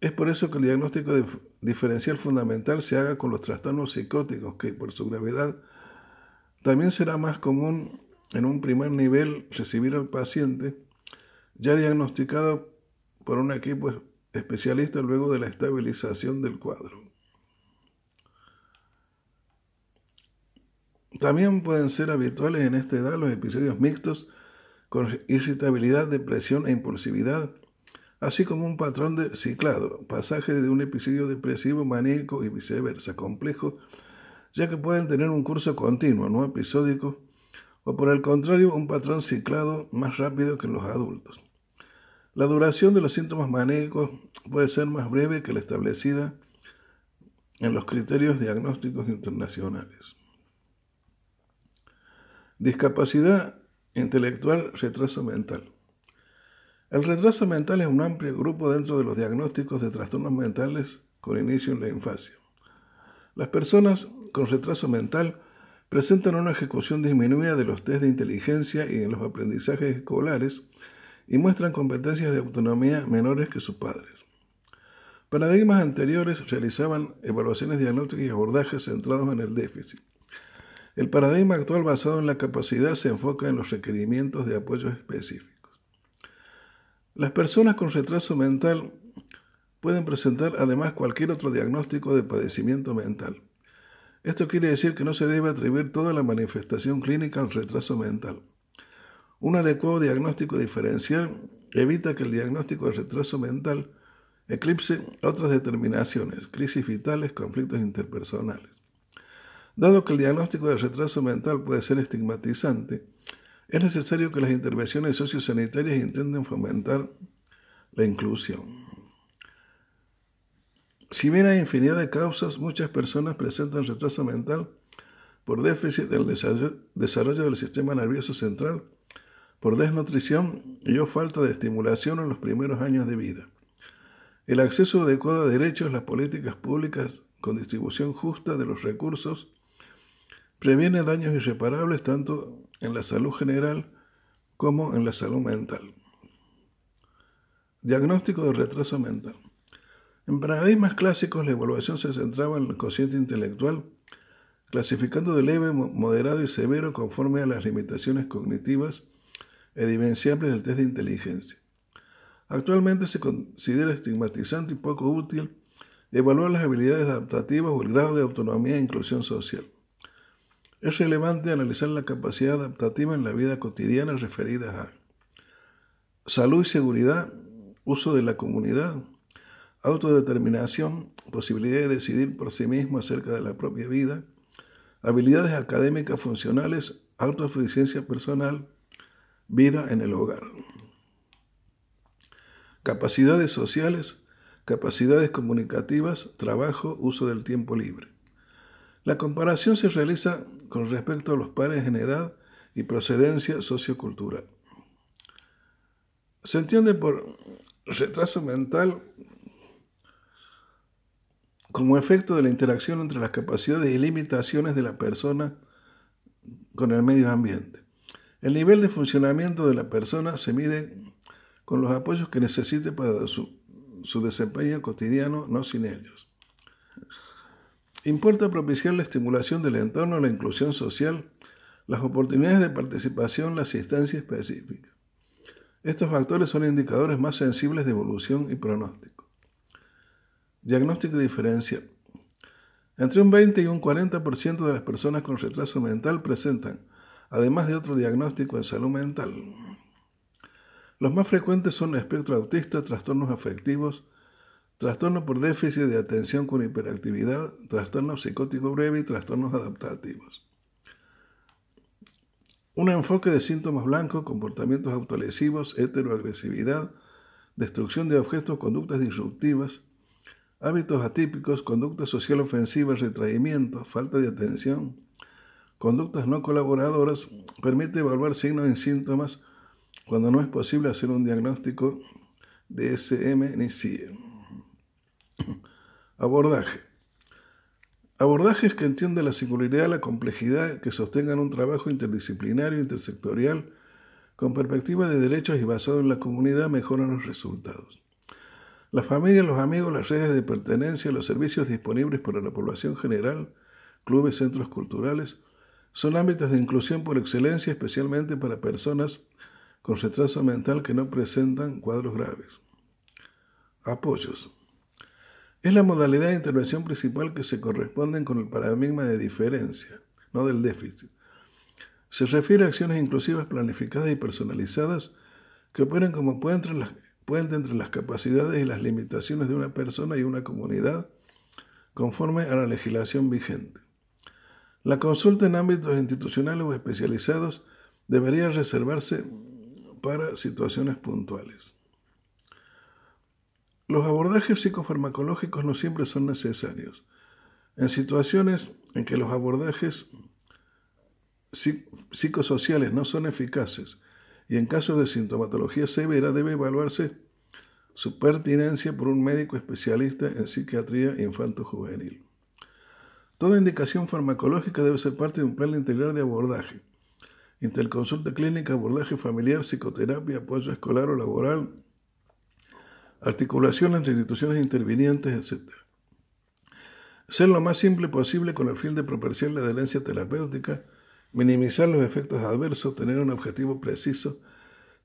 Es por eso que el diagnóstico diferencial fundamental se haga con los trastornos psicóticos, que por su gravedad también será más común en un primer nivel recibir al paciente ya diagnosticado por un equipo especialista luego de la estabilización del cuadro. También pueden ser habituales en esta edad los episodios mixtos con irritabilidad, depresión e impulsividad, así como un patrón de ciclado, pasaje de un episodio depresivo, maníaco y viceversa, complejo, ya que pueden tener un curso continuo, no episódico, o por el contrario, un patrón ciclado más rápido que en los adultos. La duración de los síntomas maníacos puede ser más breve que la establecida en los criterios diagnósticos internacionales. Discapacidad intelectual, retraso mental. El retraso mental es un amplio grupo dentro de los diagnósticos de trastornos mentales con inicio en la infancia. Las personas con retraso mental presentan una ejecución disminuida de los test de inteligencia y en los aprendizajes escolares y muestran competencias de autonomía menores que sus padres. Paradigmas anteriores realizaban evaluaciones diagnósticas y abordajes centrados en el déficit. El paradigma actual basado en la capacidad se enfoca en los requerimientos de apoyos específicos. Las personas con retraso mental pueden presentar además cualquier otro diagnóstico de padecimiento mental. Esto quiere decir que no se debe atribuir toda la manifestación clínica al retraso mental. Un adecuado diagnóstico diferencial evita que el diagnóstico de retraso mental eclipse otras determinaciones, crisis vitales, conflictos interpersonales. Dado que el diagnóstico de retraso mental puede ser estigmatizante, es necesario que las intervenciones sociosanitarias intenten fomentar la inclusión. Si bien hay infinidad de causas, muchas personas presentan retraso mental por déficit del desarrollo del sistema nervioso central por desnutrición y o falta de estimulación en los primeros años de vida. El acceso adecuado a derechos, las políticas públicas con distribución justa de los recursos, previene daños irreparables tanto en la salud general como en la salud mental. Diagnóstico de retraso mental. En paradigmas clásicos la evaluación se centraba en el cociente intelectual, clasificando de leve, moderado y severo conforme a las limitaciones cognitivas evidenciables del test de inteligencia. Actualmente se considera estigmatizante y poco útil evaluar las habilidades adaptativas o el grado de autonomía e inclusión social. Es relevante analizar la capacidad adaptativa en la vida cotidiana referida a salud y seguridad, uso de la comunidad, autodeterminación, posibilidad de decidir por sí mismo acerca de la propia vida, habilidades académicas funcionales, autosuficiencia personal, vida en el hogar. Capacidades sociales, capacidades comunicativas, trabajo, uso del tiempo libre. La comparación se realiza con respecto a los pares en edad y procedencia sociocultural. Se entiende por retraso mental como efecto de la interacción entre las capacidades y limitaciones de la persona con el medio ambiente. El nivel de funcionamiento de la persona se mide con los apoyos que necesite para su, su desempeño cotidiano, no sin ellos. Importa propiciar la estimulación del entorno, la inclusión social, las oportunidades de participación, la asistencia específica. Estos factores son indicadores más sensibles de evolución y pronóstico. Diagnóstico diferencial. Entre un 20 y un 40% de las personas con retraso mental presentan, además de otro diagnóstico en salud mental. Los más frecuentes son espectro autista, trastornos afectivos, trastorno por déficit de atención con hiperactividad, trastorno psicótico breve y trastornos adaptativos. Un enfoque de síntomas blancos, comportamientos autolesivos, heteroagresividad, destrucción de objetos, conductas disruptivas, hábitos atípicos, conductas social ofensivas, retraimiento, falta de atención, conductas no colaboradoras, permite evaluar signos y síntomas cuando no es posible hacer un diagnóstico de SM ni CIE. Abordaje. Abordajes que entienden la singularidad, la complejidad, que sostengan un trabajo interdisciplinario, intersectorial, con perspectiva de derechos y basado en la comunidad, mejoran los resultados. La familia, los amigos, las redes de pertenencia, los servicios disponibles para la población general, clubes, centros culturales, son ámbitos de inclusión por excelencia, especialmente para personas con retraso mental que no presentan cuadros graves. Apoyos. Es la modalidad de intervención principal que se corresponde con el paradigma de diferencia, no del déficit. Se refiere a acciones inclusivas planificadas y personalizadas que operan como puente entre las, puente entre las capacidades y las limitaciones de una persona y una comunidad conforme a la legislación vigente. La consulta en ámbitos institucionales o especializados debería reservarse para situaciones puntuales. Los abordajes psicofarmacológicos no siempre son necesarios. En situaciones en que los abordajes psicosociales no son eficaces y en caso de sintomatología severa debe evaluarse su pertinencia por un médico especialista en psiquiatría infanto-juvenil. Toda indicación farmacológica debe ser parte de un plan integral de abordaje interconsulta clínica, abordaje familiar, psicoterapia, apoyo escolar o laboral, articulación entre instituciones intervinientes, etc. Ser lo más simple posible con el fin de propiciar la adherencia terapéutica, minimizar los efectos adversos, tener un objetivo preciso,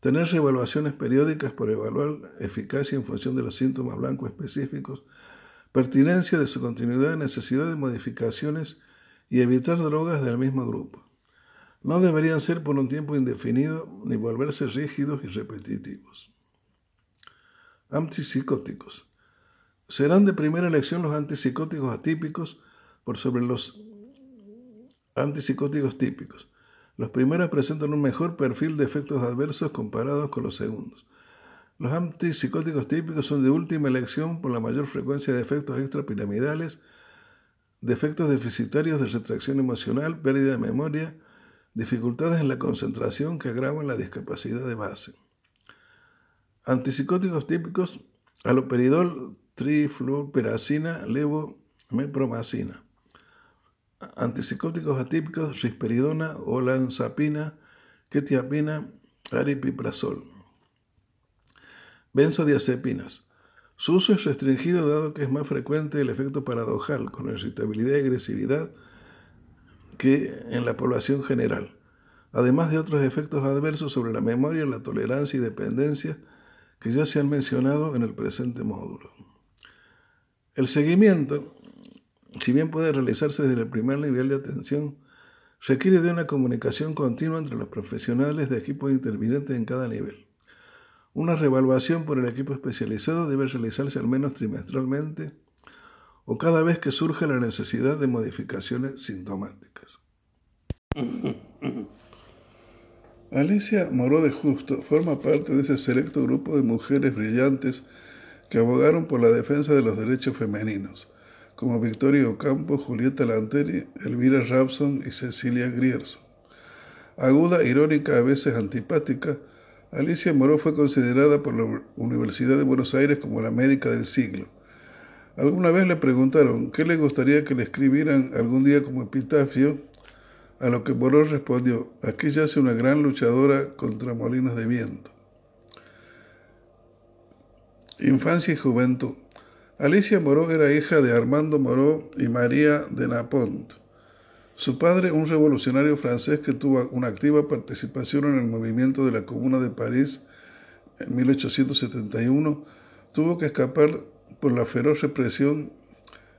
tener evaluaciones periódicas para evaluar eficacia en función de los síntomas blancos específicos, pertinencia de su continuidad, necesidad de modificaciones y evitar drogas del mismo grupo no deberían ser por un tiempo indefinido ni volverse rígidos y repetitivos. Antipsicóticos. Serán de primera elección los antipsicóticos atípicos por sobre los antipsicóticos típicos. Los primeros presentan un mejor perfil de efectos adversos comparados con los segundos. Los antipsicóticos típicos son de última elección por la mayor frecuencia de efectos extrapiramidales, de efectos deficitarios de retracción emocional, pérdida de memoria, dificultades en la concentración que agravan la discapacidad de base. Antipsicóticos típicos, aloperidol, trifluoperacina, levomepromacina. Antipsicóticos atípicos, risperidona, olanzapina, ketiapina, aripiprazol. Benzodiazepinas. Su uso es restringido dado que es más frecuente el efecto paradojal, con irritabilidad y agresividad, que en la población general. además de otros efectos adversos sobre la memoria, la tolerancia y dependencia que ya se han mencionado en el presente módulo. El seguimiento, si bien puede realizarse desde el primer nivel de atención, requiere de una comunicación continua entre los profesionales de equipos intervinientes en cada nivel. Una revaluación por el equipo especializado debe realizarse al menos trimestralmente o cada vez que surja la necesidad de modificaciones sintomáticas. <laughs> Alicia Moró de Justo forma parte de ese selecto grupo de mujeres brillantes que abogaron por la defensa de los derechos femeninos, como Victoria Ocampo, Julieta Lanteri, Elvira Rabson y Cecilia Grierson. Aguda, irónica, a veces antipática, Alicia Moró fue considerada por la Universidad de Buenos Aires como la médica del siglo. Alguna vez le preguntaron qué le gustaría que le escribieran algún día como epitafio a lo que Moró respondió, aquí yace una gran luchadora contra molinos de viento. Infancia y juventud. Alicia Moró era hija de Armando Moró y María de Napont. Su padre, un revolucionario francés que tuvo una activa participación en el movimiento de la Comuna de París en 1871, tuvo que escapar por la feroz represión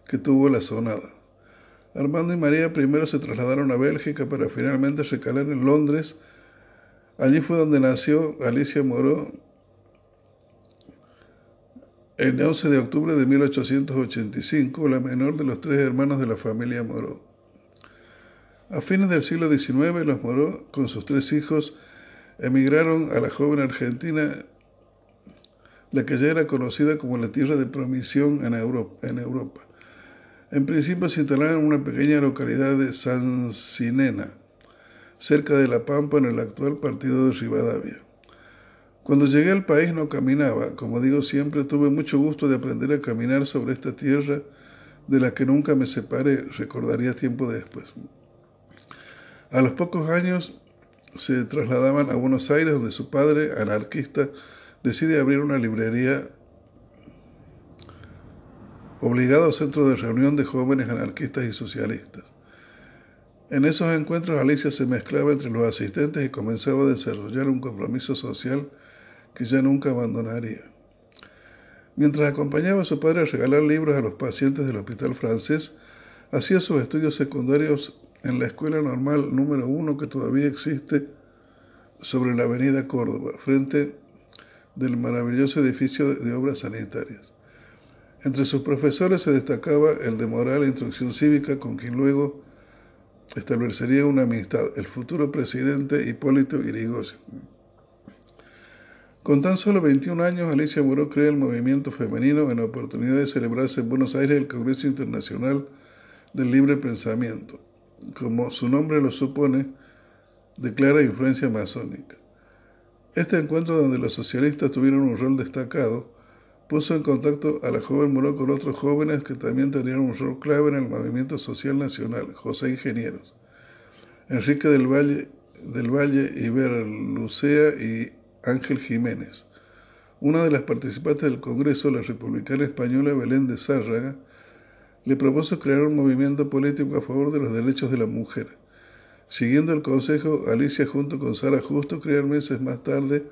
que tuvo la sonada. Armando y María primero se trasladaron a Bélgica para finalmente recalar en Londres. Allí fue donde nació Alicia Moró el 11 de octubre de 1885, la menor de los tres hermanos de la familia Moró. A fines del siglo XIX, los Moró, con sus tres hijos, emigraron a la joven Argentina, la que ya era conocida como la tierra de promisión en Europa. En principio se instalaron en una pequeña localidad de San Sinena, cerca de La Pampa, en el actual partido de Rivadavia. Cuando llegué al país no caminaba, como digo siempre, tuve mucho gusto de aprender a caminar sobre esta tierra de la que nunca me separé, recordaría tiempo después. A los pocos años se trasladaban a Buenos Aires, donde su padre, anarquista, decide abrir una librería obligado centro de reunión de jóvenes anarquistas y socialistas. En esos encuentros Alicia se mezclaba entre los asistentes y comenzaba a desarrollar un compromiso social que ya nunca abandonaría. Mientras acompañaba a su padre a regalar libros a los pacientes del hospital francés, hacía sus estudios secundarios en la escuela normal número uno que todavía existe sobre la avenida Córdoba, frente del maravilloso edificio de obras sanitarias. Entre sus profesores se destacaba el de moral e instrucción cívica, con quien luego establecería una amistad, el futuro presidente Hipólito Yrigoyen. Con tan solo 21 años, Alicia Moró crea el movimiento femenino en la oportunidad de celebrarse en Buenos Aires el Congreso Internacional del Libre Pensamiento, como su nombre lo supone, de clara influencia masónica. Este encuentro donde los socialistas tuvieron un rol destacado puso en contacto a la joven Moró con otros jóvenes que también tenían un rol clave en el movimiento social nacional, José Ingenieros, Enrique del Valle, del Valle Lucea y Ángel Jiménez. Una de las participantes del Congreso, la republicana española Belén de Zárraga, le propuso crear un movimiento político a favor de los derechos de la mujer. Siguiendo el consejo, Alicia junto con Sara Justo crearon meses más tarde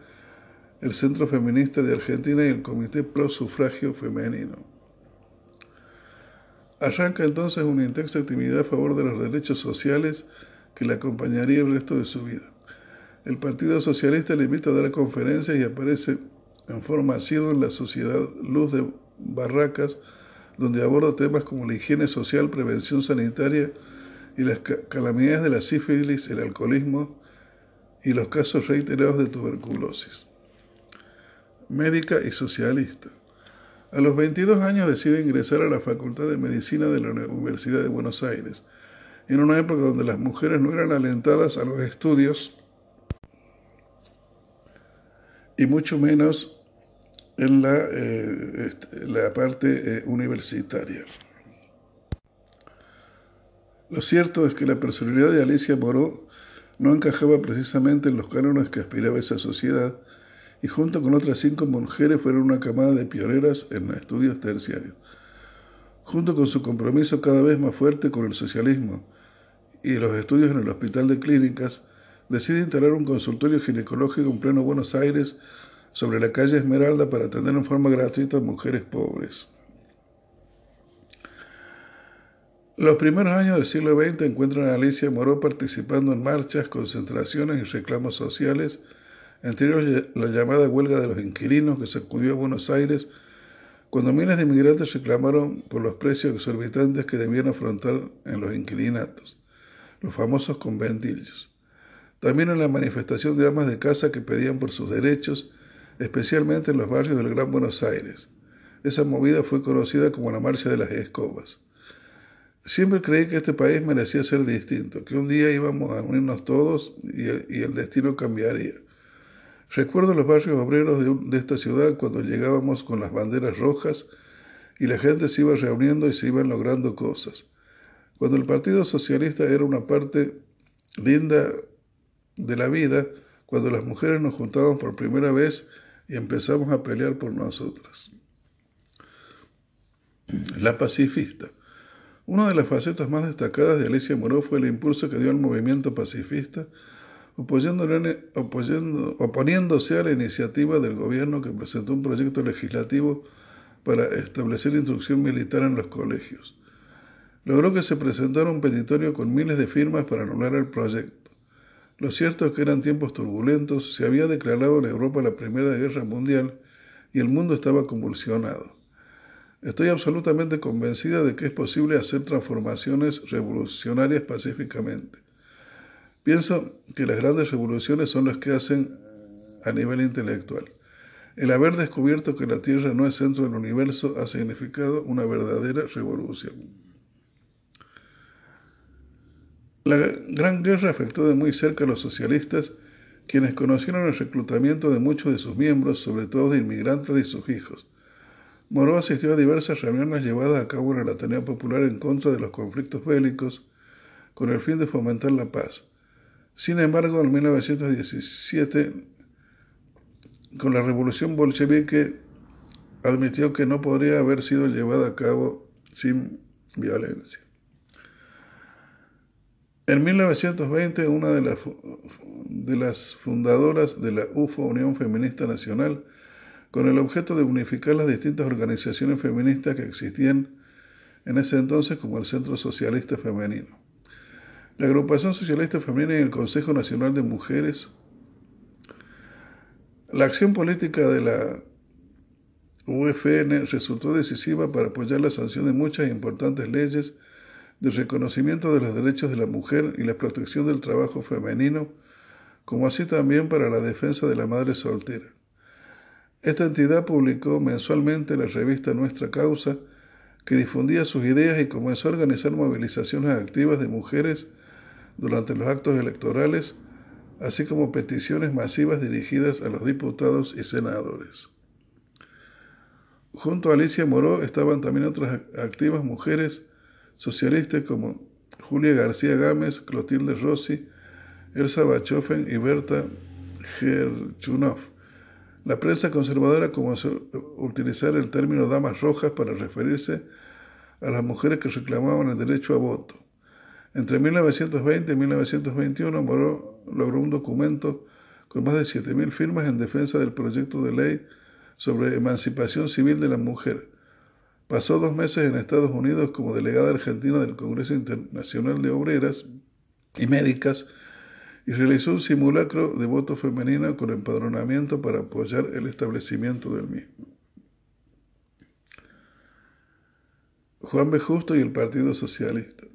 el Centro Feminista de Argentina y el Comité Pro Sufragio Femenino. Arranca entonces una intensa actividad a favor de los derechos sociales que le acompañaría el resto de su vida. El Partido Socialista le invita a dar conferencias y aparece en forma asidua en la Sociedad Luz de Barracas, donde aborda temas como la higiene social, prevención sanitaria y las calamidades de la sífilis, el alcoholismo y los casos reiterados de tuberculosis médica y socialista. A los 22 años decide ingresar a la Facultad de Medicina de la Universidad de Buenos Aires, en una época donde las mujeres no eran alentadas a los estudios y mucho menos en la, eh, la parte eh, universitaria. Lo cierto es que la personalidad de Alicia Moró no encajaba precisamente en los cánones que aspiraba esa sociedad, y junto con otras cinco mujeres fueron una camada de pioneras en estudios terciarios. Junto con su compromiso cada vez más fuerte con el socialismo y los estudios en el Hospital de Clínicas, decide instalar un consultorio ginecológico en pleno Buenos Aires sobre la calle Esmeralda para atender en forma gratuita a mujeres pobres. Los primeros años del siglo XX encuentran a Alicia Moró participando en marchas, concentraciones y reclamos sociales, entre ellos la llamada huelga de los inquilinos que sacudió a Buenos Aires cuando miles de inmigrantes reclamaron por los precios exorbitantes que debían afrontar en los inquilinatos, los famosos conventillos. También en la manifestación de amas de casa que pedían por sus derechos, especialmente en los barrios del Gran Buenos Aires. Esa movida fue conocida como la Marcha de las Escobas. Siempre creí que este país merecía ser distinto, que un día íbamos a unirnos todos y, el destino cambiaría. Recuerdo los barrios obreros de, de, esta ciudad cuando llegábamos con las banderas rojas y la gente se iba reuniendo y se iban logrando cosas. Cuando el Partido Socialista era una parte linda de la vida, cuando las mujeres nos juntábamos por primera vez y empezamos a pelear por nosotras. La pacifista. Una de las facetas más destacadas de Alicia Moró fue el impulso que dio al movimiento pacifista, oponiéndose a la iniciativa del gobierno que presentó un proyecto legislativo para establecer instrucción militar en los colegios. Logró que se presentara un petitorio con miles de firmas para anular el proyecto. Lo cierto es que eran tiempos turbulentos, se había declarado en Europa la Primera Guerra Mundial y el mundo estaba convulsionado. Estoy absolutamente convencida de que es posible hacer transformaciones revolucionarias pacíficamente. Pienso que las grandes revoluciones son las que hacen a nivel intelectual. El haber descubierto que la Tierra no es centro del universo ha significado una verdadera revolución. La Gran Guerra afectó de muy cerca a los socialistas, quienes conocieron el reclutamiento de muchos de sus miembros, sobre todo de inmigrantes y sus hijos. Moró asistió a diversas reuniones llevadas a cabo en el Ateneo Popular en contra de los conflictos bélicos con el fin de fomentar la paz. Sin embargo, en 1917, con la revolución bolchevique, admitió que no podría haber sido llevada a cabo sin violencia. En 1920, una de las, de las fundadoras de la UFO, Unión Feminista Nacional, con el objeto de unificar las distintas organizaciones feministas que existían en ese entonces como el Centro Socialista Femenino. La Agrupación Socialista Femenina y el Consejo Nacional de Mujeres. La acción política de la UFN resultó decisiva para apoyar la sanción de muchas importantes leyes de reconocimiento de los derechos de la mujer y la protección del trabajo femenino, como así también para la defensa de la madre soltera. Esta entidad publicó mensualmente la revista Nuestra Causa, que difundía sus ideas y comenzó a organizar movilizaciones activas de mujeres durante los actos electorales, así como peticiones masivas dirigidas a los diputados y senadores. Junto a Alicia Moró estaban también otras activas mujeres socialistas como Julia García Gámez, Clotilde Rossi, Elsa Bachofen y Berta Gerchunov. La prensa conservadora comenzó a utilizar el término damas rojas para referirse a las mujeres que reclamaban el derecho a voto. Entre 1920 y 1921 Moró logró un documento con más de 7.000 firmas en defensa del proyecto de ley sobre emancipación civil de la mujer. Pasó dos meses en Estados Unidos como delegada argentina del Congreso Internacional de Obreras y Médicas y realizó un simulacro de voto femenino con empadronamiento para apoyar el establecimiento del mismo. Juan B. Justo y el Partido Socialista.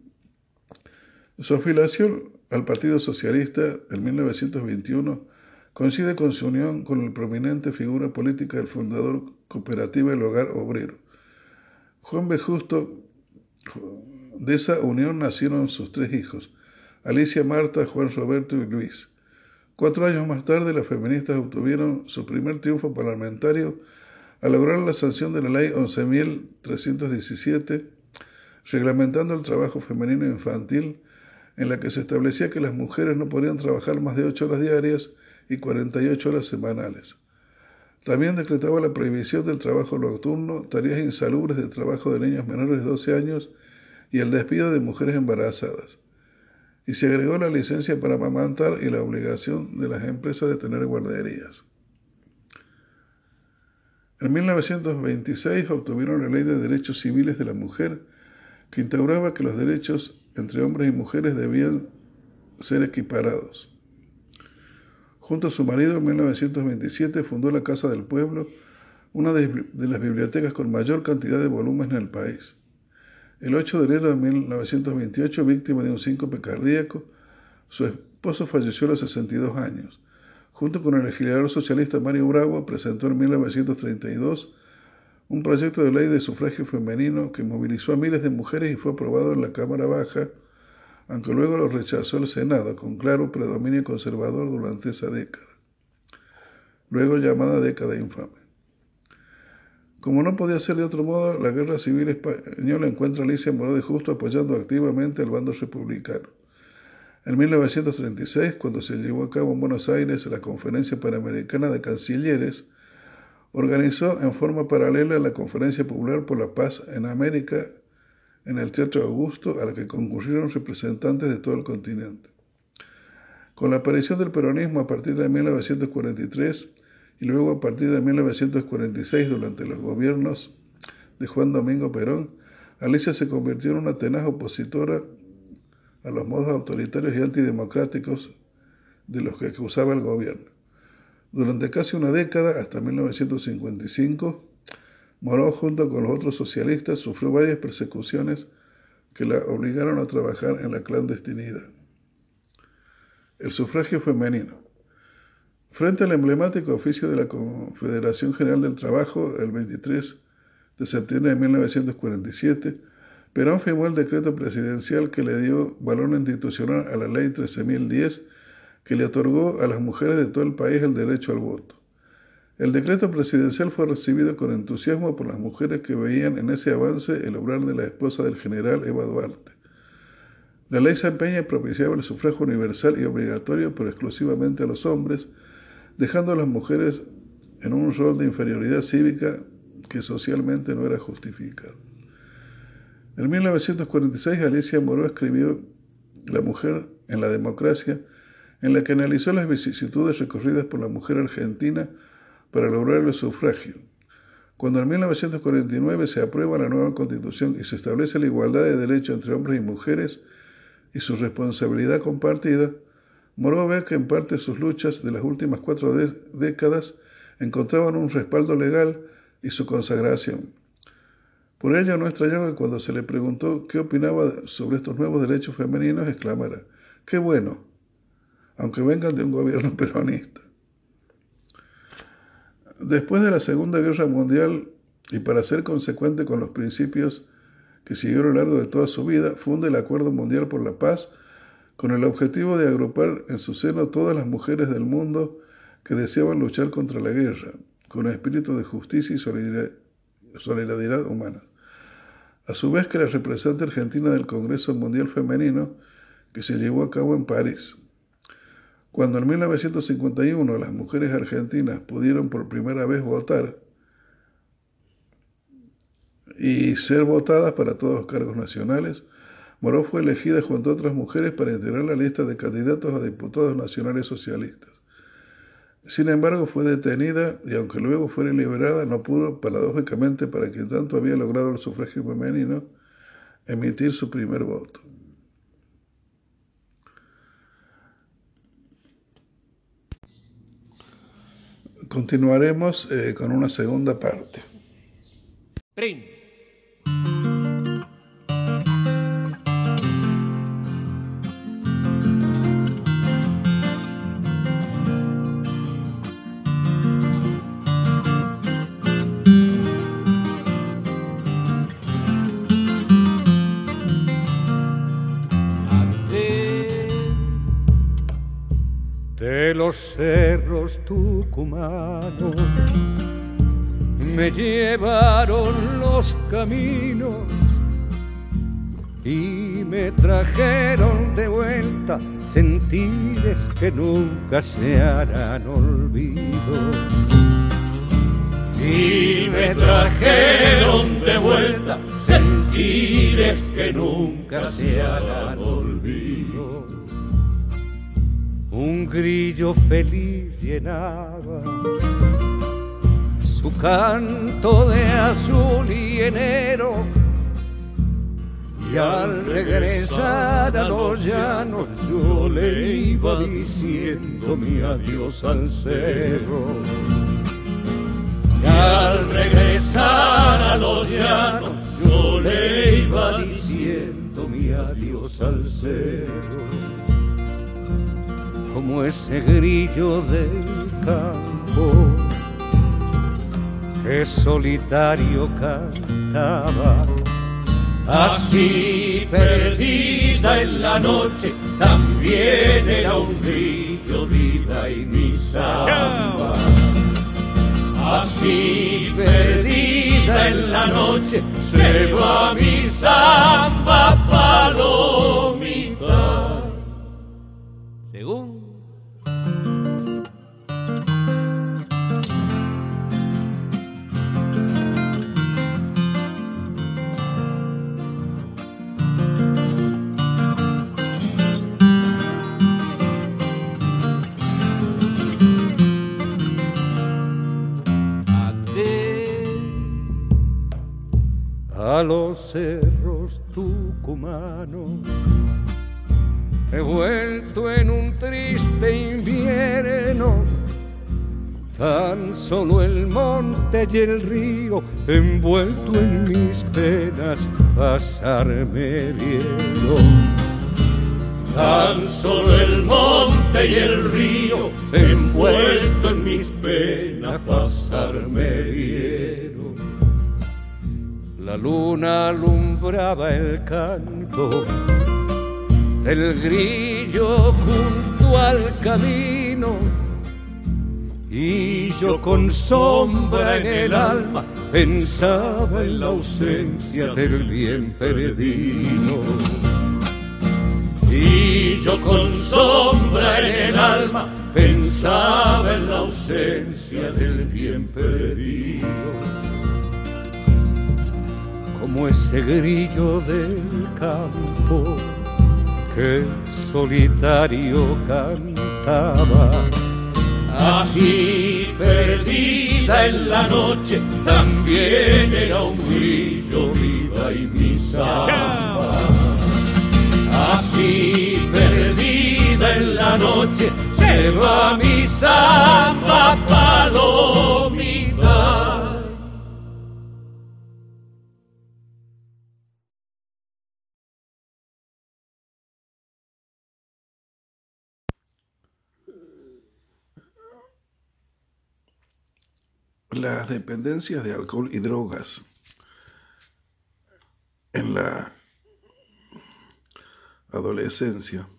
Su afiliación al Partido Socialista en 1921 coincide con su unión con la prominente figura política del fundador cooperativa El Hogar Obrero. Juan B. Justo, de esa unión nacieron sus tres hijos, Alicia, Marta, Juan Roberto y Luis. Cuatro años más tarde, las feministas obtuvieron su primer triunfo parlamentario al lograr la sanción de la ley 11.317, reglamentando el trabajo femenino infantil, en la que se establecía que las mujeres no podían trabajar más de ocho horas diarias y 48 horas semanales. También decretaba la prohibición del trabajo nocturno, tareas insalubres de trabajo de niños menores de 12 años y el despido de mujeres embarazadas y se agregó la licencia para amamantar y la obligación de las empresas de tener guarderías. En 1926 obtuvieron la Ley de Derechos Civiles de la Mujer, que instauraba que los derechos entre hombres y mujeres debían ser equiparados. Junto a su marido, en 1927 fundó la Casa del Pueblo, una de, las bibliotecas con mayor cantidad de volúmenes en el país. El 8 de enero de 1928, víctima de un síncope cardíaco, su esposo falleció a los 62 años. Junto con el legislador socialista Mario Bravo, presentó en 1932 un proyecto de ley de sufragio femenino que movilizó a miles de mujeres y fue aprobado en la Cámara Baja, aunque luego lo rechazó el Senado con claro predominio conservador durante esa década, luego llamada década infame. Como no podía ser de otro modo, la guerra civil española encuentra a Alicia Moró de Justo apoyando activamente al bando republicano. En 1936, cuando se llevó a cabo en Buenos Aires la Conferencia Panamericana de Cancilleres, organizó en forma paralela la Conferencia Popular por la Paz en América en el Teatro Augusto, a la que concurrieron representantes de todo el continente. Con la aparición del peronismo a partir de 1943, y luego a partir de 1946, durante los gobiernos de Juan Domingo Perón, Alicia se convirtió en una tenaz opositora a los modos autoritarios y antidemocráticos de los que acusaba el gobierno. Durante casi una década, hasta 1955, Moró junto con los otros socialistas sufrió varias persecuciones que la obligaron a trabajar en la clandestinidad. El sufragio femenino. Frente al emblemático oficio de la Confederación General del Trabajo, el 23 de septiembre de 1947, Perón firmó el decreto presidencial que le dio valor institucional a la Ley 13.010, que le otorgó a las mujeres de todo el país el derecho al voto. El decreto presidencial fue recibido con entusiasmo por las mujeres que veían en ese avance el obrar de la esposa del general Eva Duarte. La ley San Peña propiciaba el sufragio universal y obligatorio, pero exclusivamente a los hombres, dejando a las mujeres en un rol de inferioridad cívica que socialmente no era justificado. En 1946 Alicia Moró escribió La mujer en la democracia, en la que analizó las vicisitudes recorridas por la mujer argentina para lograr el sufragio. Cuando en 1949 se aprueba la nueva constitución y se establece la igualdad de derechos entre hombres y mujeres y su responsabilidad compartida, Moró ve que en parte sus luchas de las últimas cuatro décadas encontraban un respaldo legal y su consagración. Por ello no extrañaba cuando se le preguntó qué opinaba sobre estos nuevos derechos femeninos, exclamara, qué bueno, aunque vengan de un gobierno <laughs> peronista. Después de la Segunda Guerra Mundial, y para ser consecuente con los principios que siguió a lo largo de toda su vida, funda el Acuerdo Mundial por la Paz, con el objetivo de agrupar en su seno todas las mujeres del mundo que deseaban luchar contra la guerra, con espíritu de justicia y solidaridad humana. A su vez que era representante argentina del Congreso Mundial Femenino, que se llevó a cabo en París. Cuando en 1951 las mujeres argentinas pudieron por primera vez votar y ser votadas para todos los cargos nacionales, Moró fue elegida junto a otras mujeres para integrar la lista de candidatos a diputados nacionales socialistas. Sin embargo, fue detenida y aunque luego fuera liberada, no pudo, paradójicamente, para quien tanto había logrado el sufragio femenino, emitir su primer voto. Continuaremos eh, con una segunda parte. Los cerros tucumanos me llevaron los caminos y me trajeron de vuelta sentires que nunca se harán olvido. Y me trajeron de vuelta sentires que nunca se harán olvido un grillo feliz llenaba su canto de azul y enero. Y al regresar a los llanos yo le iba diciendo mi adiós al cerro. Y al regresar a los llanos yo le iba diciendo mi adiós al cerro. Como ese grillo del campo que solitario cantaba. Así perdida en la noche, también era un grillo vida y mi samba. Así perdida en la noche, se va mi samba palomita. A los cerros tucumanos. He vuelto en un triste invierno, tan solo el monte y el río, envuelto en mis penas, pasarme vieron. Tan solo el monte y el río, envuelto en mis penas, pasarme vieron. La luna alumbraba el canto del grillo junto al camino y yo con sombra en el alma pensaba en la ausencia del bien perdido. Y yo con sombra en el alma pensaba en la ausencia del bien perdido. Como ese grillo del campo que solitario cantaba. Así perdida en la noche, también era un grillo viva y mi samba. Así perdida en la noche, se va mi samba palomita. Las dependencias de alcohol y drogas en la adolescencia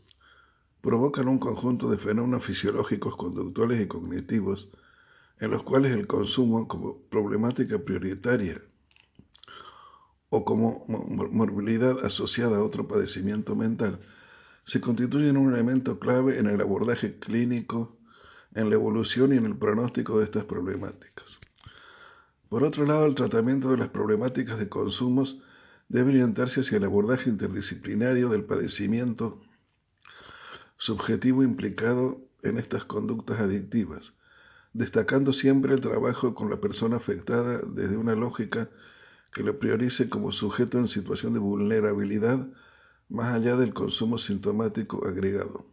provocan un conjunto de fenómenos fisiológicos, conductuales y cognitivos en los cuales el consumo como problemática prioritaria o como morbilidad asociada a otro padecimiento mental se constituyen un elemento clave en el abordaje clínico, en la evolución y en el pronóstico de estas problemáticas. Por otro lado, el tratamiento de las problemáticas de consumos debe orientarse hacia el abordaje interdisciplinario del padecimiento subjetivo implicado en estas conductas adictivas, destacando siempre el trabajo con la persona afectada desde una lógica que lo priorice como sujeto en situación de vulnerabilidad más allá del consumo sintomático agregado.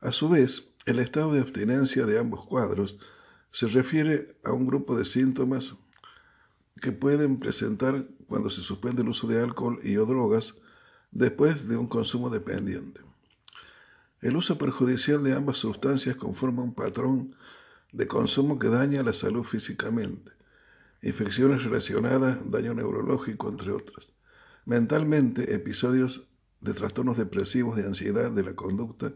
A su vez, el estado de abstinencia de ambos cuadros se refiere a un grupo de síntomas que pueden presentar cuando se suspende el uso de alcohol y o drogas después de un consumo dependiente. El uso perjudicial de ambas sustancias conforma un patrón de consumo que daña la salud físicamente, infecciones relacionadas, daño neurológico, entre otras. Mentalmente, episodios de trastornos depresivos, de ansiedad, de la conducta,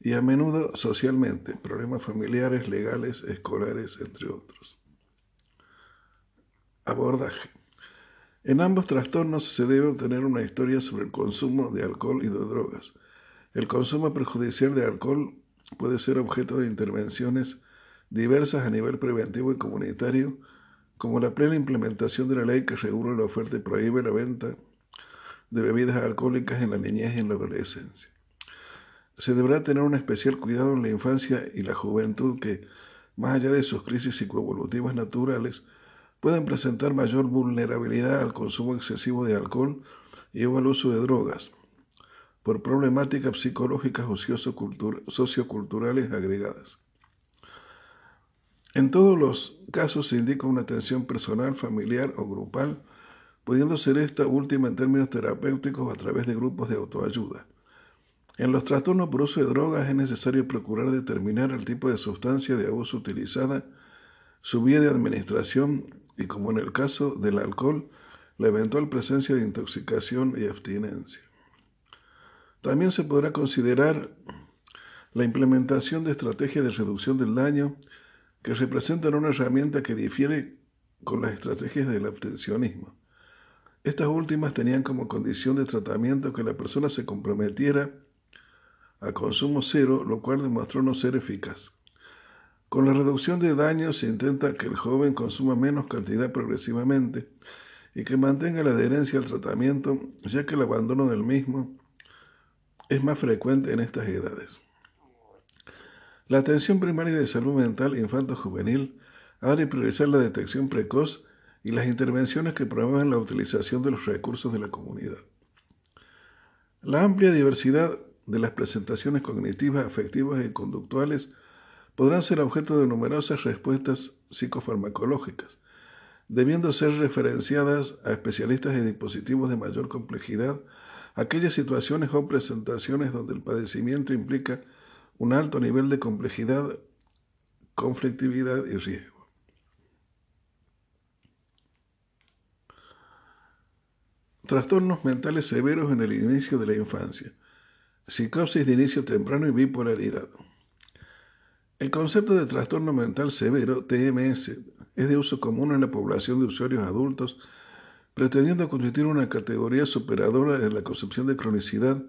y a menudo socialmente, problemas familiares, legales, escolares, entre otros. Abordaje. En ambos trastornos se debe obtener una historia sobre el consumo de alcohol y de drogas. El consumo perjudicial de alcohol puede ser objeto de intervenciones diversas a nivel preventivo y comunitario, como la plena implementación de la ley que regula la oferta y prohíbe la venta de bebidas alcohólicas en la niñez y en la adolescencia. Se deberá tener un especial cuidado en la infancia y la juventud que, más allá de sus crisis psicoevolutivas naturales, pueden presentar mayor vulnerabilidad al consumo excesivo de alcohol y o al uso de drogas, por problemáticas psicológicas o socioculturales agregadas. En todos los casos se indica una atención personal, familiar o grupal, pudiendo ser esta última en términos terapéuticos a través de grupos de autoayuda. En los trastornos por uso de drogas es necesario procurar determinar el tipo de sustancia de abuso utilizada, su vía de administración y, como en el caso del alcohol, la eventual presencia de intoxicación y abstinencia. También se podrá considerar la implementación de estrategias de reducción del daño que representan una herramienta que difiere con las estrategias del abstencionismo. Estas últimas tenían como condición de tratamiento que la persona se comprometiera a consumo cero, lo cual demostró no ser eficaz. Con la reducción de daños se intenta que el joven consuma menos cantidad progresivamente y que mantenga la adherencia al tratamiento, ya que el abandono del mismo es más frecuente en estas edades. La atención primaria de salud mental infanto-juvenil ha de priorizar la detección precoz y las intervenciones que promuevan la utilización de los recursos de la comunidad. La amplia diversidad de las presentaciones cognitivas, afectivas y conductuales podrán ser objeto de numerosas respuestas psicofarmacológicas, debiendo ser referenciadas a especialistas de dispositivos de mayor complejidad aquellas situaciones o presentaciones donde el padecimiento implica un alto nivel de complejidad, conflictividad y riesgo. Trastornos mentales severos en el inicio de la infancia. Psicosis de inicio temprano y bipolaridad. El concepto de trastorno mental severo, TMS, es de uso común en la población de usuarios adultos, pretendiendo constituir una categoría superadora de la concepción de cronicidad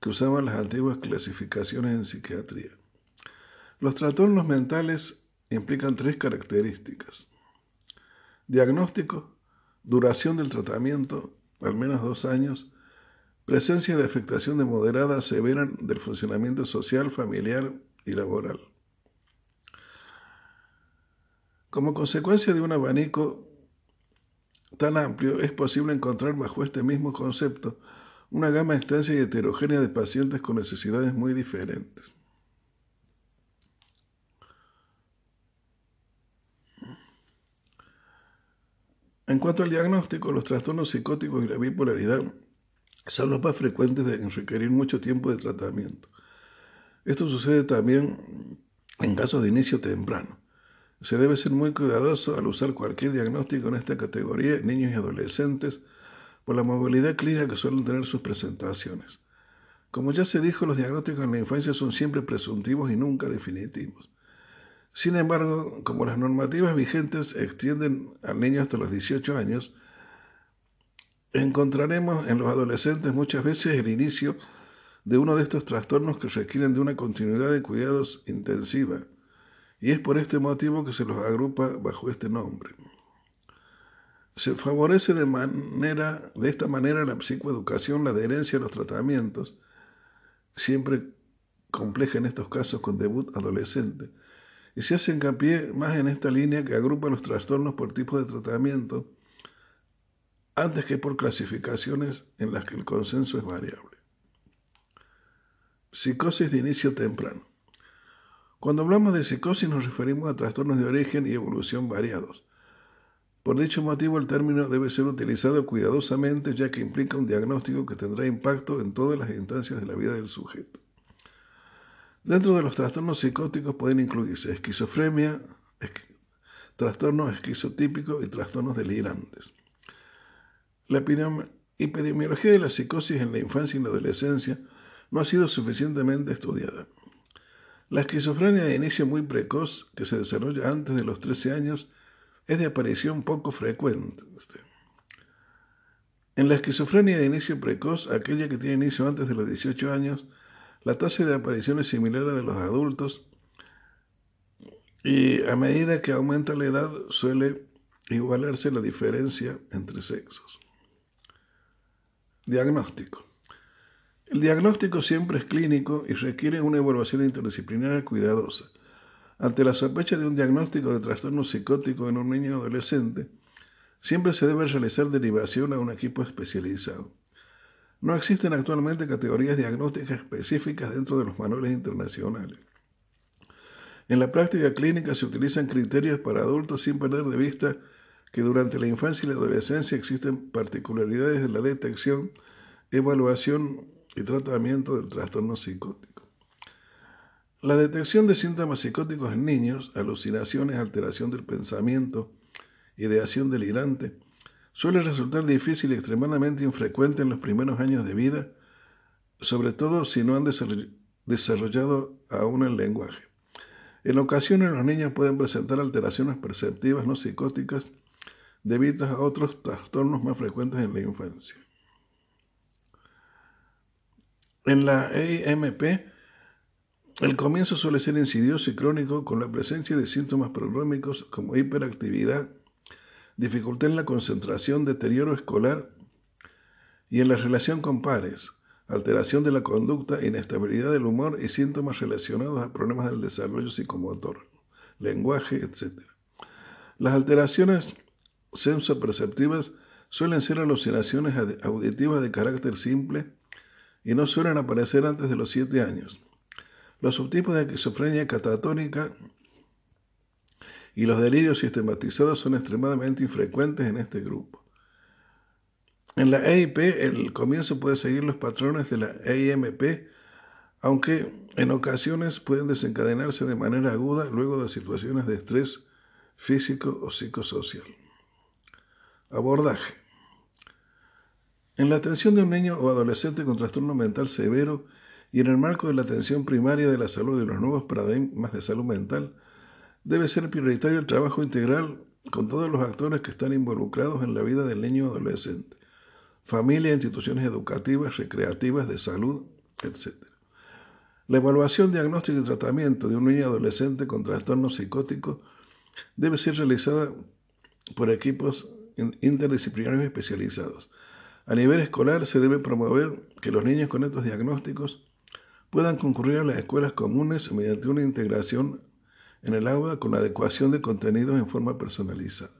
que usaban las antiguas clasificaciones en psiquiatría. Los trastornos mentales implican tres características. Diagnóstico, duración del tratamiento, al menos dos años, presencia de afectación de moderada severa del funcionamiento social, familiar y laboral. Como consecuencia de un abanico tan amplio, es posible encontrar bajo este mismo concepto una gama extensa y heterogénea de pacientes con necesidades muy diferentes. En cuanto al diagnóstico, los trastornos psicóticos y la bipolaridad son los más frecuentes en requerir mucho tiempo de tratamiento. Esto sucede también en casos de inicio temprano. Se debe ser muy cuidadoso al usar cualquier diagnóstico en esta categoría niños y adolescentes por la movilidad clínica que suelen tener sus presentaciones. Como ya se dijo, los diagnósticos en la infancia son siempre presuntivos y nunca definitivos. Sin embargo, como las normativas vigentes extienden al niño hasta los 18 años, encontraremos en los adolescentes muchas veces el inicio de uno de estos trastornos que requieren de una continuidad de cuidados intensiva y es por este motivo que se los agrupa bajo este nombre. Se favorece de, manera, de esta manera la psicoeducación, la adherencia a los tratamientos, siempre compleja en estos casos con debut adolescente, y se hace hincapié más en esta línea que agrupa los trastornos por tipo de tratamiento, antes que por clasificaciones en las que el consenso es variable. Psicosis de inicio temprano. Cuando hablamos de psicosis nos referimos a trastornos de origen y evolución variados. Por dicho motivo el término debe ser utilizado cuidadosamente ya que implica un diagnóstico que tendrá impacto en todas las instancias de la vida del sujeto. Dentro de los trastornos psicóticos pueden incluirse esquizofrenia, trastornos esquizotípicos y trastornos delirantes. La epidemiología de la psicosis en la infancia y la adolescencia no ha sido suficientemente estudiada. La esquizofrenia de inicio muy precoz, que se desarrolla antes de los 13 años, es de aparición poco frecuente. En la esquizofrenia de inicio precoz, aquella que tiene inicio antes de los 18 años, la tasa de aparición es similar a la de los adultos y a medida que aumenta la edad suele igualarse la diferencia entre sexos. Diagnóstico. El diagnóstico siempre es clínico y requiere una evaluación interdisciplinaria cuidadosa. Ante la sospecha de un diagnóstico de trastorno psicótico en un niño adolescente, siempre se debe realizar derivación a un equipo especializado. No existen actualmente categorías diagnósticas específicas dentro de los manuales internacionales. En la práctica clínica se utilizan criterios para adultos sin perder de vista que durante la infancia y la adolescencia existen particularidades de la detección, evaluación y tratamiento del trastorno psicótico. La detección de síntomas psicóticos en niños, alucinaciones, alteración del pensamiento, ideación delirante, suele resultar difícil y extremadamente infrecuente en los primeros años de vida, sobre todo si no han desarrollado aún el lenguaje. En ocasiones los niños pueden presentar alteraciones perceptivas no psicóticas debido a otros trastornos más frecuentes en la infancia. En la EMP, el comienzo suele ser insidioso y crónico con la presencia de síntomas prodrómicos como hiperactividad, dificultad en la concentración, deterioro escolar y en la relación con pares, alteración de la conducta, inestabilidad del humor y síntomas relacionados a problemas del desarrollo psicomotor, lenguaje, etc. Las alteraciones sensoperceptivas suelen ser alucinaciones auditivas de carácter simple y no suelen aparecer antes de los 7 años. Los subtipos de esquizofrenia catatónica y los delirios sistematizados son extremadamente infrecuentes en este grupo. En la EIP, el comienzo puede seguir los patrones de la EIMP, aunque en ocasiones pueden desencadenarse de manera aguda luego de situaciones de estrés físico o psicosocial. Abordaje. En la atención de un niño o adolescente con trastorno mental severo y en el marco de la atención primaria de la salud y los nuevos paradigmas de salud mental, debe ser prioritario el trabajo integral con todos los actores que están involucrados en la vida del niño o adolescente familia, instituciones educativas, recreativas, de salud, etc. La evaluación, diagnóstico y tratamiento de un niño adolescente con trastorno psicótico debe ser realizada por equipos interdisciplinarios especializados. A nivel escolar se debe promover que los niños con estos diagnósticos puedan concurrir a las escuelas comunes mediante una integración en el aula con la adecuación de contenidos en forma personalizada.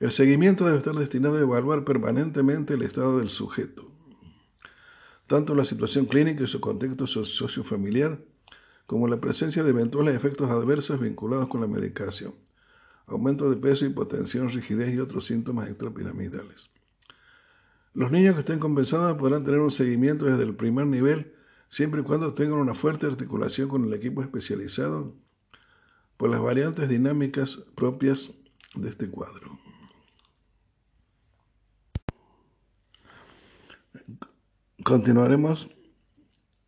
El seguimiento debe estar destinado a evaluar permanentemente el estado del sujeto, tanto la situación clínica y su contexto sociofamiliar, como la presencia de eventuales efectos adversos vinculados con la medicación, aumento de peso, hipotensión, rigidez y otros síntomas extrapiramidales. Los niños que estén compensados podrán tener un seguimiento desde el primer nivel, siempre y cuando tengan una fuerte articulación con el equipo especializado por las variantes dinámicas propias de este cuadro. Continuaremos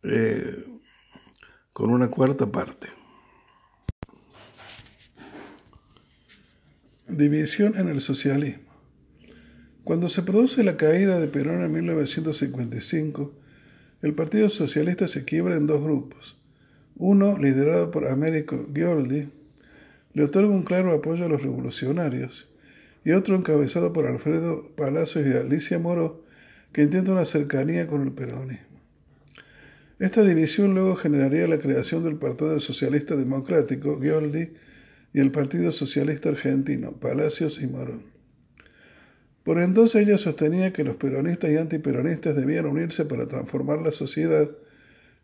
eh, con una cuarta parte. División en el socialismo. Cuando se produce la caída de Perón en 1955, el Partido Socialista se quiebra en dos grupos. Uno, liderado por Américo Gioldi, le otorga un claro apoyo a los revolucionarios, y otro encabezado por Alfredo Palacios y Alicia Moro, que intenta una cercanía con el peronismo. Esta división luego generaría la creación del Partido Socialista Democrático, Gioldi, y el Partido Socialista Argentino, Palacios y Morón. Por entonces ella sostenía que los peronistas y antiperonistas debían unirse para transformar la sociedad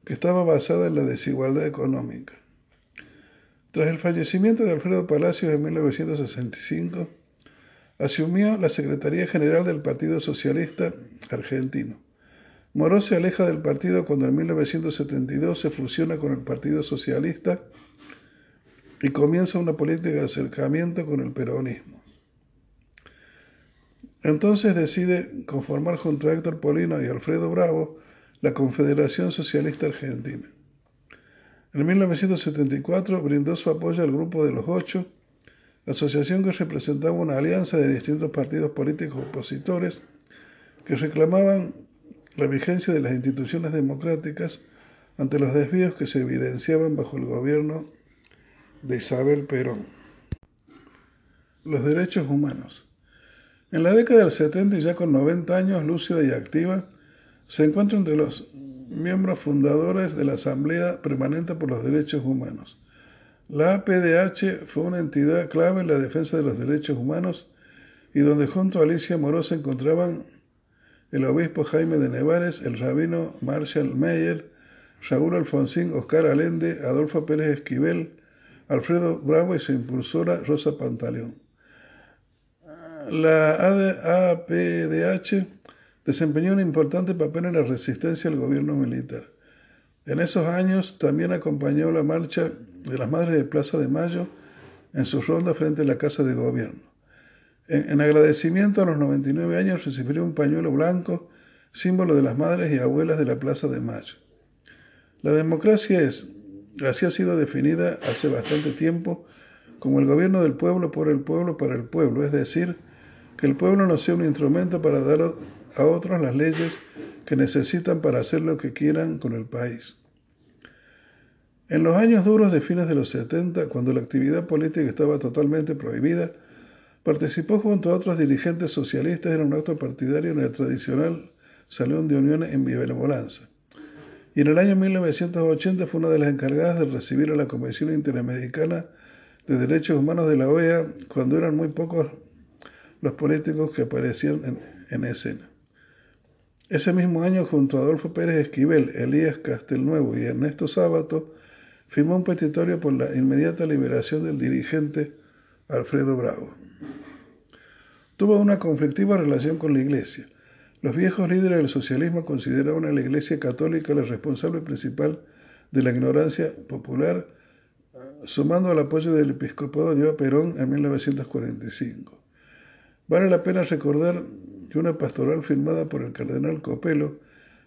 que estaba basada en la desigualdad económica. Tras el fallecimiento de Alfredo Palacios en 1965, asumió la Secretaría General del Partido Socialista Argentino. Moró se aleja del partido cuando en 1972 se fusiona con el Partido Socialista y comienza una política de acercamiento con el peronismo. Entonces decide conformar junto a Héctor Polino y Alfredo Bravo la Confederación Socialista Argentina. En 1974 brindó su apoyo al Grupo de los Ocho asociación que representaba una alianza de distintos partidos políticos opositores que reclamaban la vigencia de las instituciones democráticas ante los desvíos que se evidenciaban bajo el gobierno de Isabel Perón. Los derechos humanos. En la década del 70 y ya con 90 años, lúcida y activa, Se encuentra entre los miembros fundadores de la Asamblea Permanente por los Derechos Humanos. La APDH fue una entidad clave en la defensa de los derechos humanos y donde junto a Alicia Moró se encontraban el obispo Jaime de Nevares, el rabino Marshall Meyer, Raúl Alfonsín, Oscar Alende, Adolfo Pérez Esquivel, Alfredo Bravo y su impulsora Rosa Pantaleón. La APDH desempeñó un importante papel en la resistencia al gobierno militar. En esos años también acompañó la marcha de las Madres de Plaza de Mayo en su ronda frente a la Casa de Gobierno. En, agradecimiento a los 99 años recibió un pañuelo blanco, símbolo de las madres y abuelas de la Plaza de Mayo. La democracia es, así ha sido definida hace bastante tiempo, como el gobierno del pueblo por el pueblo para el pueblo, es decir, que el pueblo no sea un instrumento para dar a otros las leyes que necesitan para hacer lo que quieran con el país. En los años duros de fines de los 70, cuando la actividad política estaba totalmente prohibida, participó junto a otros dirigentes socialistas en un acto partidario en el tradicional Salón de Uniones en Benevolanza. Y en el año 1980 fue una de las encargadas de recibir a la Comisión Interamericana de Derechos Humanos de la OEA cuando eran muy pocos los políticos que aparecían en, en escena. Ese mismo año, junto a Adolfo Pérez Esquivel, Elías Castelnuevo y Ernesto Sábato, firmó un petitorio por la inmediata liberación del dirigente Alfredo Bravo. Tuvo una conflictiva relación con la Iglesia. Los viejos líderes del socialismo consideraban a la Iglesia católica la responsable principal de la ignorancia popular, sumando al apoyo del episcopado de Perón en 1945. Vale la pena recordar que una pastoral firmada por el cardenal Copelo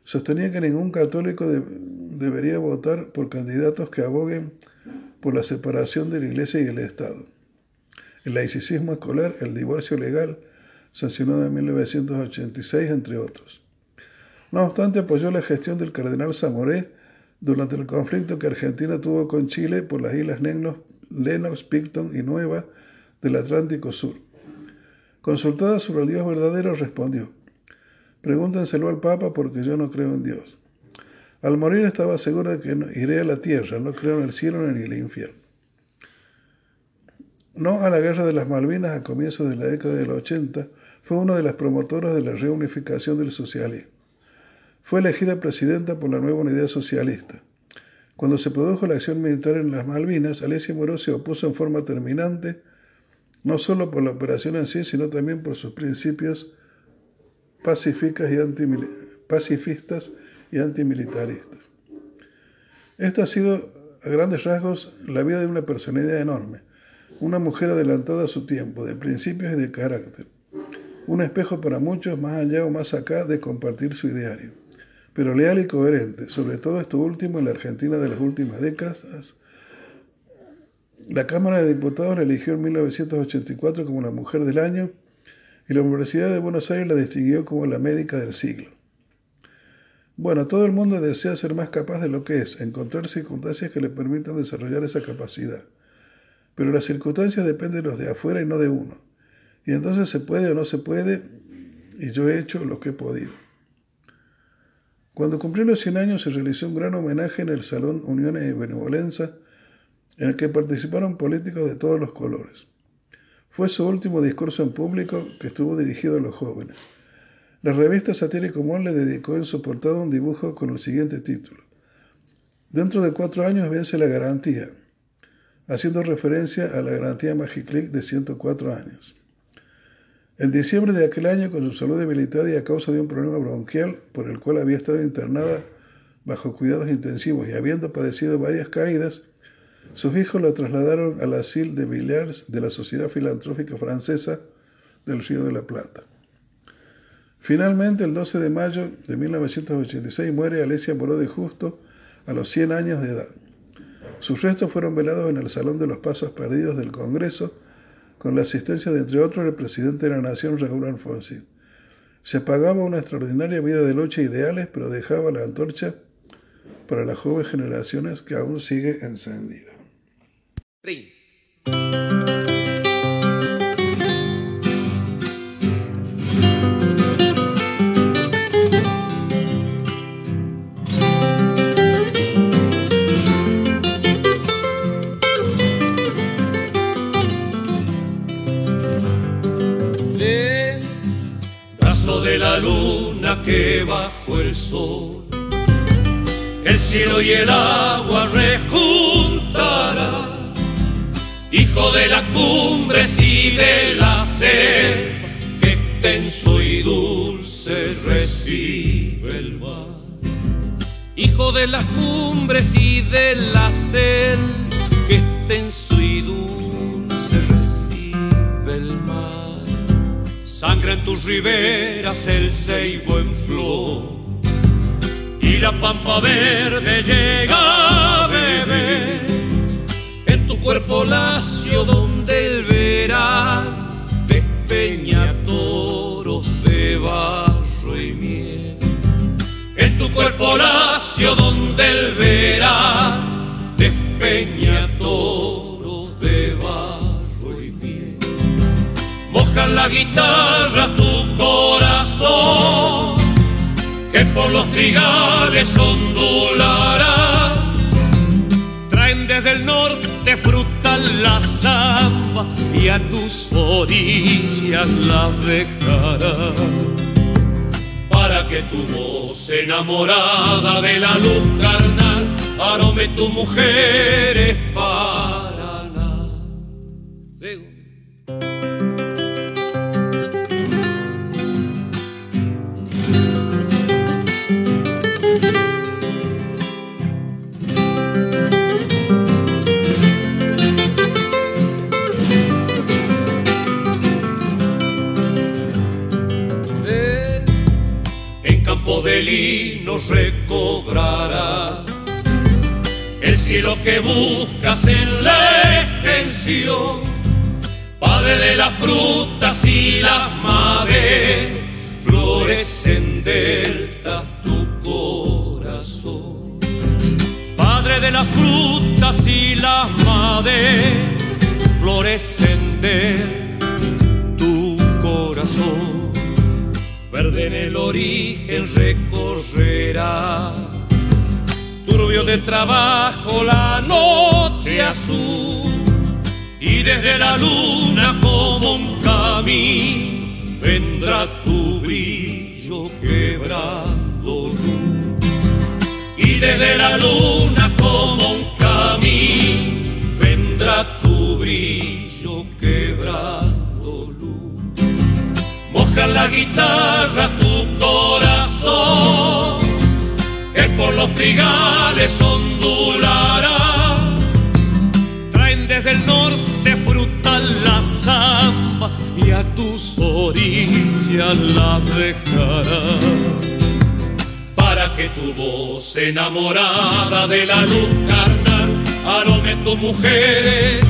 sostenía que ningún católico debería votar por candidatos que aboguen por la separación de la Iglesia y el Estado. El laicismo escolar, el divorcio legal, sancionado en 1986, entre otros. No obstante, apoyó la gestión del cardenal Zamoré durante el conflicto que Argentina tuvo con Chile por las islas Lennox, Picton y Nueva del Atlántico Sur. Consultada sobre el Dios verdadero, respondió, pregúntenselo al Papa porque yo no creo en Dios. Al morir estaba segura de que iré a la tierra, no creo en el cielo ni en el infierno. No a la guerra de las Malvinas a comienzos de la década del 80, fue una de las promotoras de la reunificación del socialismo. Fue elegida presidenta por la nueva unidad socialista. Cuando se produjo la acción militar en las Malvinas, Alicia Moró se opuso en forma terminante no solo por la operación en sí, sino también por sus principios pacíficas y pacifistas y antimilitaristas. Esta ha sido, a grandes rasgos, la vida de una personalidad enorme, una mujer adelantada a su tiempo, de principios y de carácter, un espejo para muchos más allá o más acá de compartir su ideario, pero leal y coherente, sobre todo esto último en la Argentina de las últimas décadas, la Cámara de Diputados la eligió en 1984 como la Mujer del Año y la Universidad de Buenos Aires la distinguió como la Médica del Siglo. Bueno, todo el mundo desea ser más capaz de lo que es, encontrar circunstancias que le permitan desarrollar esa capacidad. Pero las circunstancias dependen de los de afuera y no de uno. Y entonces se puede o no se puede, y yo he hecho lo que he podido. Cuando cumplió los 100 años se realizó un gran homenaje en el Salón Uniones de Benevolencia en el que participaron políticos de todos los colores. Fue su último discurso en público que estuvo dirigido a los jóvenes. La revista Satírico Mon le dedicó en su portada un dibujo con el siguiente título. Dentro de cuatro años vence la garantía, haciendo referencia a la garantía Magiclick de 104 años. En diciembre de aquel año, con su salud debilitada y a causa de un problema bronquial por el cual había estado internada bajo cuidados intensivos y habiendo padecido varias caídas, sus hijos la trasladaron al asilo de Villars de la Sociedad Filantrópica Francesa del Río de la Plata. Finalmente, el 12 de mayo de 1986 muere Alesia Moró de Justo a los 100 años de edad. Sus restos fueron velados en el Salón de los Pasos Perdidos del Congreso, con la asistencia de, entre otros, el presidente de la Nación, Raúl Alfonsín. Se pagaba una extraordinaria vida de lucha ideales, pero dejaba la antorcha para las jóvenes generaciones que aún sigue encendida. Que bajo el sol el cielo y el agua rejuntará. Hijo de las cumbres y de la sed, que extenso y dulce recibe el mar. Hijo de las cumbres y de la sed, que extenso Sangra en tus riberas el ceibo en flor y la pampa verde llega a beber en tu cuerpo lacio donde el verano despeña toros de barro y miel. En tu cuerpo lacio donde el verano despeña Moja la guitarra tu corazón que por los trigales ondulará. Traen desde el norte fruta la zamba y a tus orillas la dejará. Para que tu voz enamorada de la luz carnal arome tu mujer es para nada. Lino recobrarás el cielo que buscas en la extensión, Padre de las frutas y las maderas, florecen delta tu corazón. Padre de las frutas y las maderas, florecen de tu corazón verde en el origen recorrerá. Turbio de trabajo la noche azul y desde la luna como un camino vendrá tu brillo quebrando luz. Y desde la luna como un camino la guitarra tu corazón, que por los trigales ondulará. Traen desde el norte fruta la zamba y a tus orillas la dejará. Para que tu voz enamorada de la luz carnal arome tu mujeres